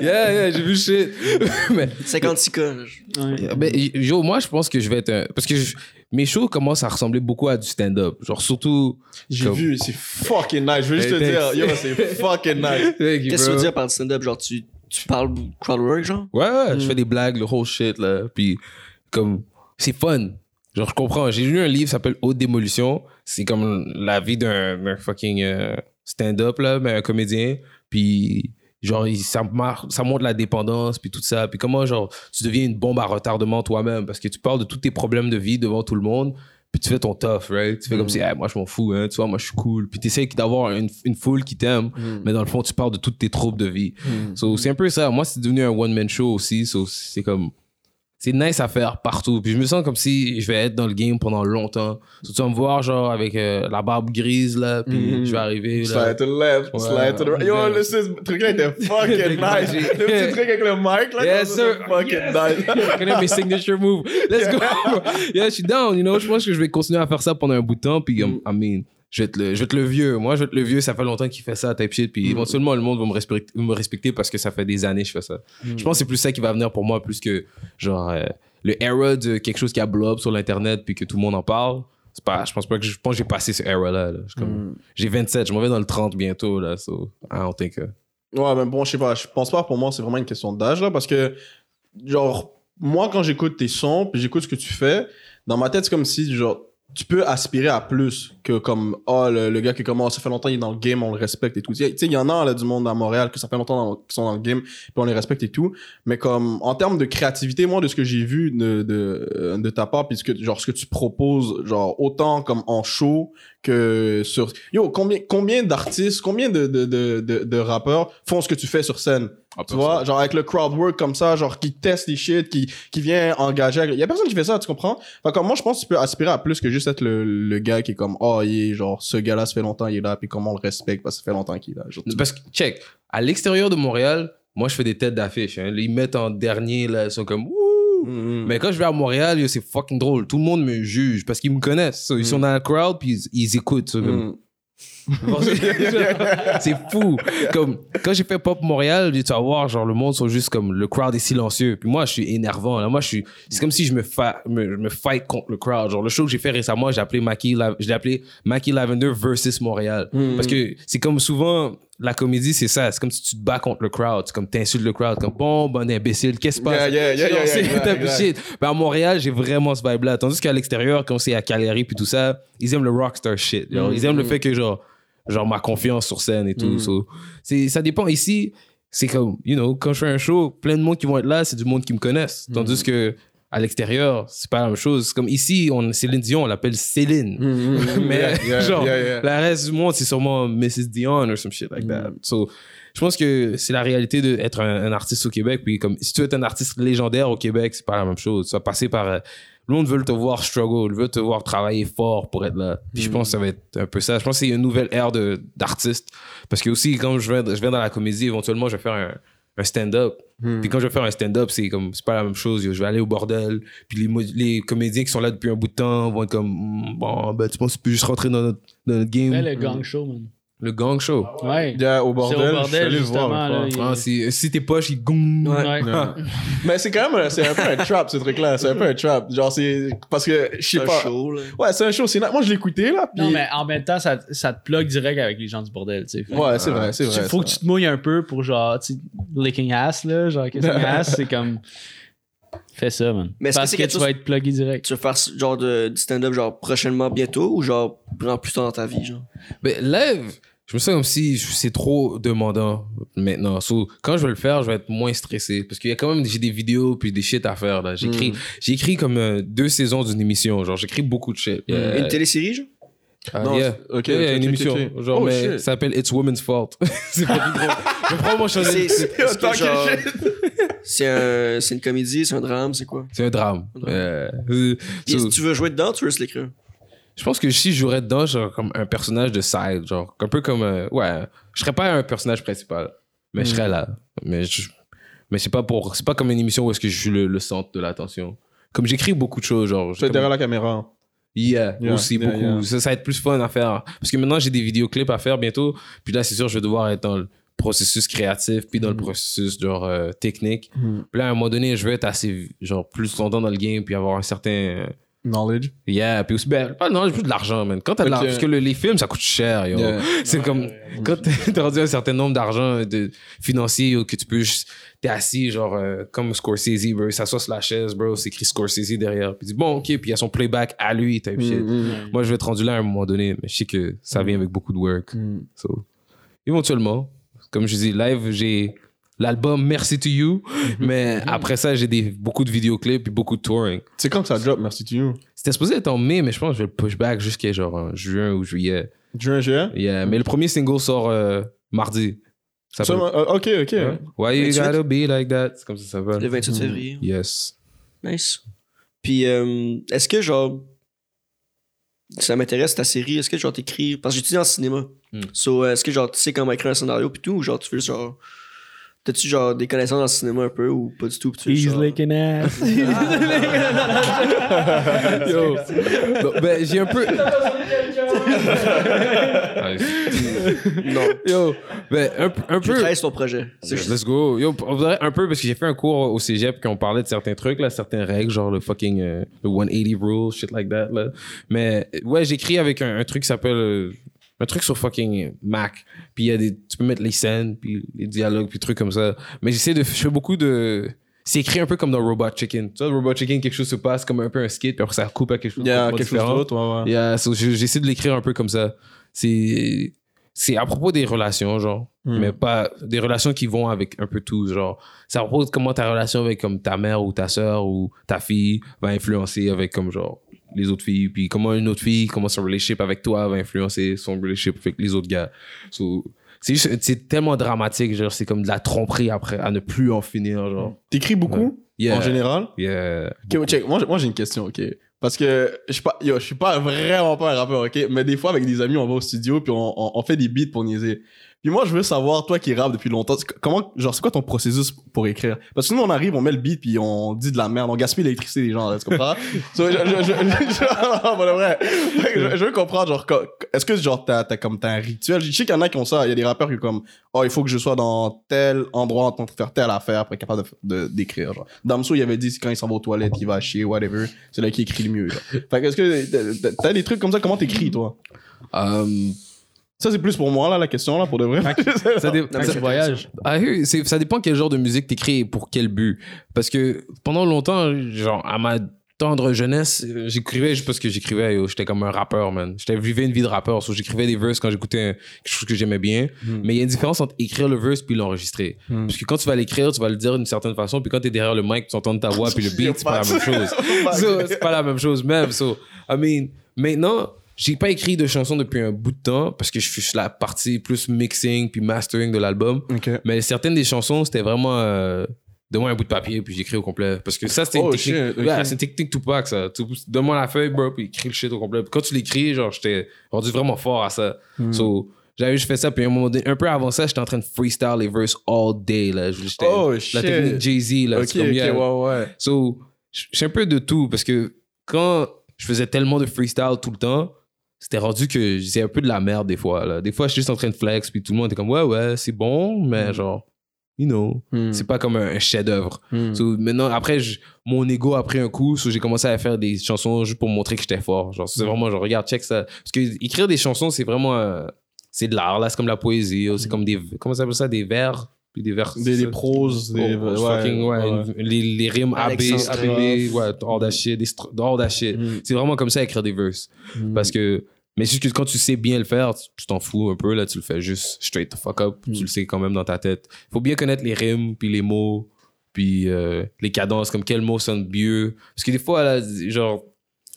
Yeah, yeah, j'ai vu shit. *laughs* mais, 56 cas. Ouais. mais, yo, moi, je pense que je vais être un. Parce que je- mes shows commencent à ressembler beaucoup à du stand-up. Genre, surtout. J'ai Comme- vu, c'est fucking nice. Je veux juste te dire, yo, c'est fucking *laughs* nice. Qu'est-ce que tu veux dire par le stand-up? Genre, tu, tu parles crowdwork, genre? Ouais, ouais, je fais des blagues, le whole shit, là. Puis, comme, c'est fun. Genre, je comprends. J'ai lu un livre qui s'appelle Haute Démolition. C'est comme la vie d'un d'un fucking euh, stand-up, là, mais un comédien. Puis, genre, ça, mar- ça montre la dépendance, puis tout ça. Puis comment, genre, tu deviens une bombe à retardement toi-même? Parce que tu parles de tous tes problèmes de vie devant tout le monde. Puis tu fais ton tough, right? Tu fais comme si, Ah, moi, je m'en fous, hein, tu vois, moi, je suis cool. Puis tu essaies d'avoir une, une foule qui t'aime, mais dans le fond, tu parles de toutes tes troubles de vie. So, c'est un peu ça. Moi, c'est devenu un one-man show aussi. So, c'est comme. C'est nice à faire partout. Puis je me sens comme si je vais être dans le game pendant longtemps. So, tu vas me voir, genre, avec euh, la barbe grise, là. Puis Mhm. je vais arriver, là. Slide to the left, Ouais. slide to the right. Yo, le ce truc-là était fucking *laughs* nice. Le petit truc avec le mic, là. Yes, sir. Fucking nice. *laughs* Je connais mes signature moves. Let's go. *laughs* yeah, je suis down, you know. Je pense que je vais continuer à faire ça pendant un bout de temps. Puis, um, I mean, je vais, être le, je vais être le vieux. Moi, je vais être le vieux. Ça fait longtemps qu'il fait ça, type shit. Puis, éventuellement, le monde va me respecter, me respecter parce que ça fait des années que je fais ça. Je pense que c'est plus ça qui va venir pour moi, plus que, genre, euh, le era de quelque chose qui a blow up sur l'Internet puis que tout le monde en parle. C'est pas, je pense pas que je pense j'ai passé ce era-là. là. Suis comme- J'ai 27, je m'en vais dans le 30 bientôt, là. So, I don't think. uh, Ouais, mais bon, je sais pas. Je pense pas, pour moi, c'est vraiment une question d'âge, là, parce que, genre, moi, quand j'écoute tes sons, puis j'écoute ce que tu fais, dans ma tête, c'est comme si, genre, tu peux aspirer à plus que comme, oh, le, gars qui commence, ça fait longtemps, il est dans le game, on le respecte et tout. Tu sais, il y en a, là, du monde à Montréal, que ça fait longtemps qu'ils sont dans le game, puis on les respecte et tout. Mais comme, en termes de créativité, moi, de ce que j'ai vu de, de, de ta part, puis ce que, genre, ce que tu proposes, genre, autant comme en show que sur... Yo, combien, combien d'artistes, combien de, de, de, de, de rappeurs font ce que tu fais sur scène? Tu vois, genre avec le crowd work comme ça, genre qui teste les shit, qui, qui vient engager. Il y a personne qui fait ça, tu comprends? Fait comme moi, je pense que tu peux aspirer à plus que juste être le, le gars qui est comme, oh, il est genre, ce gars-là, ça fait longtemps, il est là, puis comment on le respecte parce que ça fait longtemps qu'il est là. Genre, Parce que, check, à l'extérieur de Montréal, moi, je fais des têtes d'affiche. hein. Ils mettent en dernier, là, ils sont comme, Wouh! Mm, mm. Mais quand je vais à Montréal, c'est fucking drôle. Tout le monde me juge parce qu'ils me connaissent. So, Ils sont dans la crowd, puis ils, ils écoutent. Mm. *laughs* c'est fou. *laughs* Comme, quand j'ai fait Pop Montréal, tu vas voir, genre, le monde sont juste comme, le crowd est silencieux. Puis moi, je suis énervant. Là. Moi, je suis, c'est comme si je me, fa- me, me fight contre le crowd. Genre, le show que j'ai fait récemment, j'ai appelé Mackie, La- je l'ai appelé Mackie Lavender versus Montréal. Hmm. Parce que c'est comme souvent, la comédie, c'est ça. C'est comme si tu te bats contre le crowd. C'est comme t'insultes le crowd. Comme, bon, bon imbécile, qu'est-ce qui se passe? Yeah, yeah, yeah, yeah. *laughs* Ben, à Montréal, j'ai vraiment ce vibe-là. Tandis qu'à l'extérieur, quand c'est à Caléry puis tout ça, ils aiment le rockstar shit. Genre, Ils aiment le fait que, genre, genre ma confiance sur scène et tout. So, c'est, ça dépend. Ici, c'est comme, you know, quand je fais un show, plein de monde qui vont être là, c'est du monde qui me connaissent. Tandis que à l'extérieur, c'est pas la même chose. Comme ici, on, Céline Dion, on l'appelle Céline. *laughs* Mais Yeah, yeah, genre, yeah, yeah. le reste du monde, c'est sûrement Mrs. Dion or some shit like that. So, je pense que c'est la réalité d'être un, un artiste au Québec. Puis comme si tu être un artiste légendaire au Québec, c'est pas la même chose. Tu vas passer par... euh, le monde veut te voir struggle, veut te voir travailler fort pour être là. Puis je pense que ça va être un peu ça. Je pense que c'est une nouvelle ère d'artistes. Parce que aussi, quand je viens, je viens dans la comédie, éventuellement, je vais faire un, un stand-up. Puis quand je vais faire un stand-up, c'est comme c'est pas la même chose. yo. Je vais aller au bordel. Puis les, comédiens qui sont là depuis un bout de temps vont être comme Mm, bon, ben tu penses que tu peux juste rentrer dans notre, dans notre game. Ouais, le gang show, man. Le gang show. Ouais. Yeah, au C'est bordel. au je suis bordel, justement. voir, là, il- Ah, si, si tes poches, ils gong. Ouais. *laughs* Mais c'est quand même, c'est un peu un trap, ce truc-là. C'est un peu un trap. Genre, c'est, parce que, je sais C'est un pas. show, là. Ouais, c'est un show. C'est na- Moi, je l'ai écouté, là. Puis... Non, mais en même temps, ça, ça te plug direct avec les gens du bordel, tu sais. Que Ouais, c'est vrai, c'est tu- vrai. faut ça. que tu te mouilles un peu pour genre, tu sais, licking ass, là. Genre, kissing ass, c'est comme. Fais ça, man. Mais est-ce que Parce c'est que, quelque tu vas être plugué direct. Tu veux faire ce genre de, du stand-up genre prochainement, bientôt, ou genre vraiment plus tard dans ta vie, genre? Mais live, je me sens comme si c'est trop demandant maintenant. So, quand je vais le faire, je vais être moins stressé. Parce qu'il y a quand même j'ai des vidéos puis des shit à faire. là. J'écris, j'ai écrit comme euh, deux saisons d'une émission. Genre, j'écris beaucoup de shit. Yeah. Une télésérie, genre? Ah, Non, yeah. ok, Yeah, il y a ok, une émission. Genre, Oh, mais shit. ça s'appelle It's Women's Fault. *laughs* c'est pas plus drôle. Je vais probablement changer. C'est c'est- est-ce que Tant que genre- c'est un- c'est une comédie, c'est un drame, c'est quoi? C'est un drame. Euh, euh, so- si tu veux jouer dedans, tu veux juste l'écrire? Je pense que si je jouerais dedans, genre comme un personnage de side, genre un peu comme euh, ouais, je serais pas un personnage principal, mais je serais là. Mais je, mais c'est pas pour, c'est pas comme une émission où est-ce que je suis le, le centre de l'attention. Comme j'écris beaucoup de choses, genre. Tu j'ai es comme- derrière la caméra. Yeah, Yeah, aussi yeah, beaucoup. yeah. Ça, ça va être plus fun à faire. Parce que maintenant, j'ai des vidéoclips à faire bientôt. Puis là, c'est sûr, je vais devoir être dans le processus créatif, puis dans le processus genre euh, technique. Mm. Puis là, à un moment donné, je vais être assez, genre, plus longtemps dans le game, puis avoir un certain. Knowledge. Yeah, puis aussi, ben, pas, non, plus de l'argent, man. Quand t'as de l'argent, parce que le- les films, ça coûte cher, yo. Yeah. *laughs* C'est comme, quand t'es t'as rendu un certain nombre d'argent de, financier, yo, que tu peux juste, t'es assis, genre, euh, comme Scorsese, bro, il s'assoit sur la chaise, bro, c'est écrit Scorsese derrière. Puis il dit, bon, ok, puis il y a son playback à lui, type shit. Mm, Moi, je vais être rendu là à un moment donné, mais je sais que ça vient avec beaucoup de work. mm. So, éventuellement, comme je dis, live, j'ai l'album Merci to You, mais après ça, j'ai des, beaucoup de vidéoclips et beaucoup de touring. C'est quand que ça drop, merci to you? C'était supposé être en mai, mais je pense que je vais le push back jusqu'à genre en juin ou juillet. Juin, juillet? Yeah, Mais le premier single sort euh, mardi. Ça Ça, s'appelle- euh, ok, ok. Why you 28? gotta be like that? C'est comme ça que ça Le s'appelle. 28 février. Yes. Nice. Puis, euh, est-ce que, genre, ça m'intéresse ta série, est-ce que, genre, t'écris. Parce que j'étudie en cinéma. Hmm. So, euh, est-ce que, genre, tu sais comment écrire un scénario, puis tout, ou genre, tu veux, genre. T'as-tu, genre, des connaissances dans le cinéma un peu, ou pas du tout, tu He's genre- licking ass. *laughs* Yo. Bon, ben, j'ai un peu. Non. Yo. Ben, un, un Tu peu. sur ton projet. Let's go. Yo, on dirait un peu parce que j'ai fait un cours au cégep qu'on parlait de certains trucs, là, certaines règles, genre le fucking euh, le 180 rules, shit like that. Là. Mais ouais, j'écris avec un, un truc qui s'appelle. euh, un truc sur fucking Mac. Puis il y a des. Tu peux mettre les scènes, puis les dialogues, puis trucs comme ça. Mais j'essaie de. Je fais beaucoup de. C'est écrit un peu comme dans Robot Chicken. Tu vois, Robot Chicken, quelque chose se passe comme un peu un skit, puis après ça coupe à quelque chose Il y a quelque chose d'autre, ouais, ouais. Yeah, so je- j'essaie de l'écrire un peu comme ça. C'est c'est à propos des relations, genre. Hmm. Mais pas des relations qui vont avec un peu tout, genre. C'est à propos de comment ta relation avec comme ta mère ou ta soeur ou ta fille va influencer avec comme genre les autres filles. Puis comment une autre fille, comment son relationship avec toi va influencer son relationship avec les autres gars. So, c'est tellement dramatique, genre. C'est comme de la tromperie après, à ne plus en finir, genre. T'écris beaucoup, Yeah. en général? Yeah. Ok, check. Moi, j'ai- moi j'ai une question, ok. Parce que je suis pas, yo, je suis pas vraiment pas un rappeur, ok. Mais des fois, avec des amis, on va au studio puis on, on, on fait des beats pour niaiser. Puis moi, je veux savoir, toi qui rappes depuis longtemps, c'est- comment, genre, c'est quoi ton processus pour écrire? Parce que nous, on arrive, on met le beat, puis on dit de la merde, on gaspille l'électricité des gens, là, tu comprends? *laughs* So, je, je, je, je- *laughs* non, vrai. Je, je veux comprendre, genre, est-ce que, genre, t'as, t'as comme, t'as un rituel? Je sais qu'il y en a qui ont ça, il y a des rappeurs qui, comme, oh, il faut que je sois dans tel endroit en train de faire telle affaire pour être capable de, d'écrire, genre. Damso, il avait dit, quand il s'en va aux toilettes, il va chier, whatever, c'est là qu'il écrit le mieux, genre. Fait que, est-ce que, t'as- t'as des trucs comme ça, comment t'écris, toi? Um, Ça, c'est plus pour moi, là, la question, là, pour de vrai. *laughs* ça, dé- ça- voyage. I hear- c'est- ça dépend quel genre de musique t'écris et pour quel but. Parce que pendant longtemps, genre, à ma tendre jeunesse, j'écrivais juste parce que j'écrivais, j'étais comme un rappeur, man. J'étais vivais une vie de rappeur, so j'écrivais des verses quand j'écoutais quelque chose que j'aimais bien. Mais il y a une différence entre écrire le verse puis l'enregistrer. Hmm. Parce que quand tu vas l'écrire, tu vas le dire d'une certaine façon, puis quand t'es derrière le mic, tu entends ta voix puis le *laughs* beat, c'est pas la même chose. *laughs* So, c'est pas la même chose même. So, I mean, maintenant, j'ai pas écrit de chansons depuis un bout de temps parce que je suis sur la partie plus mixing puis mastering de l'album. Mais certaines des chansons, c'était vraiment. Euh, Donne-moi un bout de papier puis j'écris au complet. Parce que ça, c'était une Oh, technique. shit, ok. Ouais, c'est une technique Tupac, ça. Donne-moi la feuille, bro, puis écris le shit au complet. Puis quand tu l'écris, genre, j'étais rendu vraiment fort à ça. Hmm. So, j'avais juste fait ça. Puis un moment donné, un peu avant ça, j'étais en train de freestyle les verses all day, là. Oh, la shit. technique Jay-Z, là. Ok, c'est comme, yeah. ouais, ouais. So, je suis un peu de tout parce que quand je faisais tellement de freestyle tout le temps, c'était rendu que disais un peu de la merde des fois. Là. Des fois, je suis juste en train de flex, puis tout le monde était comme ouais, ouais, c'est bon, mais genre, you know, Hmm. c'est pas comme un, un chef-d'œuvre. Hmm. So, maintenant, après, je- mon ego a pris un coup, so j'ai commencé à faire des chansons juste pour montrer que j'étais fort. Genre, c'est vraiment, genre, regarde, check ça. Parce que écrire des chansons, c'est vraiment. euh, c'est de l'art, là, c'est comme la poésie, c'est comme des. Comment ça s'appelle ça Des vers? Puis des vers. Des, des proses, des. Oh, fucking, ouais, ouais. une- les, les rimes AB. ABB, ouais, all that shit, des all that shit. Mm. C'est vraiment comme ça écrire des verses. Mm. Parce que, mais c'est juste que quand tu sais bien le faire, tu tu t'en fous un peu, là, tu le fais juste straight the fuck up, Mm. tu le sais quand même dans ta tête. Faut bien connaître les rimes, puis les mots, puis euh, les cadences, comme quel mot sonne mieux. Parce que des fois, là, genre,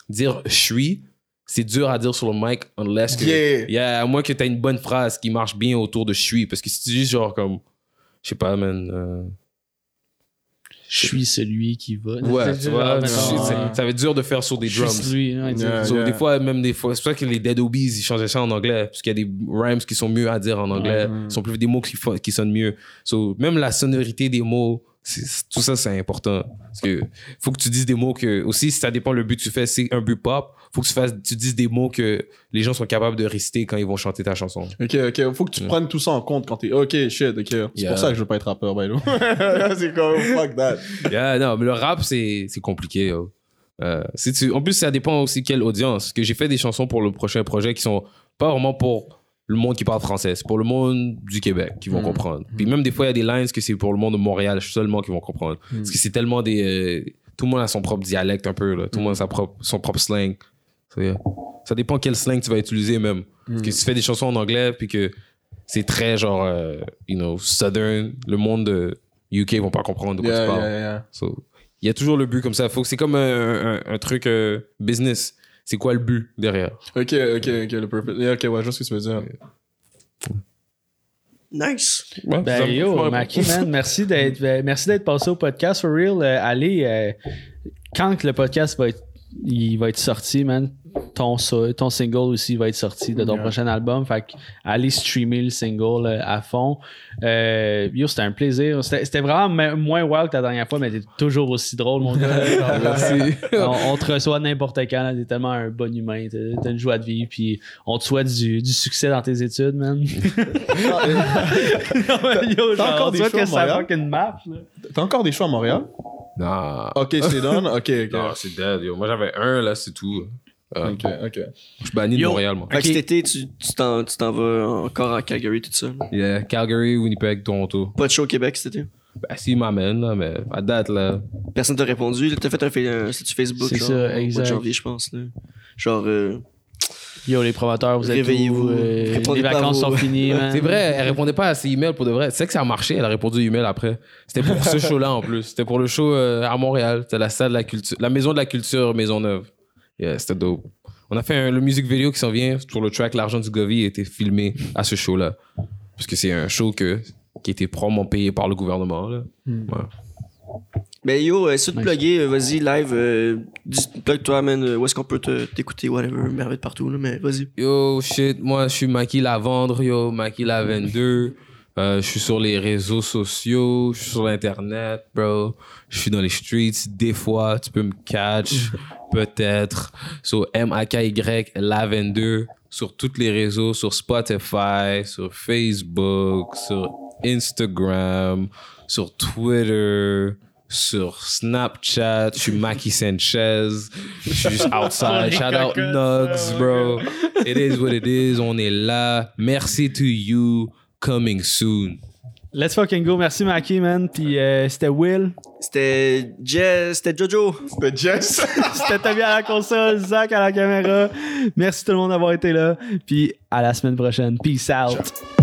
dire je suis, c'est dur à dire sur le mic, unless que. Yeah. Yeah, à moins que t'as une bonne phrase qui marche bien autour de je suis. Parce que si tu dis genre comme, je sais pas, man. euh, Je suis celui qui va. Ouais, tu vois, ça va être dur de faire sur des je drums. suis lui. Yeah. Des fois, même des fois, c'est pour ça que les Dead Obies, ils changeaient ça en anglais, parce qu'il y a des rhymes qui sont mieux à dire en anglais, Mhm. sont plus des mots qui, font- qui sonnent mieux. So, même la sonorité des mots, tout ça, c'est important. Parce que faut que tu dises des mots que, aussi, ça dépend le but que tu fais, c'est un but pop, faut que tu, fasses, tu dises des mots que les gens sont capables de réciter quand ils vont chanter ta chanson. Ok, ok. Faut que tu Mm. prennes tout ça en compte quand t'es. Ok, shit, ok. C'est Yeah. pour ça que je veux pas être rappeur, by *laughs* c'est comme fuck that. Yeah, non, mais le rap, c'est c'est compliqué. yo. Euh, tu... En plus, ça dépend aussi quelle audience. Parce que j'ai fait des chansons pour le prochain projet qui sont pas vraiment pour le monde qui parle français, c'est pour le monde du Québec qui vont Mm. comprendre. Puis même des fois, il y a des lines que c'est pour le monde de Montréal seulement qui vont comprendre. Mm. Parce que c'est tellement des. euh, Tout le monde a son propre dialecte un peu, là. tout le Mm. monde a sa propre, son propre slang. Ça dépend quel slang tu vas utiliser même. Parce que si tu fais des chansons en anglais, puis que c'est très genre, euh, you know, southern, le monde de UK vont pas comprendre de quoi Yeah, tu parles. yeah, yeah. So, il y a toujours le but comme ça. Faut que c'est comme un, un- un truc euh, business. C'est quoi le but derrière? Ok, ok, ok, le purpose. Yeah, ok, ouais, je vois ce que tu veux dire. Nice. Ben yo, Maki, man, merci d'être ben, merci d'être passé au podcast for real. Euh, allez, euh, quand que le podcast va être il va être sorti, man, ton, single aussi va être sorti de ton Yeah. prochain album. Fait que allez streamer le single euh, à fond. Euh, yo, c'était un plaisir. C'était vraiment me- moins wild que la dernière fois, mais t'es toujours aussi drôle, mon gars. Merci. *laughs* on, on te reçoit n'importe quand. T'es tellement un bon humain. T'as une joie de vivre. Puis on te souhaite du, du succès dans tes études, man. *laughs* Non, mais yo, T'as encore des à Montréal? T'as encore des choix à Montréal? Non. Ok, c'est done? Ok, ok. Non, c'est dead. yo. Moi, j'avais un, là, c'est tout. Euh, Ok, ok. Je suis banni de Yo. Montréal, moi. Fait que cet été, tu tu t'en tu t'en vas encore à Calgary, tout ça. Yeah, Calgary, Winnipeg, Toronto. Pas de show au Québec cet été? Ben, s'il m'amène, là, mais à date, là. Personne t'a répondu? T'as fait un, fa- un statut Facebook, C'est genre, ça, au mois exact. de janvier, je pense. Là. Genre, euh, Yo, les promoteurs, vous êtes Réveillez-vous. où? Euh, les vacances sont finies. *laughs* C'est vrai, elle répondait pas à ses emails pour de vrai. Tu sais que ça a marché, elle a répondu aux emails après. C'était pour ce *laughs* show-là en plus. C'était pour le show euh, à Montréal. C'était la salle de la culture, la maison de la culture Maisonneuve. Yeah, c'était dope. On a fait un, le music vidéo qui s'en vient sur le track L'argent du Govi a été filmé à ce show-là. Parce que c'est un show que, qui a été probablement payé par le gouvernement. Là. Ouais. Ben yo, euh, te Nice. plugger, euh, vas-y, live, euh, dis- plug-toi, man, euh, où est-ce qu'on peut te- t'écouter, whatever, merveille de partout, là, mais vas-y. Yo, shit, moi, je suis Maki Lavendre, yo, Maki La 22. Euh, je suis sur les réseaux sociaux, je suis sur Internet, bro. Je suis dans les streets, des fois, tu peux me catch, *laughs* peut-être. Sur M-A-K-Y, La 22, sur tous les réseaux, sur Spotify, sur Facebook, sur Instagram, sur Twitter, sur Snapchat. Je suis Maki Sanchez. Je suis juste outside. Shout out Nugs, bro. It is what it is. On est là. Merci to you. Coming soon. Let's fucking go. Merci, Maki, man. Puis euh, c'était Will. C'était Jess, c'était Jojo. C'était Jess. *laughs* C'était Tommy à la console, Zach à la caméra. Merci tout le monde d'avoir été là. Puis à la semaine prochaine. Peace out.